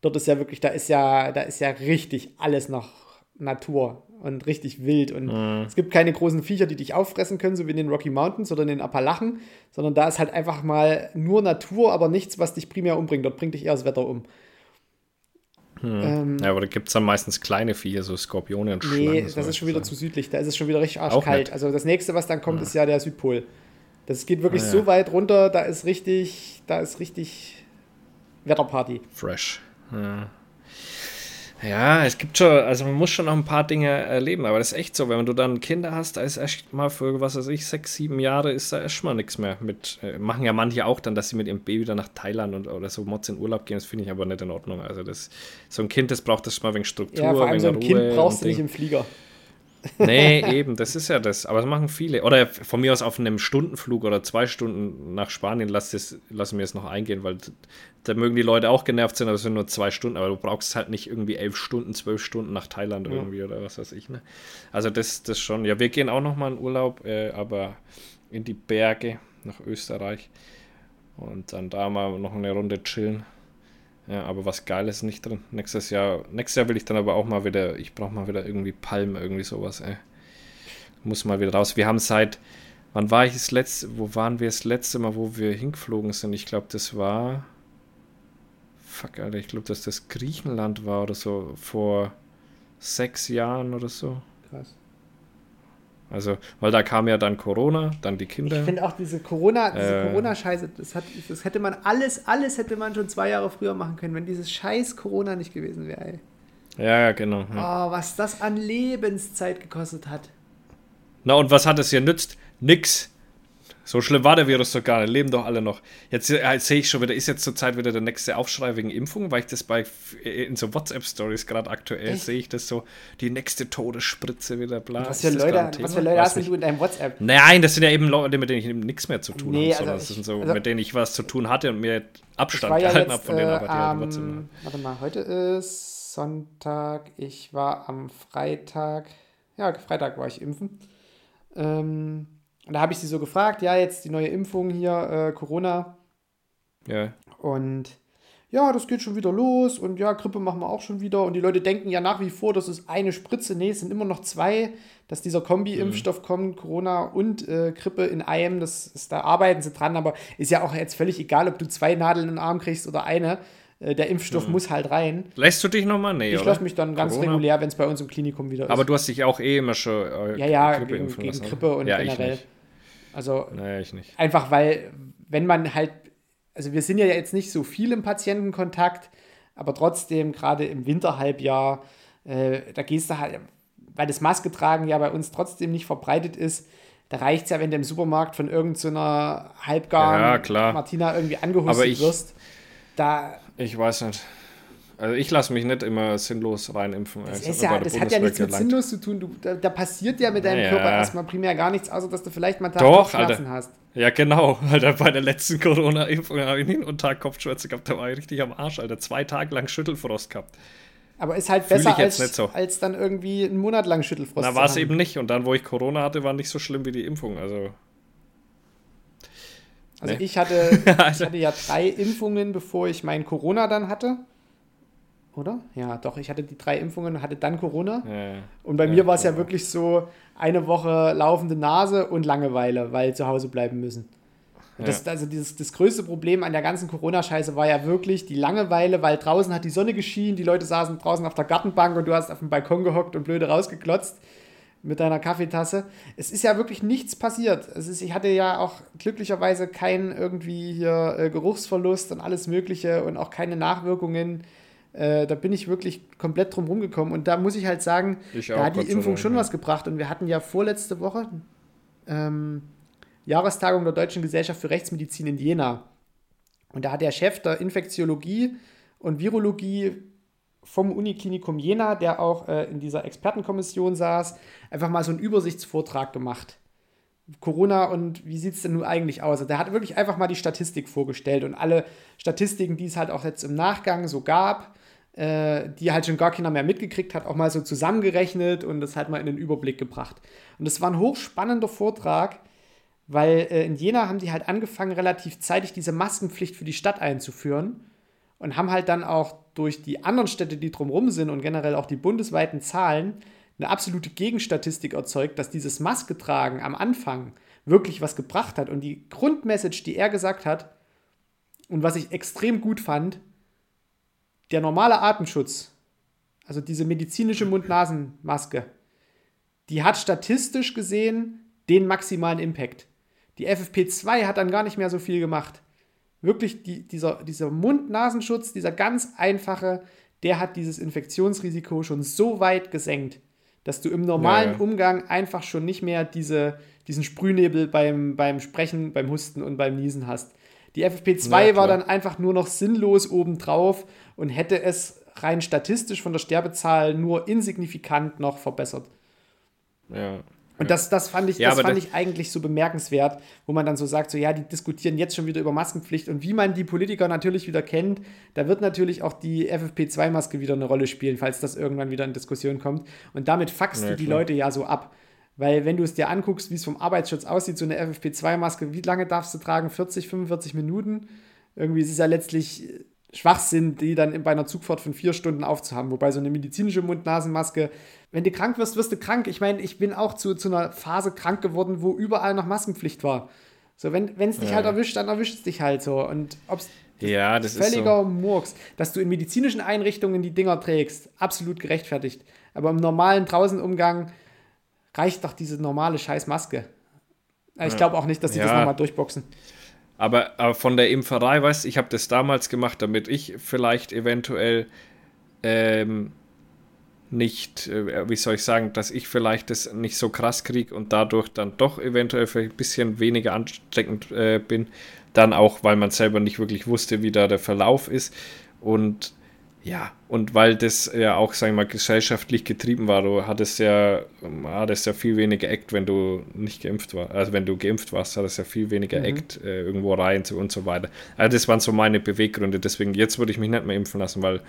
Dort ist ja wirklich, da ist ja, da ist ja richtig alles noch Natur und richtig wild. Und es gibt keine großen Viecher, die dich auffressen können, so wie in den Rocky Mountains oder in den Appalachen, sondern da ist halt einfach mal nur Natur, aber nichts, was dich primär umbringt. Dort bringt dich eher das Wetter um. Ähm, Ja, aber da gibt es dann meistens kleine Viecher, so Skorpione und Schlangen. Nee, das ist schon wieder sozusagen. zu südlich. Da ist es schon wieder richtig arschkalt. Also das nächste, was dann kommt, ist ja der Südpol. Das geht wirklich Ah, ja. so weit runter, da ist richtig, da ist richtig Wetterparty. fresh. Ja. ja, es gibt schon, also man muss schon noch ein paar Dinge erleben, aber das ist echt so, wenn du dann Kinder hast, da ist echt mal für, was weiß ich, sechs, sieben Jahre ist da erst mal nichts mehr mit, äh, machen ja manche auch dann, dass sie mit ihrem Baby dann nach Thailand und, oder so Mods in Urlaub gehen, das finde ich aber nicht in Ordnung. Also das, so ein Kind, das braucht das mal wegen Struktur, Ja, vor allem wegen so ein Ruhe Kind brauchst du nicht im Flieger. Nee, eben, das ist ja das. Aber das machen viele. Oder von mir aus auf einem Stundenflug oder zwei Stunden nach Spanien, lass, das, lass mir es noch eingehen, weil da mögen die Leute auch genervt sein, aber es sind nur zwei Stunden. Aber du brauchst halt nicht irgendwie elf Stunden, zwölf Stunden nach Thailand irgendwie oder was weiß ich. Ne? Also das, das schon. Ja, wir gehen auch noch mal in Urlaub, äh, aber in die Berge nach Österreich. Und dann da mal noch eine Runde chillen. Ja, aber was Geiles nicht drin. Nächstes Jahr, nächstes Jahr will ich dann aber auch mal wieder, ich brauche mal wieder irgendwie Palmen, irgendwie sowas, ey. Muss mal wieder raus. Wir haben seit, wann war ich das letzte, wo waren wir das letzte Mal, wo wir hingeflogen sind? Ich glaube, das war, fuck, Alter, ich glaube, dass das Griechenland war oder so, vor sechs Jahren oder so. Krass. Also, weil da kam ja dann Corona, dann die Kinder. Ich finde auch diese Corona, diese Äh. Corona-Scheiße, das, hat, das hätte man alles, alles hätte man schon zwei Jahre früher machen können, wenn dieses scheiß Corona nicht gewesen wäre. ey. Ja, ja, genau. Ja. Oh, was das an Lebenszeit gekostet hat. Na, und was hat es hier nützt? Nix. So schlimm war der Virus doch gar nicht. Leben doch alle noch. Jetzt äh, sehe ich schon wieder, ist jetzt zur Zeit wieder der nächste Aufschrei wegen Impfung, weil ich das bei äh, in so WhatsApp-Stories gerade aktuell sehe ich das so, die nächste Todesspritze wieder, bla. Was für das Leute, was für Leute Weiß hast nicht. du in deinem WhatsApp? Nein, das sind ja eben Leute, mit denen ich eben nichts mehr zu tun Nee, habe, sondern also das ich- sind so, also- mit denen ich was zu tun hatte und mir Abstand war ja gehalten jetzt, habe von denen, äh, aber die halt am, trotzdem. warte mal, heute ist Sonntag, ich war am Freitag, ja, Freitag war ich impfen. Ähm, und da habe ich sie so gefragt, ja, jetzt die neue Impfung hier, äh, Corona. Ja. Und ja, das geht schon wieder los und ja, Grippe machen wir auch schon wieder. Und die Leute denken ja nach wie vor, das ist eine Spritze. Nee, es sind immer noch zwei, dass dieser Kombi-Impfstoff kommt, Corona und äh, Grippe in einem. Das ist, da arbeiten sie dran, aber ist ja auch jetzt völlig egal, ob du zwei Nadeln in den Arm kriegst oder eine. Äh, der Impfstoff muss halt rein. Lässt du dich nochmal? Nee, Ich lasse mich dann ganz Corona? regulär, wenn es bei uns im Klinikum wieder ist. Aber du hast dich auch eh immer schon äh, ja, ja, Grippe gegen, impfen gegen lassen, Grippe und ja, Ich generell. nicht. Also Nee, ich nicht. Einfach weil, wenn man halt, also wir sind ja jetzt nicht so viel im Patientenkontakt, aber trotzdem, gerade im Winterhalbjahr, äh, da gehst du halt, weil das Maske tragen ja bei uns trotzdem nicht verbreitet ist, da reicht es ja, wenn du im Supermarkt von irgendeiner so halbgaren Ja. Martina irgendwie angehustet ich- wirst. Da, Ich weiß nicht. Also ich lasse mich nicht immer sinnlos reinimpfen. das, ist hab ja, das hat ja nichts mit sinnlos zu tun. Du, da, da passiert ja mit deinem Ja. Körper erstmal primär gar nichts, außer dass du vielleicht mal einen Tag Doch, Kopfschmerzen Alter. hast. Ja, genau. Alter, bei der letzten Corona-Impfung habe ich hin und Tag Kopfschmerzen gehabt. Da war ich richtig am Arsch, Alter. Zwei Tage lang Schüttelfrost gehabt. Aber ist halt Fühl besser als, so. als dann irgendwie einen Monat lang Schüttelfrost Na, war es eben nicht. Und dann, wo ich Corona hatte, war nicht so schlimm wie die Impfung. Also, Also Nee. ich hatte, ich Also- hatte ja drei Impfungen, bevor ich mein Corona dann hatte. Oder? Ja, doch, ich hatte die drei Impfungen, hatte dann Corona. ja. Und bei Ja, mir war es ja wirklich so eine Woche laufende Nase und Langeweile, weil zu Hause bleiben müssen. Und das, also dieses, das größte Problem an der ganzen Corona-Scheiße war ja wirklich die Langeweile, weil draußen hat die Sonne geschienen, die Leute saßen draußen auf der Gartenbank und du hast auf dem Balkon gehockt und blöde rausgeklotzt. mit deiner Kaffeetasse. Es ist ja wirklich nichts passiert. Es ist, ich hatte ja auch glücklicherweise keinen irgendwie hier äh, Geruchsverlust und alles Mögliche und auch keine Nachwirkungen. Äh, da bin ich wirklich komplett drum rumgekommen. Und da muss ich halt sagen, Ich da hat die Impfung schon was gebracht. Und wir hatten ja vorletzte Woche ähm, Jahrestagung der Deutschen Gesellschaft für Rechtsmedizin in Jena. Und da hat der Chef der Infektiologie und Virologie vom Uniklinikum Jena, der auch äh, in dieser Expertenkommission saß, einfach mal so einen Übersichtsvortrag gemacht. Corona und wie sieht es denn nun eigentlich aus? Also der hat wirklich einfach mal die Statistik vorgestellt und alle Statistiken, die es halt auch jetzt im Nachgang so gab, die halt schon gar keiner mehr mitgekriegt hat, auch mal so zusammengerechnet und das halt mal in den Überblick gebracht. Und das war ein hochspannender Vortrag, weil äh, in Jena haben die halt angefangen, relativ zeitig diese Maskenpflicht für die Stadt einzuführen und haben halt dann auch durch die anderen Städte, die drumherum sind und generell auch die bundesweiten Zahlen, eine absolute Gegenstatistik erzeugt, dass dieses Masketragen am Anfang wirklich was gebracht hat. Und die Grundmessage, die er gesagt hat, und was ich extrem gut fand, der normale Atemschutz, also diese medizinische Mund-Nasen-Maske, die hat statistisch gesehen den maximalen Impact. Die FFP2 hat dann gar nicht mehr so viel gemacht. Wirklich, die, dieser, dieser Mund-Nasenschutz, dieser ganz einfache, der hat dieses Infektionsrisiko schon so weit gesenkt, dass du im normalen Ja. Umgang einfach schon nicht mehr diese, diesen Sprühnebel beim, beim Sprechen, beim Husten und beim Niesen hast. Die FFP2 Ja, war dann einfach nur noch sinnlos obendrauf und hätte es rein statistisch von der Sterbezahl nur insignifikant noch verbessert. Ja. Und das, das fand, ich, Ja, das fand das- ich eigentlich so bemerkenswert, wo man dann so sagt, so ja, die diskutieren jetzt schon wieder über Maskenpflicht und wie man die Politiker natürlich wieder kennt, da wird natürlich auch die FFP2-Maske wieder eine Rolle spielen, falls das irgendwann wieder in Diskussion kommt. Und damit fuckst Ja, du die klar. Leute ja so ab. Weil wenn du es dir anguckst, wie es vom Arbeitsschutz aussieht, so eine FFP2-Maske, wie lange darfst du tragen? 40, 45 Minuten? Irgendwie ist es ja letztlich Schwachsinn, die dann bei einer Zugfahrt von vier Stunden aufzuhaben. Wobei so eine medizinische Mund-Nasen-Maske, wenn du krank wirst, wirst du krank. Ich meine, ich bin auch zu, zu einer Phase krank geworden, wo überall noch Maskenpflicht war. So, wenn es dich Ja. halt erwischt, dann erwischt es dich halt so. Und ob es Ja, das ist völliger so. Murks, dass du in medizinischen Einrichtungen die Dinger trägst, absolut gerechtfertigt. Aber im normalen Draußenumgang reicht doch diese normale Scheißmaske. Ich glaube auch nicht, dass das Ja. nochmal durchboxen. Aber, aber von der Impferei, weißt du, ich habe das damals gemacht, damit ich vielleicht eventuell ähm, nicht, äh, wie soll ich sagen, dass ich vielleicht das nicht so krass kriege und dadurch dann doch eventuell vielleicht ein bisschen weniger ansteckend äh, bin. Dann auch, weil man selber nicht wirklich wusste, wie da der Verlauf ist. Und ja, und weil das ja auch, sagen wir mal, gesellschaftlich getrieben war, du hattest ja, hattest ja viel weniger Act, wenn du nicht geimpft warst. Also wenn du geimpft warst, hattest ja viel weniger Mhm. Act äh, irgendwo rein und so weiter. Also das waren so meine Beweggründe. Deswegen, jetzt würde ich mich nicht mehr impfen lassen, weil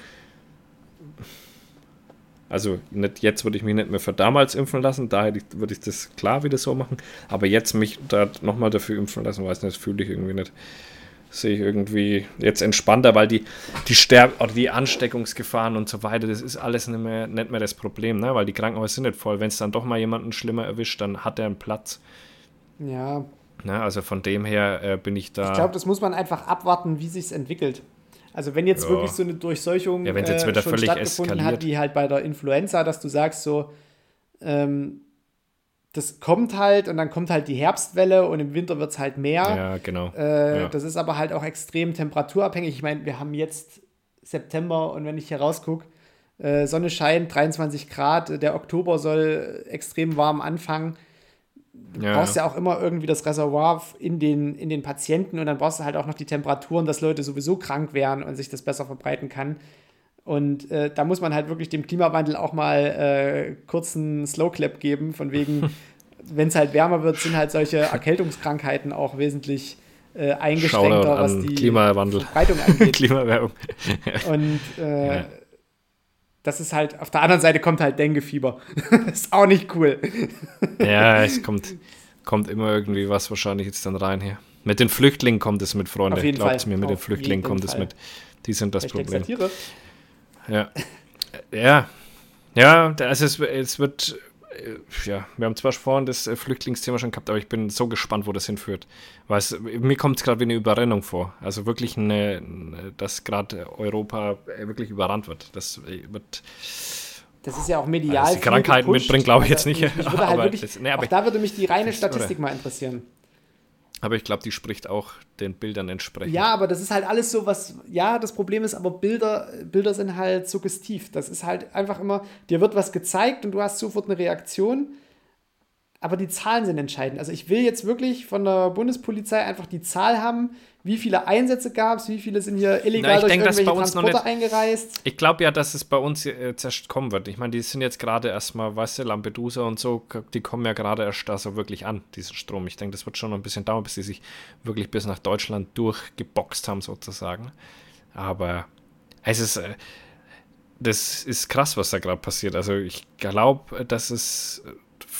also nicht, jetzt würde ich mich nicht mehr für damals impfen lassen, da ich, würde ich das klar wieder so machen. Aber jetzt mich da nochmal dafür impfen lassen, weiß nicht, das fühle ich irgendwie nicht. Sehe ich irgendwie jetzt entspannter, weil die, die Sterb oder die Ansteckungsgefahren und so weiter, das ist alles nicht mehr, nicht mehr das Problem, ne? weil die Krankenhäuser sind nicht voll. Wenn es dann doch mal jemanden schlimmer erwischt, dann hat er einen Platz. Ja, Ne? Also von dem her äh, bin ich da. ich glaube, das muss man einfach abwarten, wie sich entwickelt. Also wenn jetzt Ja. wirklich so eine Durchseuchung Ja, jetzt äh, schon völlig stattgefunden eskaliert. hat, wie halt bei der Influenza, dass du sagst so, ähm, das kommt halt und dann kommt halt die Herbstwelle und im Winter wird es halt mehr. ja, genau. Äh, Ja. Das ist aber halt auch extrem temperaturabhängig. Ich meine, wir haben jetzt September und wenn ich hier rausgucke, äh, Sonne scheint, 23 Grad, der Oktober soll extrem warm anfangen. Du ja, brauchst ja auch immer irgendwie das Reservoir in den, in den Patienten und dann brauchst du halt auch noch die Temperaturen, dass Leute sowieso krank werden und sich das besser verbreiten kann. Und äh, da muss man halt wirklich dem Klimawandel auch mal äh, kurzen Slow Clap geben, von wegen, wenn es halt wärmer wird, sind halt solche Erkältungskrankheiten auch wesentlich äh, Shoutout eingeschränkter, was an die Klimawandel. Verbreitung angeht. Klimawerbung. Und äh, Ja. das ist halt, auf der anderen Seite kommt halt Dengue-Fieber. ist auch nicht cool. Ja, es kommt, kommt immer irgendwie was wahrscheinlich jetzt dann rein hier. Mit den Flüchtlingen kommt es mit, Freunde. Fall. mir, mit den Auf Flüchtlingen jeden kommt es Fall. mit. Die sind das Hashtag Problem. Ja. Ja. Ja, also es, es wird, äh, ja, wir haben zwar schon vorhin das äh, Flüchtlingsthema schon gehabt, aber ich bin so gespannt, wo das hinführt. Weil es, mir kommt es gerade wie eine Überrennung vor. Also wirklich eine, dass gerade Europa äh, wirklich überrannt wird. Das wird das ist ja auch medial. Also die Krankheiten mitbringen, glaube ich jetzt nicht. Mich, mich würde halt wirklich, nee, auch ich- da würde mich die reine Statistik mal interessieren. Aber ich glaube, die spricht auch den Bildern entsprechend. Ja, aber das ist halt alles so, was. Ja, das Problem ist aber, Bilder, Bilder sind halt suggestiv. Das ist halt einfach immer, dir wird was gezeigt und du hast sofort eine Reaktion. Aber die Zahlen sind entscheidend. Also ich will jetzt wirklich von der Bundespolizei einfach die Zahl haben, wie viele Einsätze gab es, wie viele sind hier illegal Na, ich durch denk, irgendwelche bei uns noch Transporter nicht- eingereist. Ich glaube ja, dass es bei uns jetzt erst kommen wird. Ich meine, die sind jetzt gerade erstmal, weißt du, Lampedusa und so, die kommen ja gerade erst da so wirklich an, diesen Strom. Ich denke, das wird schon noch ein bisschen dauern, bis die sich wirklich bis nach Deutschland durchgeboxt haben, sozusagen. Aber es ist, äh, das ist krass, was da gerade passiert. Also ich glaube, dass es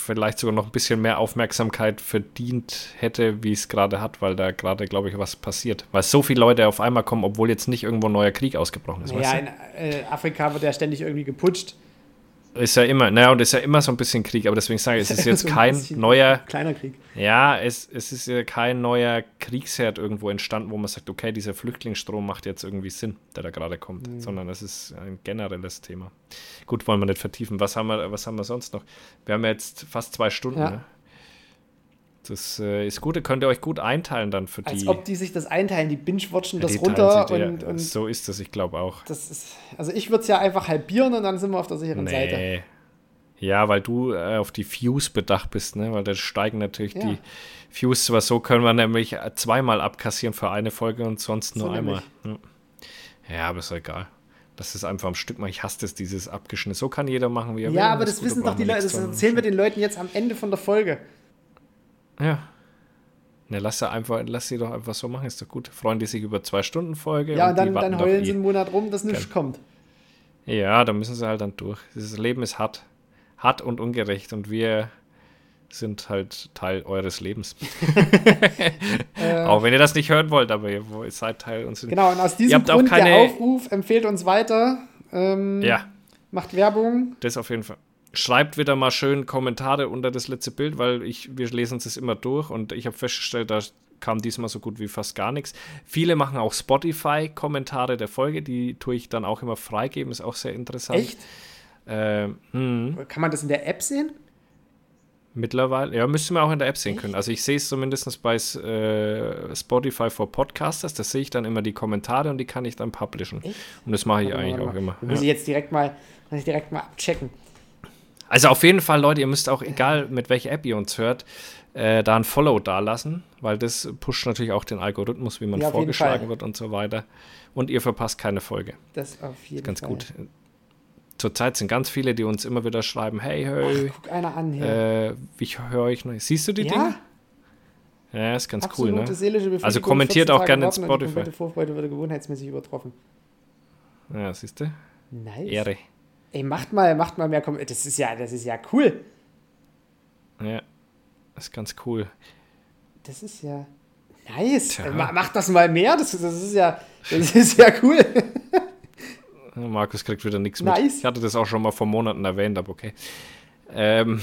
vielleicht sogar noch ein bisschen mehr Aufmerksamkeit verdient hätte, wie es gerade hat, weil da gerade, glaube ich, was passiert. Weil so viele Leute auf einmal kommen, obwohl jetzt nicht irgendwo ein neuer Krieg ausgebrochen ist. weißt Naja, du? in äh, Afrika wird ja ständig irgendwie geputscht. Ist ja immer, naja, und ist ja immer so ein bisschen Krieg, aber deswegen sage ich, es ist jetzt So ein kein neuer, Kleiner Krieg. ja, es, es ist ja kein neuer Kriegsherd irgendwo entstanden, wo man sagt, okay, dieser Flüchtlingsstrom macht jetzt irgendwie Sinn, der da gerade kommt, Mhm. sondern es ist ein generelles Thema. Gut, wollen wir nicht vertiefen. Was haben wir, was haben wir sonst noch? Wir haben jetzt fast zwei Stunden, Ja. ne? Das äh, ist gut, ihr könnt ihr euch gut einteilen dann für Als die. ob die sich das einteilen, die binge-watchen das die teilen runter ja, und, und so ist es, ich glaube auch. das ist. Also ich würde es ja einfach halbieren und dann sind wir auf der sicheren Seite. Nee. Ja, weil du äh, auf die Views bedacht bist, ne? Weil da steigen natürlich Ja. die Views, aber so können wir nämlich zweimal abkassieren für eine Folge und sonst nur So einmal. Ja. ja, aber ist egal. Das ist einfach am Stück mal. Ich hasse das, dieses Abgeschnitt. So kann jeder machen, wie er will. Ja, aber das gut, wissen da doch die Leute, das erzählen wir den Leuten jetzt am Ende von der Folge. Ja. Ne, lass sie einfach, lass sie doch einfach so machen, ist doch gut. Freuen die sich über zwei Stunden Folge. Ja, und die dann, dann heulen eh. sie einen Monat rum, dass nichts kommt. Ja, da müssen sie halt dann durch. Das Leben ist hart. Hart und ungerecht und wir sind halt Teil eures Lebens. auch wenn ihr das nicht hören wollt, aber ihr seid Teil unseres Genau, und aus diesem Grund der keine- Aufruf, empfehlt uns weiter, ähm, Ja, macht Werbung. das auf jeden Fall. Schreibt wieder mal schön Kommentare unter das letzte Bild, weil ich, wir lesen es immer durch und ich habe festgestellt, da kam diesmal so gut wie fast gar nichts. Viele machen auch Spotify-Kommentare der Folge, die tue ich dann auch immer freigeben, ist auch sehr interessant. Echt? Ähm, hm. Kann man das in der App sehen? Mittlerweile, ja, müsste man auch in der App sehen können. Also ich sehe es zumindest bei äh, Spotify for Podcasters, da sehe ich dann immer die Kommentare und die kann ich dann publishen. Echt? Und das mache ich Warte eigentlich warte auch immer. Muss Ja. ich jetzt direkt mal, muss ich direkt mal abchecken. Also auf jeden Fall, Leute, ihr müsst auch, egal mit welcher App ihr uns hört, äh, da ein Follow dalassen, weil das pusht natürlich auch den Algorithmus, wie man Ja, vorgeschlagen wird und so weiter. Und ihr verpasst keine Folge. Das auf jeden Ganz Fall. gut. Zurzeit sind ganz viele, die uns immer wieder schreiben, hey, hey, Guck einer an hier. äh, ich höre euch noch. Siehst du die Dinge? ja, Ja, ist ganz absolute cool, ne? Also kommentiert 14 auch gerne in die Spotify. komplette Vorfreude wurde gewohnheitsmäßig übertroffen. Ja, siehst du? Nice. Ehre. Ey, macht mal, macht mal mehr Kom Das ist ja, das ist ja cool. Ja, ist ganz cool. Das ist ja nice. Ey, ma- Macht das mal mehr. Das, ist- das ist ja, das ist ja cool. Markus kriegt wieder nichts mit. Nice. Ich hatte das auch schon mal vor Monaten erwähnt, aber okay. Ähm,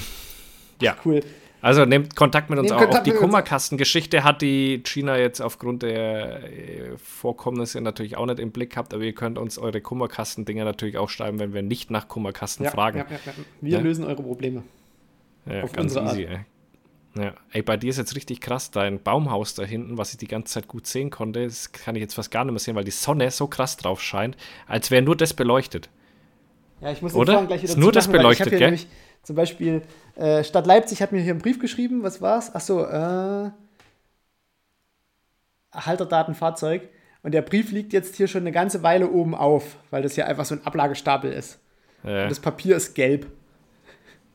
ja, Cool. Also nehmt Kontakt mit uns Nehmt auch. Kontakt Auch die. Kummerkastengeschichte hat die China jetzt aufgrund der äh, Vorkommnisse natürlich auch nicht im Blick gehabt, aber ihr könnt uns eure Kummerkasten-Dinger natürlich auch schreiben, wenn wir nicht nach Kummerkasten Ja, fragen. ja, ja, ja. Wir lösen eure Probleme. Ja, Auf ganz easy, ey. Ja. Ey, bei dir ist jetzt richtig krass, dein Baumhaus da hinten, was ich die ganze Zeit gut sehen konnte, das kann ich jetzt fast gar nicht mehr sehen, weil die Sonne so krass drauf scheint, als wäre nur das beleuchtet. Ja, ich muss Oder? den Vorhang gleich wieder Ist nur das beleuchtet, gell? Zum Beispiel, äh, Stadt Leipzig hat mir hier einen Brief geschrieben. Was war's? Achso, äh, Halterdatenfahrzeug. Und der Brief liegt jetzt hier schon eine ganze Weile oben auf, weil das hier einfach so ein Ablagestapel ist. Ja. Und das Papier ist gelb.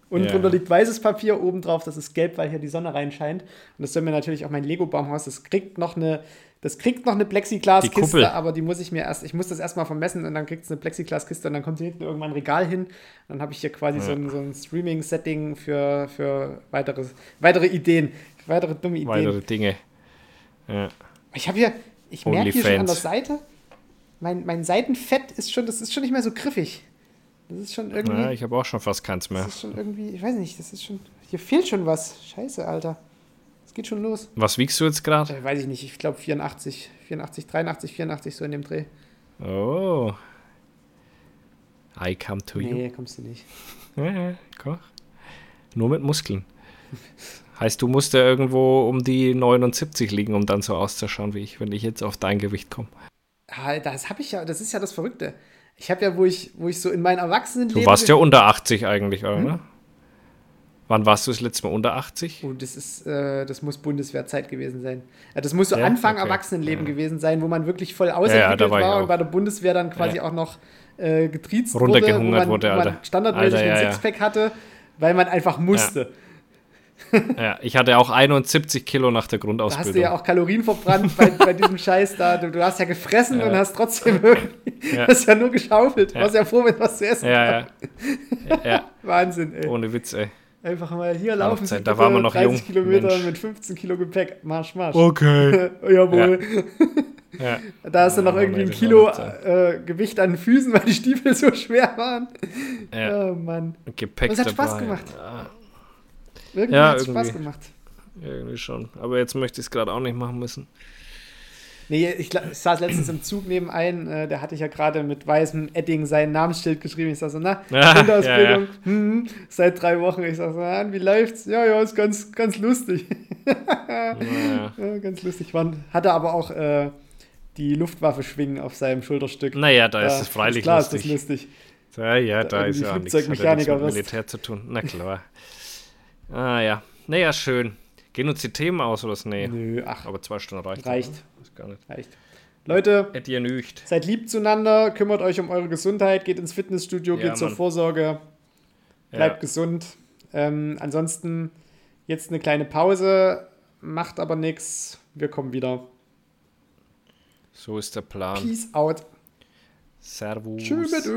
Und Ja. drunter liegt weißes Papier, oben drauf, das ist gelb, weil hier die Sonne reinscheint. Und das soll mir natürlich auch mein Lego-Baumhaus, das kriegt noch eine, das kriegt noch eine. Plexiglaskiste, aber die muss ich mir erst, ich muss das erstmal vermessen und dann kriegt es eine Plexiglaskiste und dann kommt hier hinten irgendwann ein Regal hin. Dann habe ich hier quasi so ein, so ein Streaming-Setting für, für weitere, weitere Ideen, weitere dumme Ideen. Weitere Dinge. Ja. Ich habe hier, ich merke hier schon an der. Seite, mein, mein Seitenfett ist schon, das ist schon nicht mehr so griffig. Das ist schon irgendwie. ja, ich habe auch schon fast keins mehr. Das ist schon irgendwie, ich weiß nicht, das ist schon, hier fehlt schon was. Scheiße, Alter. Geht schon los. Was wiegst du jetzt gerade? Äh, weiß ich nicht, ich glaube 84, 84, 83, 84, so in dem Dreh. Oh. I come to you. Nee, kommst du nicht. Komm. Nur mit Muskeln. Heißt, du musst ja irgendwo um die 79 liegen, um dann so auszuschauen wie ich, wenn ich jetzt auf dein Gewicht komme. Ah, das habe ich ja, das ist ja das Verrückte. Ich habe ja, wo ich, wo ich so in meinem Erwachsenenleben. Du warst ja unter 80 eigentlich, oder? Hm? Wann warst du das letzte Mal unter 80? Oh, das ist, äh, das muss Bundeswehrzeit gewesen sein. Ja, das muss so ja? Anfang okay. Erwachsenenleben ja. gewesen sein, wo man wirklich voll ausentwickelt ja, war, war und bei der Bundeswehr dann quasi auch noch äh, getriezt wurde, wo man, wurde, wo man standardmäßig Alter, einen Sixpack hatte, weil man einfach musste. Ja, ich hatte auch 71 Kilo nach der Grundausbildung. Da hast du ja auch Kalorien verbrannt bei, bei diesem Scheiß da. Du, du, hast ja gefressen ja. und hast trotzdem irgendwie. Ja. Hast ja nur geschaufelt. Ja. Warst ja froh, wenn was zu essen ja. ja. Wahnsinn, ey. Ohne Witz, ey. Einfach mal hier laufen Sie da waren wir noch 30 jung. Kilometer Mensch. mit 15 Kilo Gepäck. Marsch, marsch. Okay. Jawohl. Ja. Da hast du noch irgendwie ein Kilo äh, Gewicht an den Füßen, weil die Stiefel so schwer waren. Ja. Oh Mann. Gepäck Das hat dabei. Spaß gemacht. Ja. Irgendwie ja, hat es Spaß gemacht. Irgendwie schon. Aber jetzt möchte ich es gerade auch nicht machen müssen. Nee, ich, ich, saß letztens im Zug neben einem, äh, der hatte ich ja gerade mit weißem Edding sein Namensschild geschrieben. Ich sag so, na, Grundausbildung, ja, ja. Hm, seit drei Wochen. Ich sag so, na, wie läuft's? Ja, ja, ist ganz, ganz lustig. ja, ja. ganz lustig. Man hatte aber auch äh, die Luftwaffe schwingen auf seinem Schulterstück. Naja, da, ist es freilich ist klar, lustig. Ist das lustig. Ja, ja, da, da ist ja nichts mit Militär zu tun. Na klar. Ah ja. Naja, schön. Gehen uns die Themen aus oder was? Nee. Nö, ach. Aber zwei Stunden reicht. Reicht. Gar nicht. Reicht. Leute, seid lieb zueinander, kümmert euch um eure Gesundheit, geht ins Fitnessstudio, ja, geht Mann. zur Vorsorge, bleibt ja. gesund. Ähm, ansonsten jetzt eine kleine Pause, macht aber nichts. Wir kommen wieder. So ist der Plan. Peace out. Servus. Tschüss.